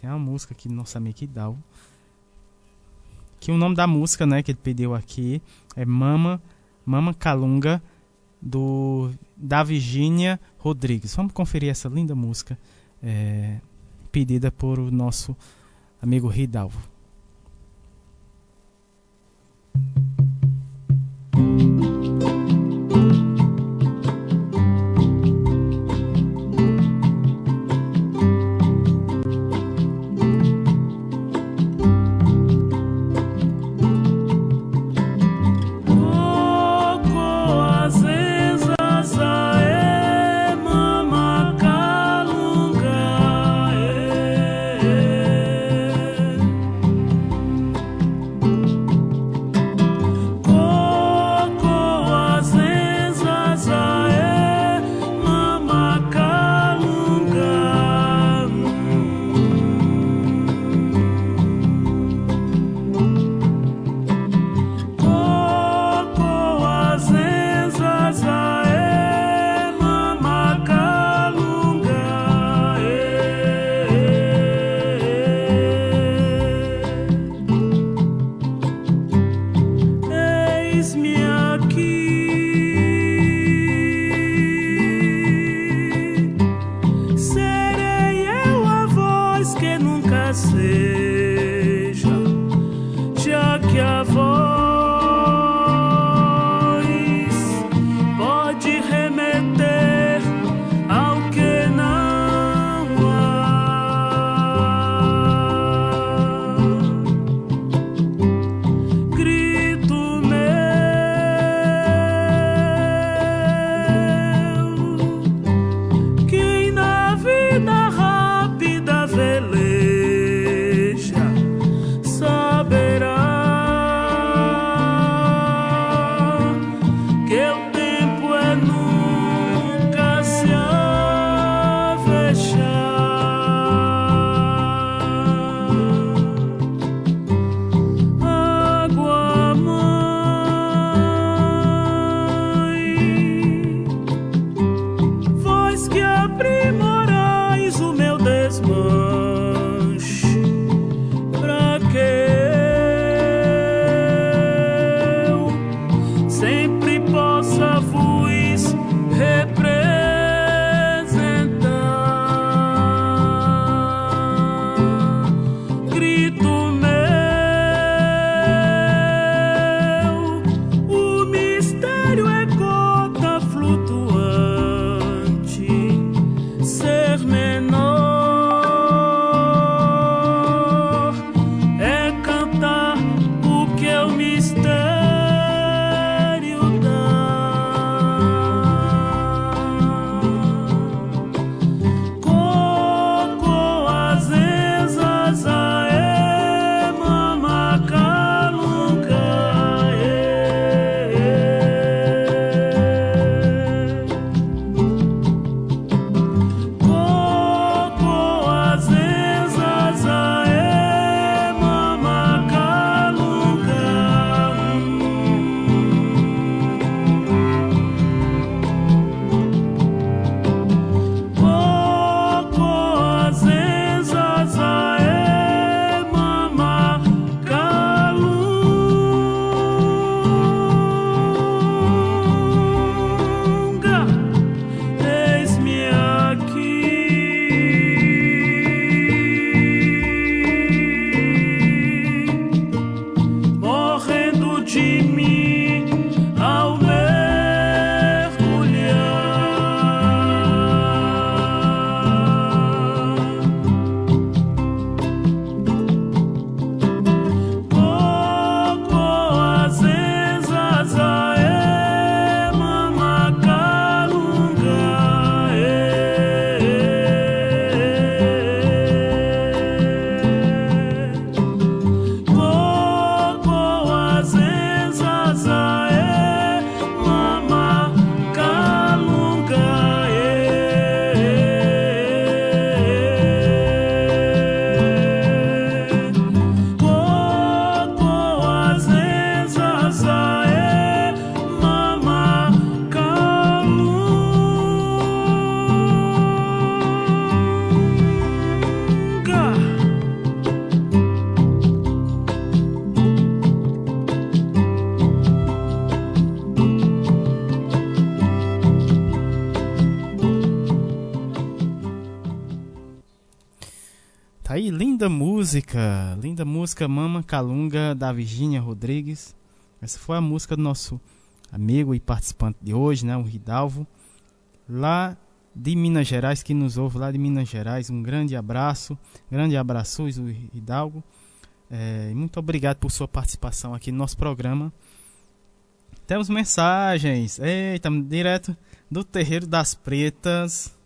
Speaker 9: Tem uma música aqui do nosso amigo Hidalgo. Que o nome da música, né, que ele pediu aqui é Mama, Mama Calunga do da Virgínia Rodrigues. Vamos conferir essa linda música é, pedida por o nosso amigo Ridalvo. thank you. Música. Mama Calunga da Virgínia Rodrigues. Essa foi a música do nosso amigo e participante de hoje, né, o Ridalvo, lá de Minas Gerais, que nos ouve lá de Minas Gerais. Um grande abraço, grande abraço, o Hidalgo. É, muito obrigado por sua participação aqui no nosso programa. Temos mensagens. Eita, direto do Terreiro das Pretas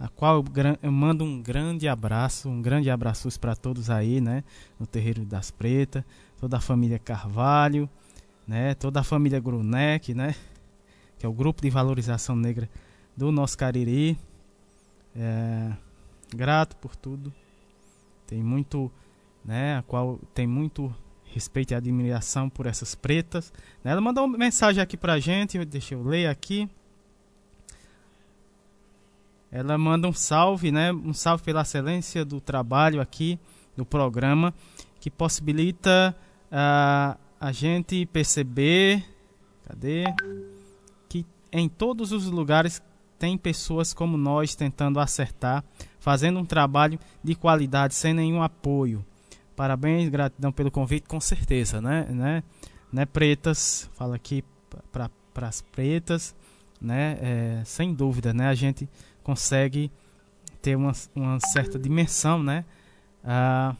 Speaker 9: a qual eu, mando um grande abraço, um grande abraço para todos aí, né, no Terreiro das Pretas, toda a família Carvalho, né, toda a família Grunec, né, que é o grupo de valorização negra do nosso Cariri. É, grato por tudo. Tem muito, né, a qual tem muito respeito e admiração por essas pretas. Ela mandou uma mensagem aqui pra gente, deixa eu ler aqui. Ela manda um salve, né? Um salve pela excelência do trabalho aqui do programa, que possibilita uh, a gente perceber, cadê? Que em todos os lugares tem pessoas como nós tentando acertar, fazendo um trabalho de qualidade sem nenhum apoio. Parabéns, gratidão pelo convite, com certeza, né? né? né pretas, fala aqui para as pretas, né? É, sem dúvida, né? A gente consegue ter uma, uma certa dimensão né, uh,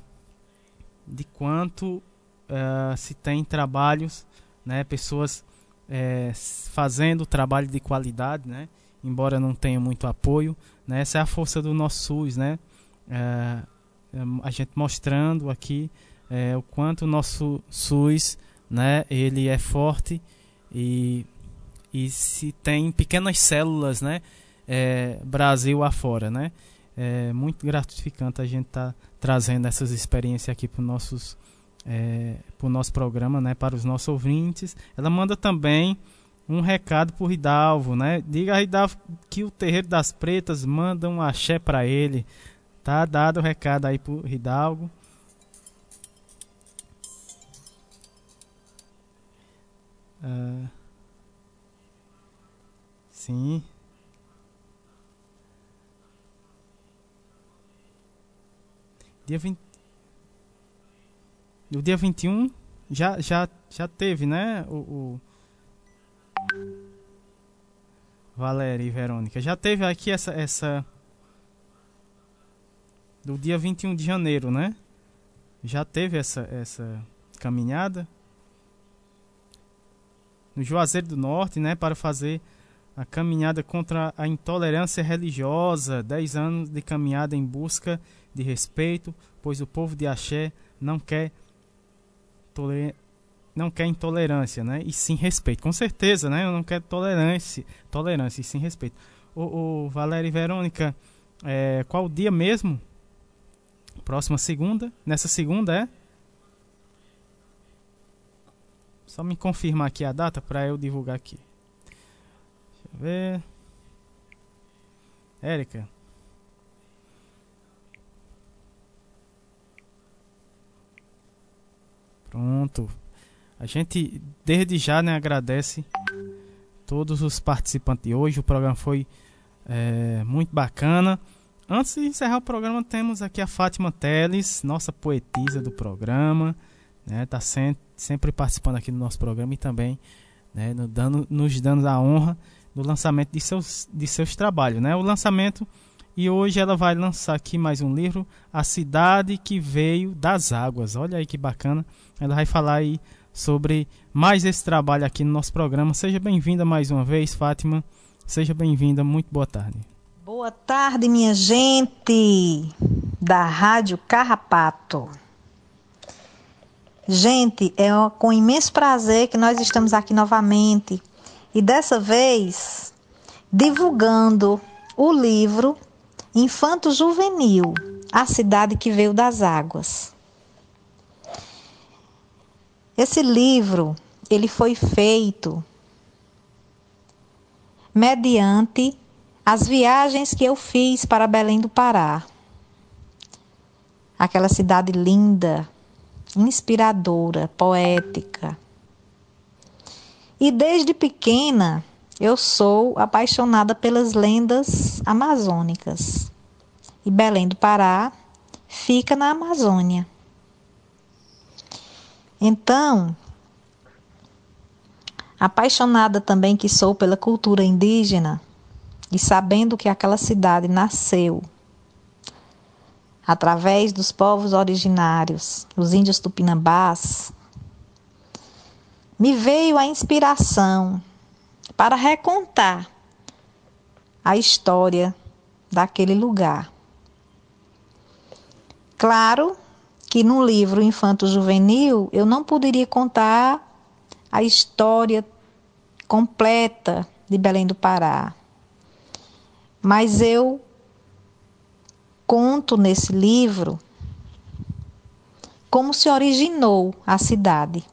Speaker 9: de quanto uh, se tem trabalhos, né, pessoas é, fazendo trabalho de qualidade, né, embora não tenha muito apoio. Né, essa é a força do nosso SUS, né, uh, a gente mostrando aqui é, o quanto o nosso SUS né, ele é forte e, e se tem pequenas células né, é, Brasil afora, né? É muito gratificante a gente estar tá trazendo essas experiências aqui para nossos é, para o nosso programa, né? Para os nossos ouvintes. Ela manda também um recado para o Ridalvo, né? Diga a Ridalvo que o Terreiro das Pretas manda um axé para ele. Tá dado o recado aí para o Ridalgo. Uh, sim. Dia 20. No dia 21 já, já, já teve, né? O, o... Valéria e Verônica. Já teve aqui essa. essa do dia 21 de janeiro, né? Já teve essa, essa caminhada no Juazeiro do Norte, né? Para fazer a caminhada contra a intolerância religiosa. 10 anos de caminhada em busca de respeito, pois o povo de Axé não quer não quer intolerância, né? E sim respeito. Com certeza, né? Eu não quero tolerância, tolerância e sim respeito. O, o Valéria e Verônica, é, qual o dia mesmo? Próxima segunda? Nessa segunda é? Só me confirmar aqui a data para eu divulgar aqui. Deixa eu ver. Érica. Pronto. A gente desde já né, agradece todos os participantes de hoje. O programa foi é, muito bacana. Antes de encerrar o programa, temos aqui a Fátima Teles, nossa poetisa do programa. Né, tá sempre, sempre participando aqui do nosso programa e também né, no dando, nos dando a honra do lançamento de seus, de seus trabalhos. Né? O lançamento e hoje ela vai lançar aqui mais um livro, A Cidade que Veio das Águas. Olha aí que bacana. Ela vai falar aí sobre mais esse trabalho aqui no nosso programa. Seja bem-vinda mais uma vez, Fátima. Seja bem-vinda. Muito boa tarde.
Speaker 21: Boa tarde, minha gente da Rádio Carrapato. Gente, é com imenso prazer que nós estamos aqui novamente e dessa vez divulgando o livro Infanto Juvenil, a cidade que veio das águas. Esse livro, ele foi feito mediante as viagens que eu fiz para Belém do Pará. Aquela cidade linda, inspiradora, poética. E desde pequena eu sou apaixonada pelas lendas amazônicas. E Belém do Pará fica na Amazônia. Então, apaixonada também que sou pela cultura indígena e sabendo que aquela cidade nasceu através dos povos originários, os índios tupinambás, me veio a inspiração para recontar a história daquele lugar. Claro que no livro Infanto Juvenil eu não poderia contar a história completa de Belém do Pará. Mas eu conto nesse livro como se originou a cidade.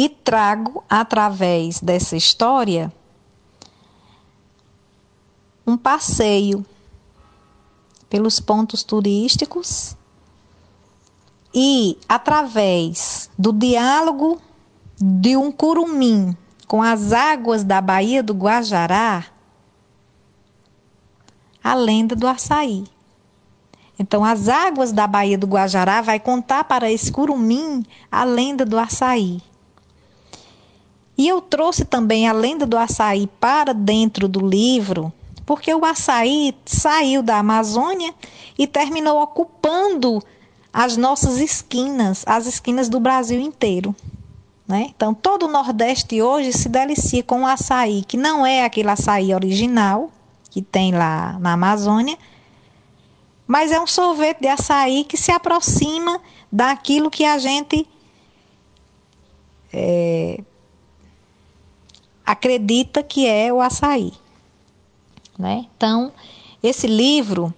Speaker 21: E trago, através dessa história, um passeio pelos pontos turísticos e, através do diálogo de um curumim com as águas da Baía do Guajará, a lenda do açaí. Então, as águas da Baía do Guajará vai contar para esse curumim a lenda do açaí. E eu trouxe também a lenda do açaí para dentro do livro, porque o açaí saiu da Amazônia e terminou ocupando as nossas esquinas, as esquinas do Brasil inteiro. Né? Então, todo o Nordeste hoje se delicia com o açaí, que não é aquele açaí original que tem lá na Amazônia, mas é um sorvete de açaí que se aproxima daquilo que a gente é, acredita que é o açaí. Né? Então, esse livro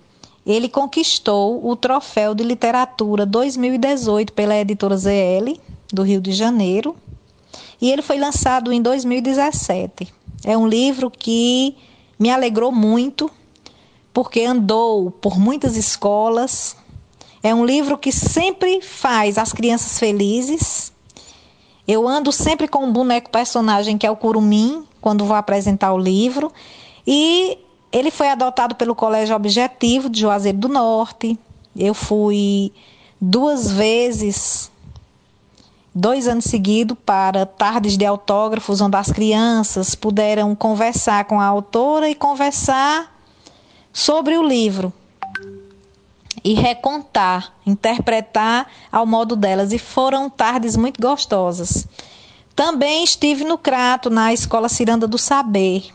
Speaker 21: ele conquistou o troféu de literatura 2018 pela editora ZL do Rio de Janeiro e ele foi lançado em 2017. É um livro que me alegrou muito porque andou por muitas escolas. É um livro que sempre faz as crianças felizes. Eu ando sempre com um boneco personagem que é o Curumim, quando vou apresentar o livro. E ele foi adotado pelo Colégio Objetivo de Juazeiro do Norte. Eu fui duas vezes, dois anos seguidos, para tardes de autógrafos, onde as crianças puderam conversar com a autora e conversar sobre o livro. E recontar, interpretar ao modo delas. E foram tardes muito gostosas. Também estive no Crato, na Escola Ciranda do Saber,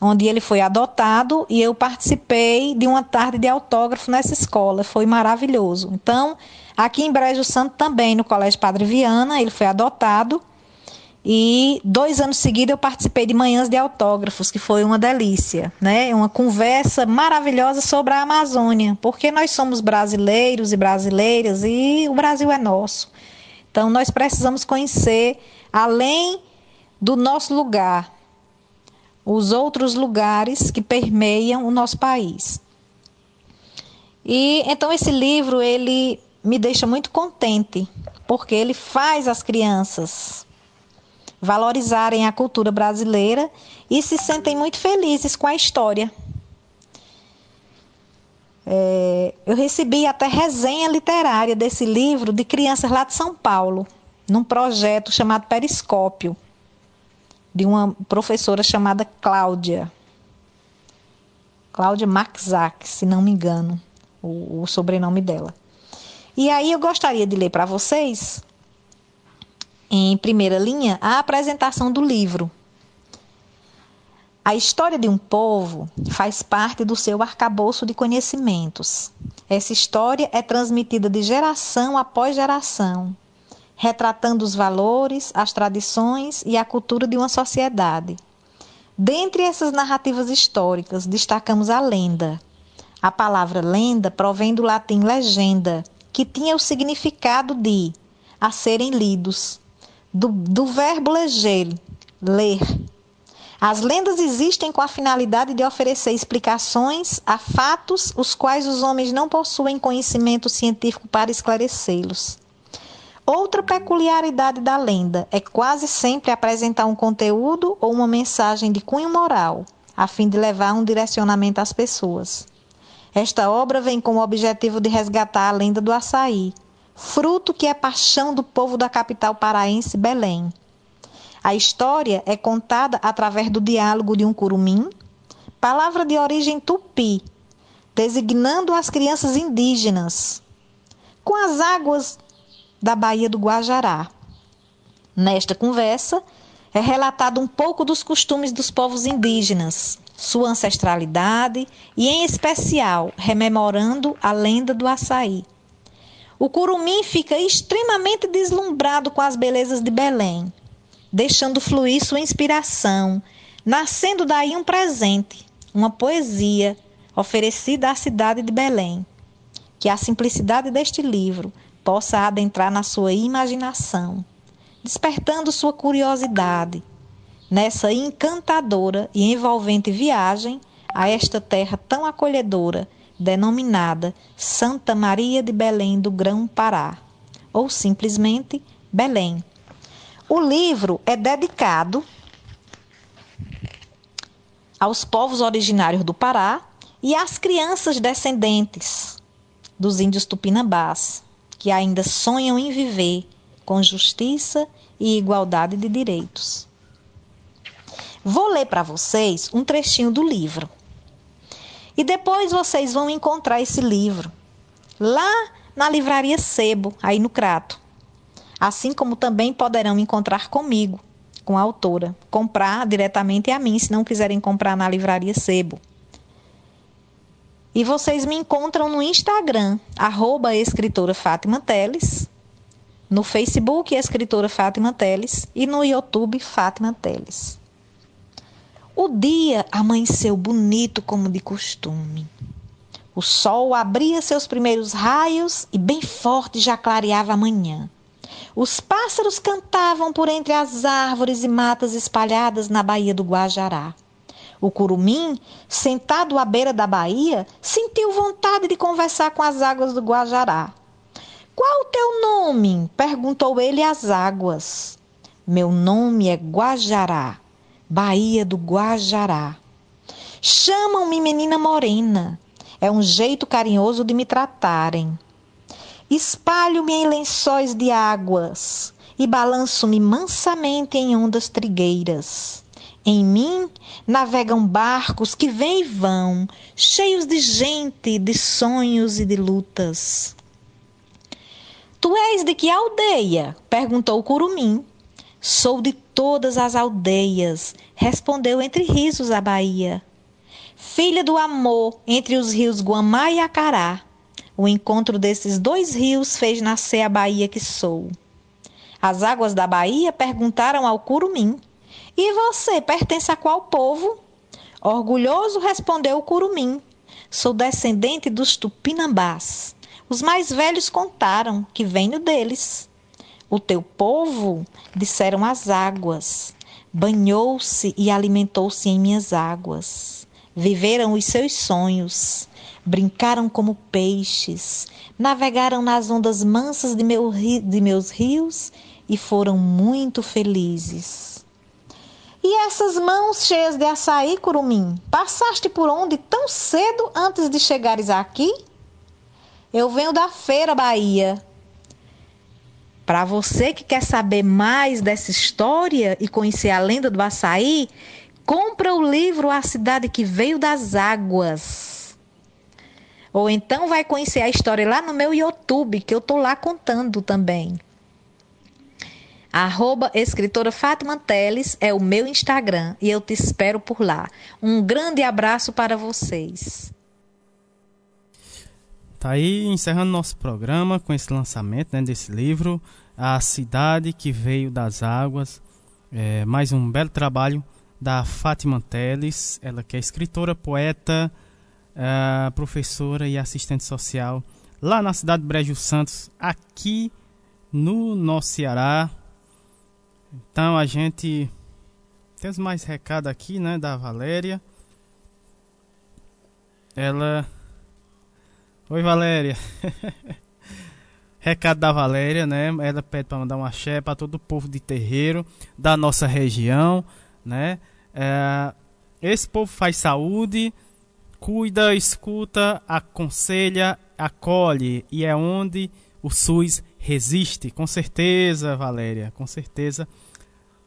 Speaker 21: onde ele foi adotado e eu participei de uma tarde de autógrafo nessa escola. Foi maravilhoso. Então, aqui em Brejo Santo também, no Colégio Padre Viana, ele foi adotado. E dois anos seguidos eu participei de manhãs de autógrafos, que foi uma delícia, né? Uma conversa maravilhosa sobre a Amazônia, porque nós somos brasileiros e brasileiras e o Brasil é nosso. Então nós precisamos conhecer além do nosso lugar, os outros lugares que permeiam o nosso país. E então esse livro ele me deixa muito contente, porque ele faz as crianças valorizarem a cultura brasileira e se sentem muito felizes com a história. É, eu recebi até resenha literária desse livro de crianças lá de São Paulo, num projeto chamado Periscópio de uma professora chamada Cláudia. Cláudia Maxac, se não me engano, o, o sobrenome dela. E aí eu gostaria de ler para vocês, em primeira linha, a apresentação do livro. A história de um povo faz parte do seu arcabouço de conhecimentos. Essa história é transmitida de geração após geração, retratando os valores, as tradições e a cultura de uma sociedade. Dentre essas narrativas históricas, destacamos a lenda. A palavra lenda provém do latim legenda, que tinha o significado de a serem lidos, do, do verbo leger, ler. As lendas existem com a finalidade de oferecer explicações a fatos os quais os homens não possuem conhecimento científico para esclarecê-los. Outra peculiaridade da lenda é quase sempre apresentar um conteúdo ou uma mensagem de cunho moral, a fim de levar um direcionamento às pessoas. Esta obra vem com o objetivo de resgatar a lenda do açaí, fruto que é paixão do povo da capital paraense, Belém. A história é contada através do diálogo de um curumim, palavra de origem tupi, designando as crianças indígenas, com as águas da Baía do Guajará. Nesta conversa, é relatado um pouco dos costumes dos povos indígenas, sua ancestralidade e, em especial, rememorando a lenda do açaí. O curumim fica extremamente deslumbrado com as belezas de Belém, deixando fluir sua inspiração, nascendo daí um presente, uma poesia oferecida à cidade de Belém. Que a simplicidade deste livro possa adentrar na sua imaginação, despertando sua curiosidade nessa encantadora e envolvente viagem a esta terra tão acolhedora, denominada Santa Maria de Belém do Grão-Pará, ou simplesmente Belém. O livro é dedicado aos povos originários do Pará e às crianças descendentes dos índios tupinambás, que ainda sonham em viver com justiça e igualdade de direitos. Vou ler para vocês um trechinho do livro. E depois vocês vão encontrar esse livro lá na livraria Sebo, aí no Crato. Assim como também poderão encontrar comigo, com a autora, comprar diretamente a mim, se não quiserem comprar na livraria Sebo. E vocês me encontram no Instagram, arroba escritora Fátima Teles, no Facebook Escritora Fátima Teles e no YouTube Fátima Teles. O dia amanheceu bonito como de costume. O sol abria seus primeiros raios e bem forte já clareava a manhã. Os pássaros cantavam por entre as árvores e matas espalhadas na Baía do Guajará. O curumim, sentado à beira da baía, sentiu vontade de conversar com as águas do Guajará. Qual o teu nome? perguntou ele às águas. Meu nome é Guajará, Baía do Guajará. Chamam-me menina morena. É um jeito carinhoso de me tratarem. Espalho-me em lençóis de águas e balanço-me mansamente em ondas trigueiras. Em mim navegam barcos que vêm e vão, cheios de gente, de sonhos e de lutas. Tu és de que aldeia? perguntou o curumim. Sou de todas as aldeias, respondeu entre risos a Bahia. Filha do amor entre os rios Guamá e Acará. O encontro desses dois rios fez nascer a Bahia que sou. As águas da Bahia perguntaram ao curumim: e você pertence a qual povo? Orgulhoso respondeu o curumim. Sou descendente dos tupinambás. Os mais velhos contaram que venho deles. O teu povo, disseram as águas, banhou-se e alimentou-se em minhas águas. Viveram os seus sonhos, brincaram como peixes, navegaram nas ondas mansas de, meu, de meus rios e foram muito felizes. E essas mãos cheias de açaí, curumim, passaste por onde tão cedo antes de chegares aqui? Eu venho da feira, Bahia. Para você que quer saber mais dessa história e conhecer a lenda do açaí, compra o livro A Cidade que Veio das Águas. Ou então vai conhecer a história lá no meu YouTube, que eu tô lá contando também. Arroba escritora Fátima Teles é o meu Instagram e eu te espero por lá. Um grande abraço para vocês.
Speaker 9: Tá aí encerrando nosso programa com esse lançamento né, desse livro, A Cidade que Veio das Águas. É, mais um belo trabalho da Fátima Teles, ela que é escritora, poeta, é, professora e assistente social lá na cidade de Brejo Santos, aqui no nosso Ceará, então a gente temos mais recado aqui, né, da Valéria. Ela Oi, Valéria. [laughs] recado da Valéria, né? Ela pede para mandar um axé para todo o povo de terreiro da nossa região, né? É, esse povo faz saúde, cuida, escuta, aconselha, acolhe e é onde o SUS resiste, com certeza, Valéria, com certeza.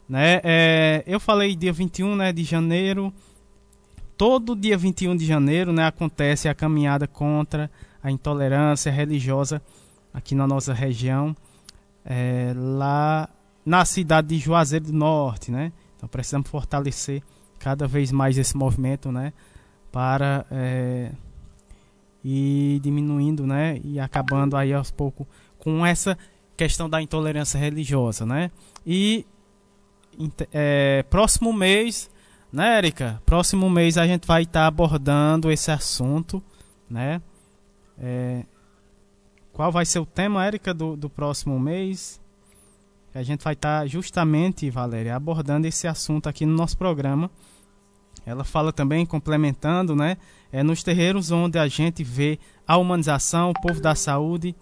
Speaker 9: Né? É, eu falei dia 21 né, de janeiro, todo dia 21 de janeiro né, acontece a caminhada contra a intolerância religiosa aqui na nossa região, é, lá na cidade de Juazeiro do Norte. Né? Então precisamos fortalecer cada vez mais esse movimento né, para é, ir diminuindo né, e acabando aí aos poucos com essa questão da intolerância religiosa, né? E é, próximo mês, né, Erika? Próximo mês a gente vai estar abordando esse assunto, né? É, qual vai ser o tema, Érica, do, do próximo mês? A gente vai estar tá justamente, Valéria, abordando esse assunto aqui no nosso programa. Ela fala também, complementando, né? É nos terreiros onde a gente vê a humanização, o povo da saúde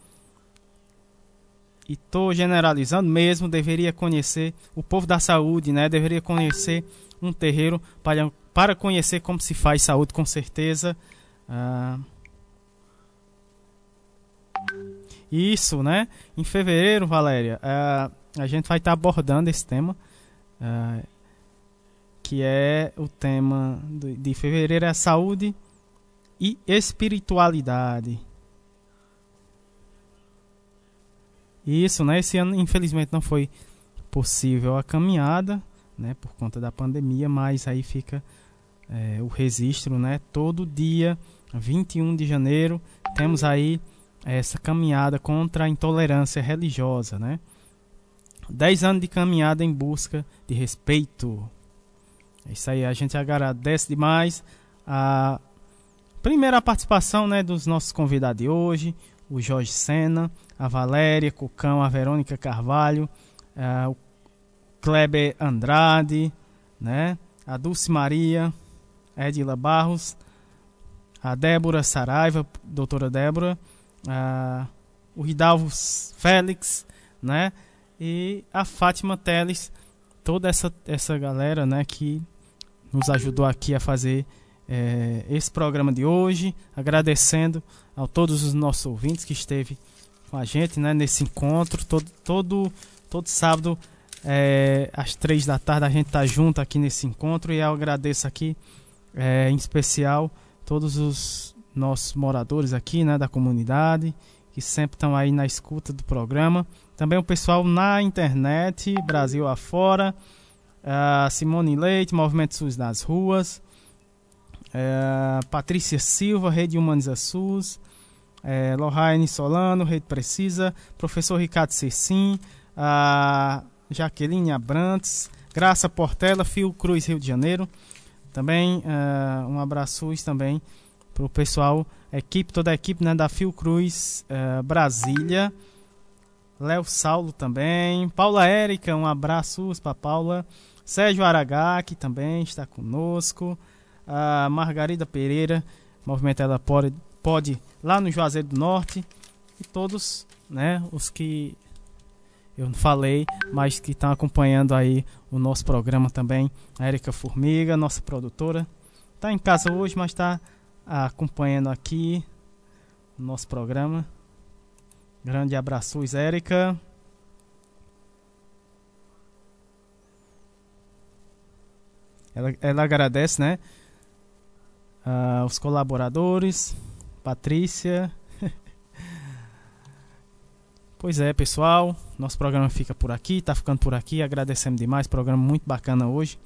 Speaker 9: e estou generalizando mesmo, deveria conhecer o povo da saúde, né? Deveria conhecer um terreiro para, para conhecer como se faz saúde, com certeza. Ah, isso, né? Em fevereiro, Valéria, ah, a gente vai estar tá abordando esse tema, ah, que é o tema de, de fevereiro é saúde e espiritualidade. Isso, né? Esse ano, infelizmente, não foi possível a caminhada, né? Por conta da pandemia, mas aí fica é, o registro, né? Todo dia, 21 de janeiro, temos aí essa caminhada contra a intolerância religiosa, né? 10 anos de caminhada em busca de respeito. É isso aí, a gente agradece demais a primeira participação né, dos nossos convidados de hoje, o Jorge Sena, a Valéria Cucão, a Verônica Carvalho, o Kleber Andrade, né? a Dulce Maria, Edila Barros, a Débora Saraiva, doutora Débora, uh, o Ridalvo Félix, né? E a Fátima Teles, toda essa, essa galera, né, que nos ajudou aqui a fazer é, esse programa de hoje, agradecendo a todos os nossos ouvintes que esteve com a gente, né, nesse encontro todo todo todo sábado é, às três da tarde a gente tá junto aqui nesse encontro e eu agradeço aqui é, em especial todos os nossos moradores aqui, né, da comunidade que sempre estão aí na escuta do programa, também o pessoal na internet, Brasil afora, a Simone Leite, Movimento SUS nas ruas, é, Patrícia Silva, Rede Humaniza SUS, é, Lohane Solano, Rede Precisa, Professor Ricardo Cecim, a Jaqueline Abrantes, Graça Portela, Fio Cruz, Rio de Janeiro. Também uh, um abraço também para o pessoal, equipe, toda a equipe né, da Fio Cruz uh, Brasília. Léo Saulo também. Paula Érica, um abraço para Paula. Sérgio Aragaki também está conosco a Margarida Pereira, Movimento Ela Pode, pode lá no Juazeiro do Norte e todos, né, os que eu não falei, mas que estão acompanhando aí o nosso programa também. A Erika Formiga, nossa produtora, está em casa hoje, mas está acompanhando aqui o nosso programa. Grande abraços, Érica. Ela, ela agradece, né? uh, os colaboradores, Patrícia. [laughs] pois é, pessoal, nosso programa fica por aqui, tá ficando por aqui. Agradecendo demais, programa muito bacana hoje,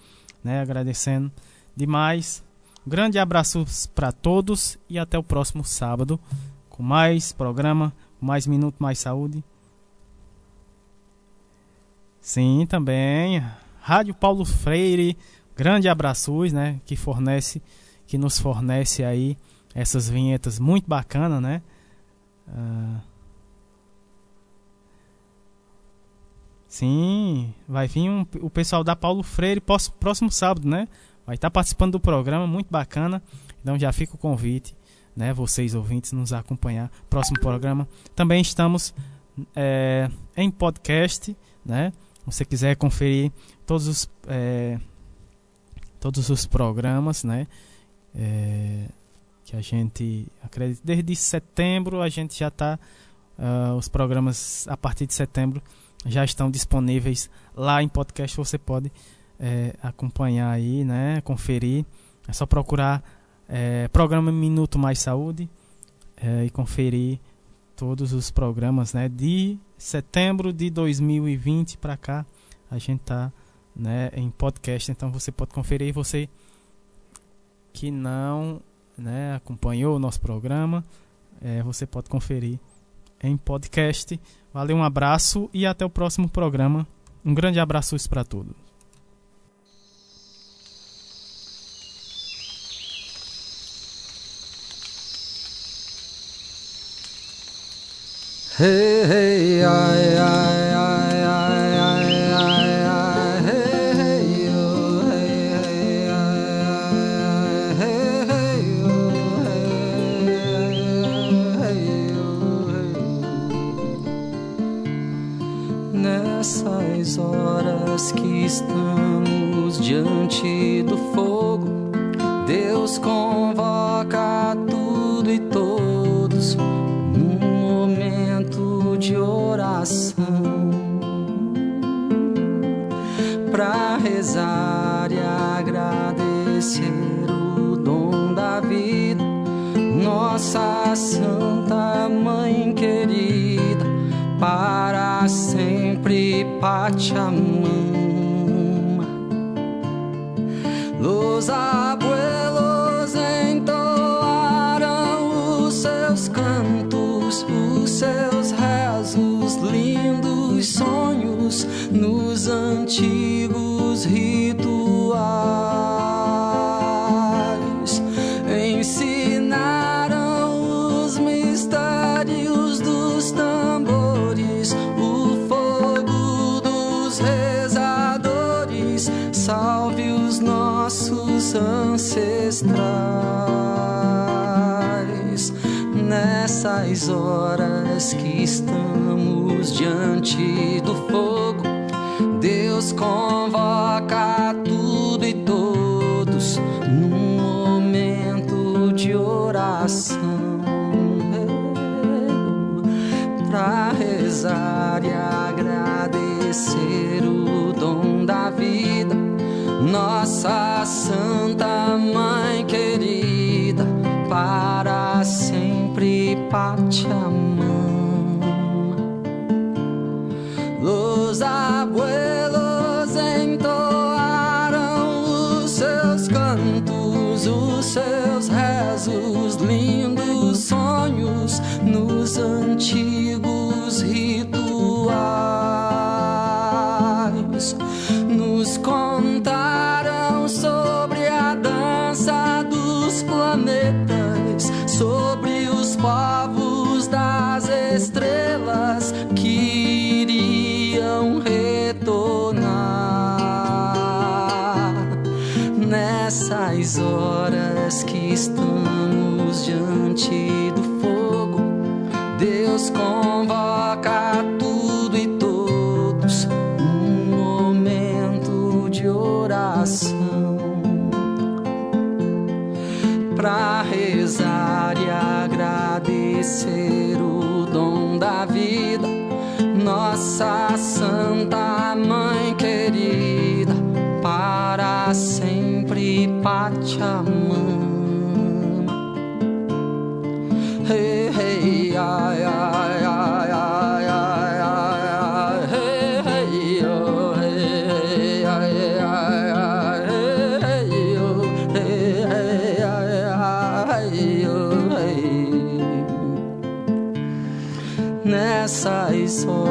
Speaker 9: né? Agradecendo demais. Grande abraço para todos e até o próximo sábado com mais programa, mais minuto, mais saúde. Sim, também. Rádio Paulo Freire, grande abraços, né, que fornece que nos fornece aí essas vinhetas muito bacanas, né? Uh, sim, vai vir um, o pessoal da Paulo Freire próximo, próximo sábado, né? Vai estar tá participando do programa, muito bacana. Então já fica o convite, né? Vocês ouvintes nos acompanhar. Próximo programa. Também estamos é, em podcast, né? Se você quiser conferir todos os é, todos os programas, né? É, que a gente acredita desde setembro a gente já está uh, os programas a partir de setembro já estão disponíveis lá em podcast você pode é, acompanhar aí né conferir é só procurar é, programa Minuto Mais Saúde é, e conferir todos os programas né de setembro de 2020 para cá a gente tá né em podcast então você pode conferir você que não né, acompanhou o nosso programa, é, você pode conferir em podcast. Valeu, um abraço e até o próximo programa. Um grande abraço para todos.
Speaker 4: Nessas horas que estamos diante rezar e agradecer o dom da vida, nossa Santa Mãe querida, para sempre Pachamama. Los abuelos entoaram os seus cantos, os seus rezos, lindos sonhos nos antigos rituais. Ensinaram os mistérios dos tambores, o fogo dos rezadores. Salve os nossos ancestrais nessas horas que estamos diante. Convoca tudo e todos num momento de oração para rezar e agradecer o dom da vida. Nossa Santa Mãe querida, para sempre Pachamama. Los Nossa Santa Mãe querida, para sempre Pachamama. Hey, hey, ai, ai, ai, ai, ai, hey, hey, oh, hey, hey, ai, ai, ai, hey, hey, oh, hey, hey, ai, ai, oh, hey. Que estamos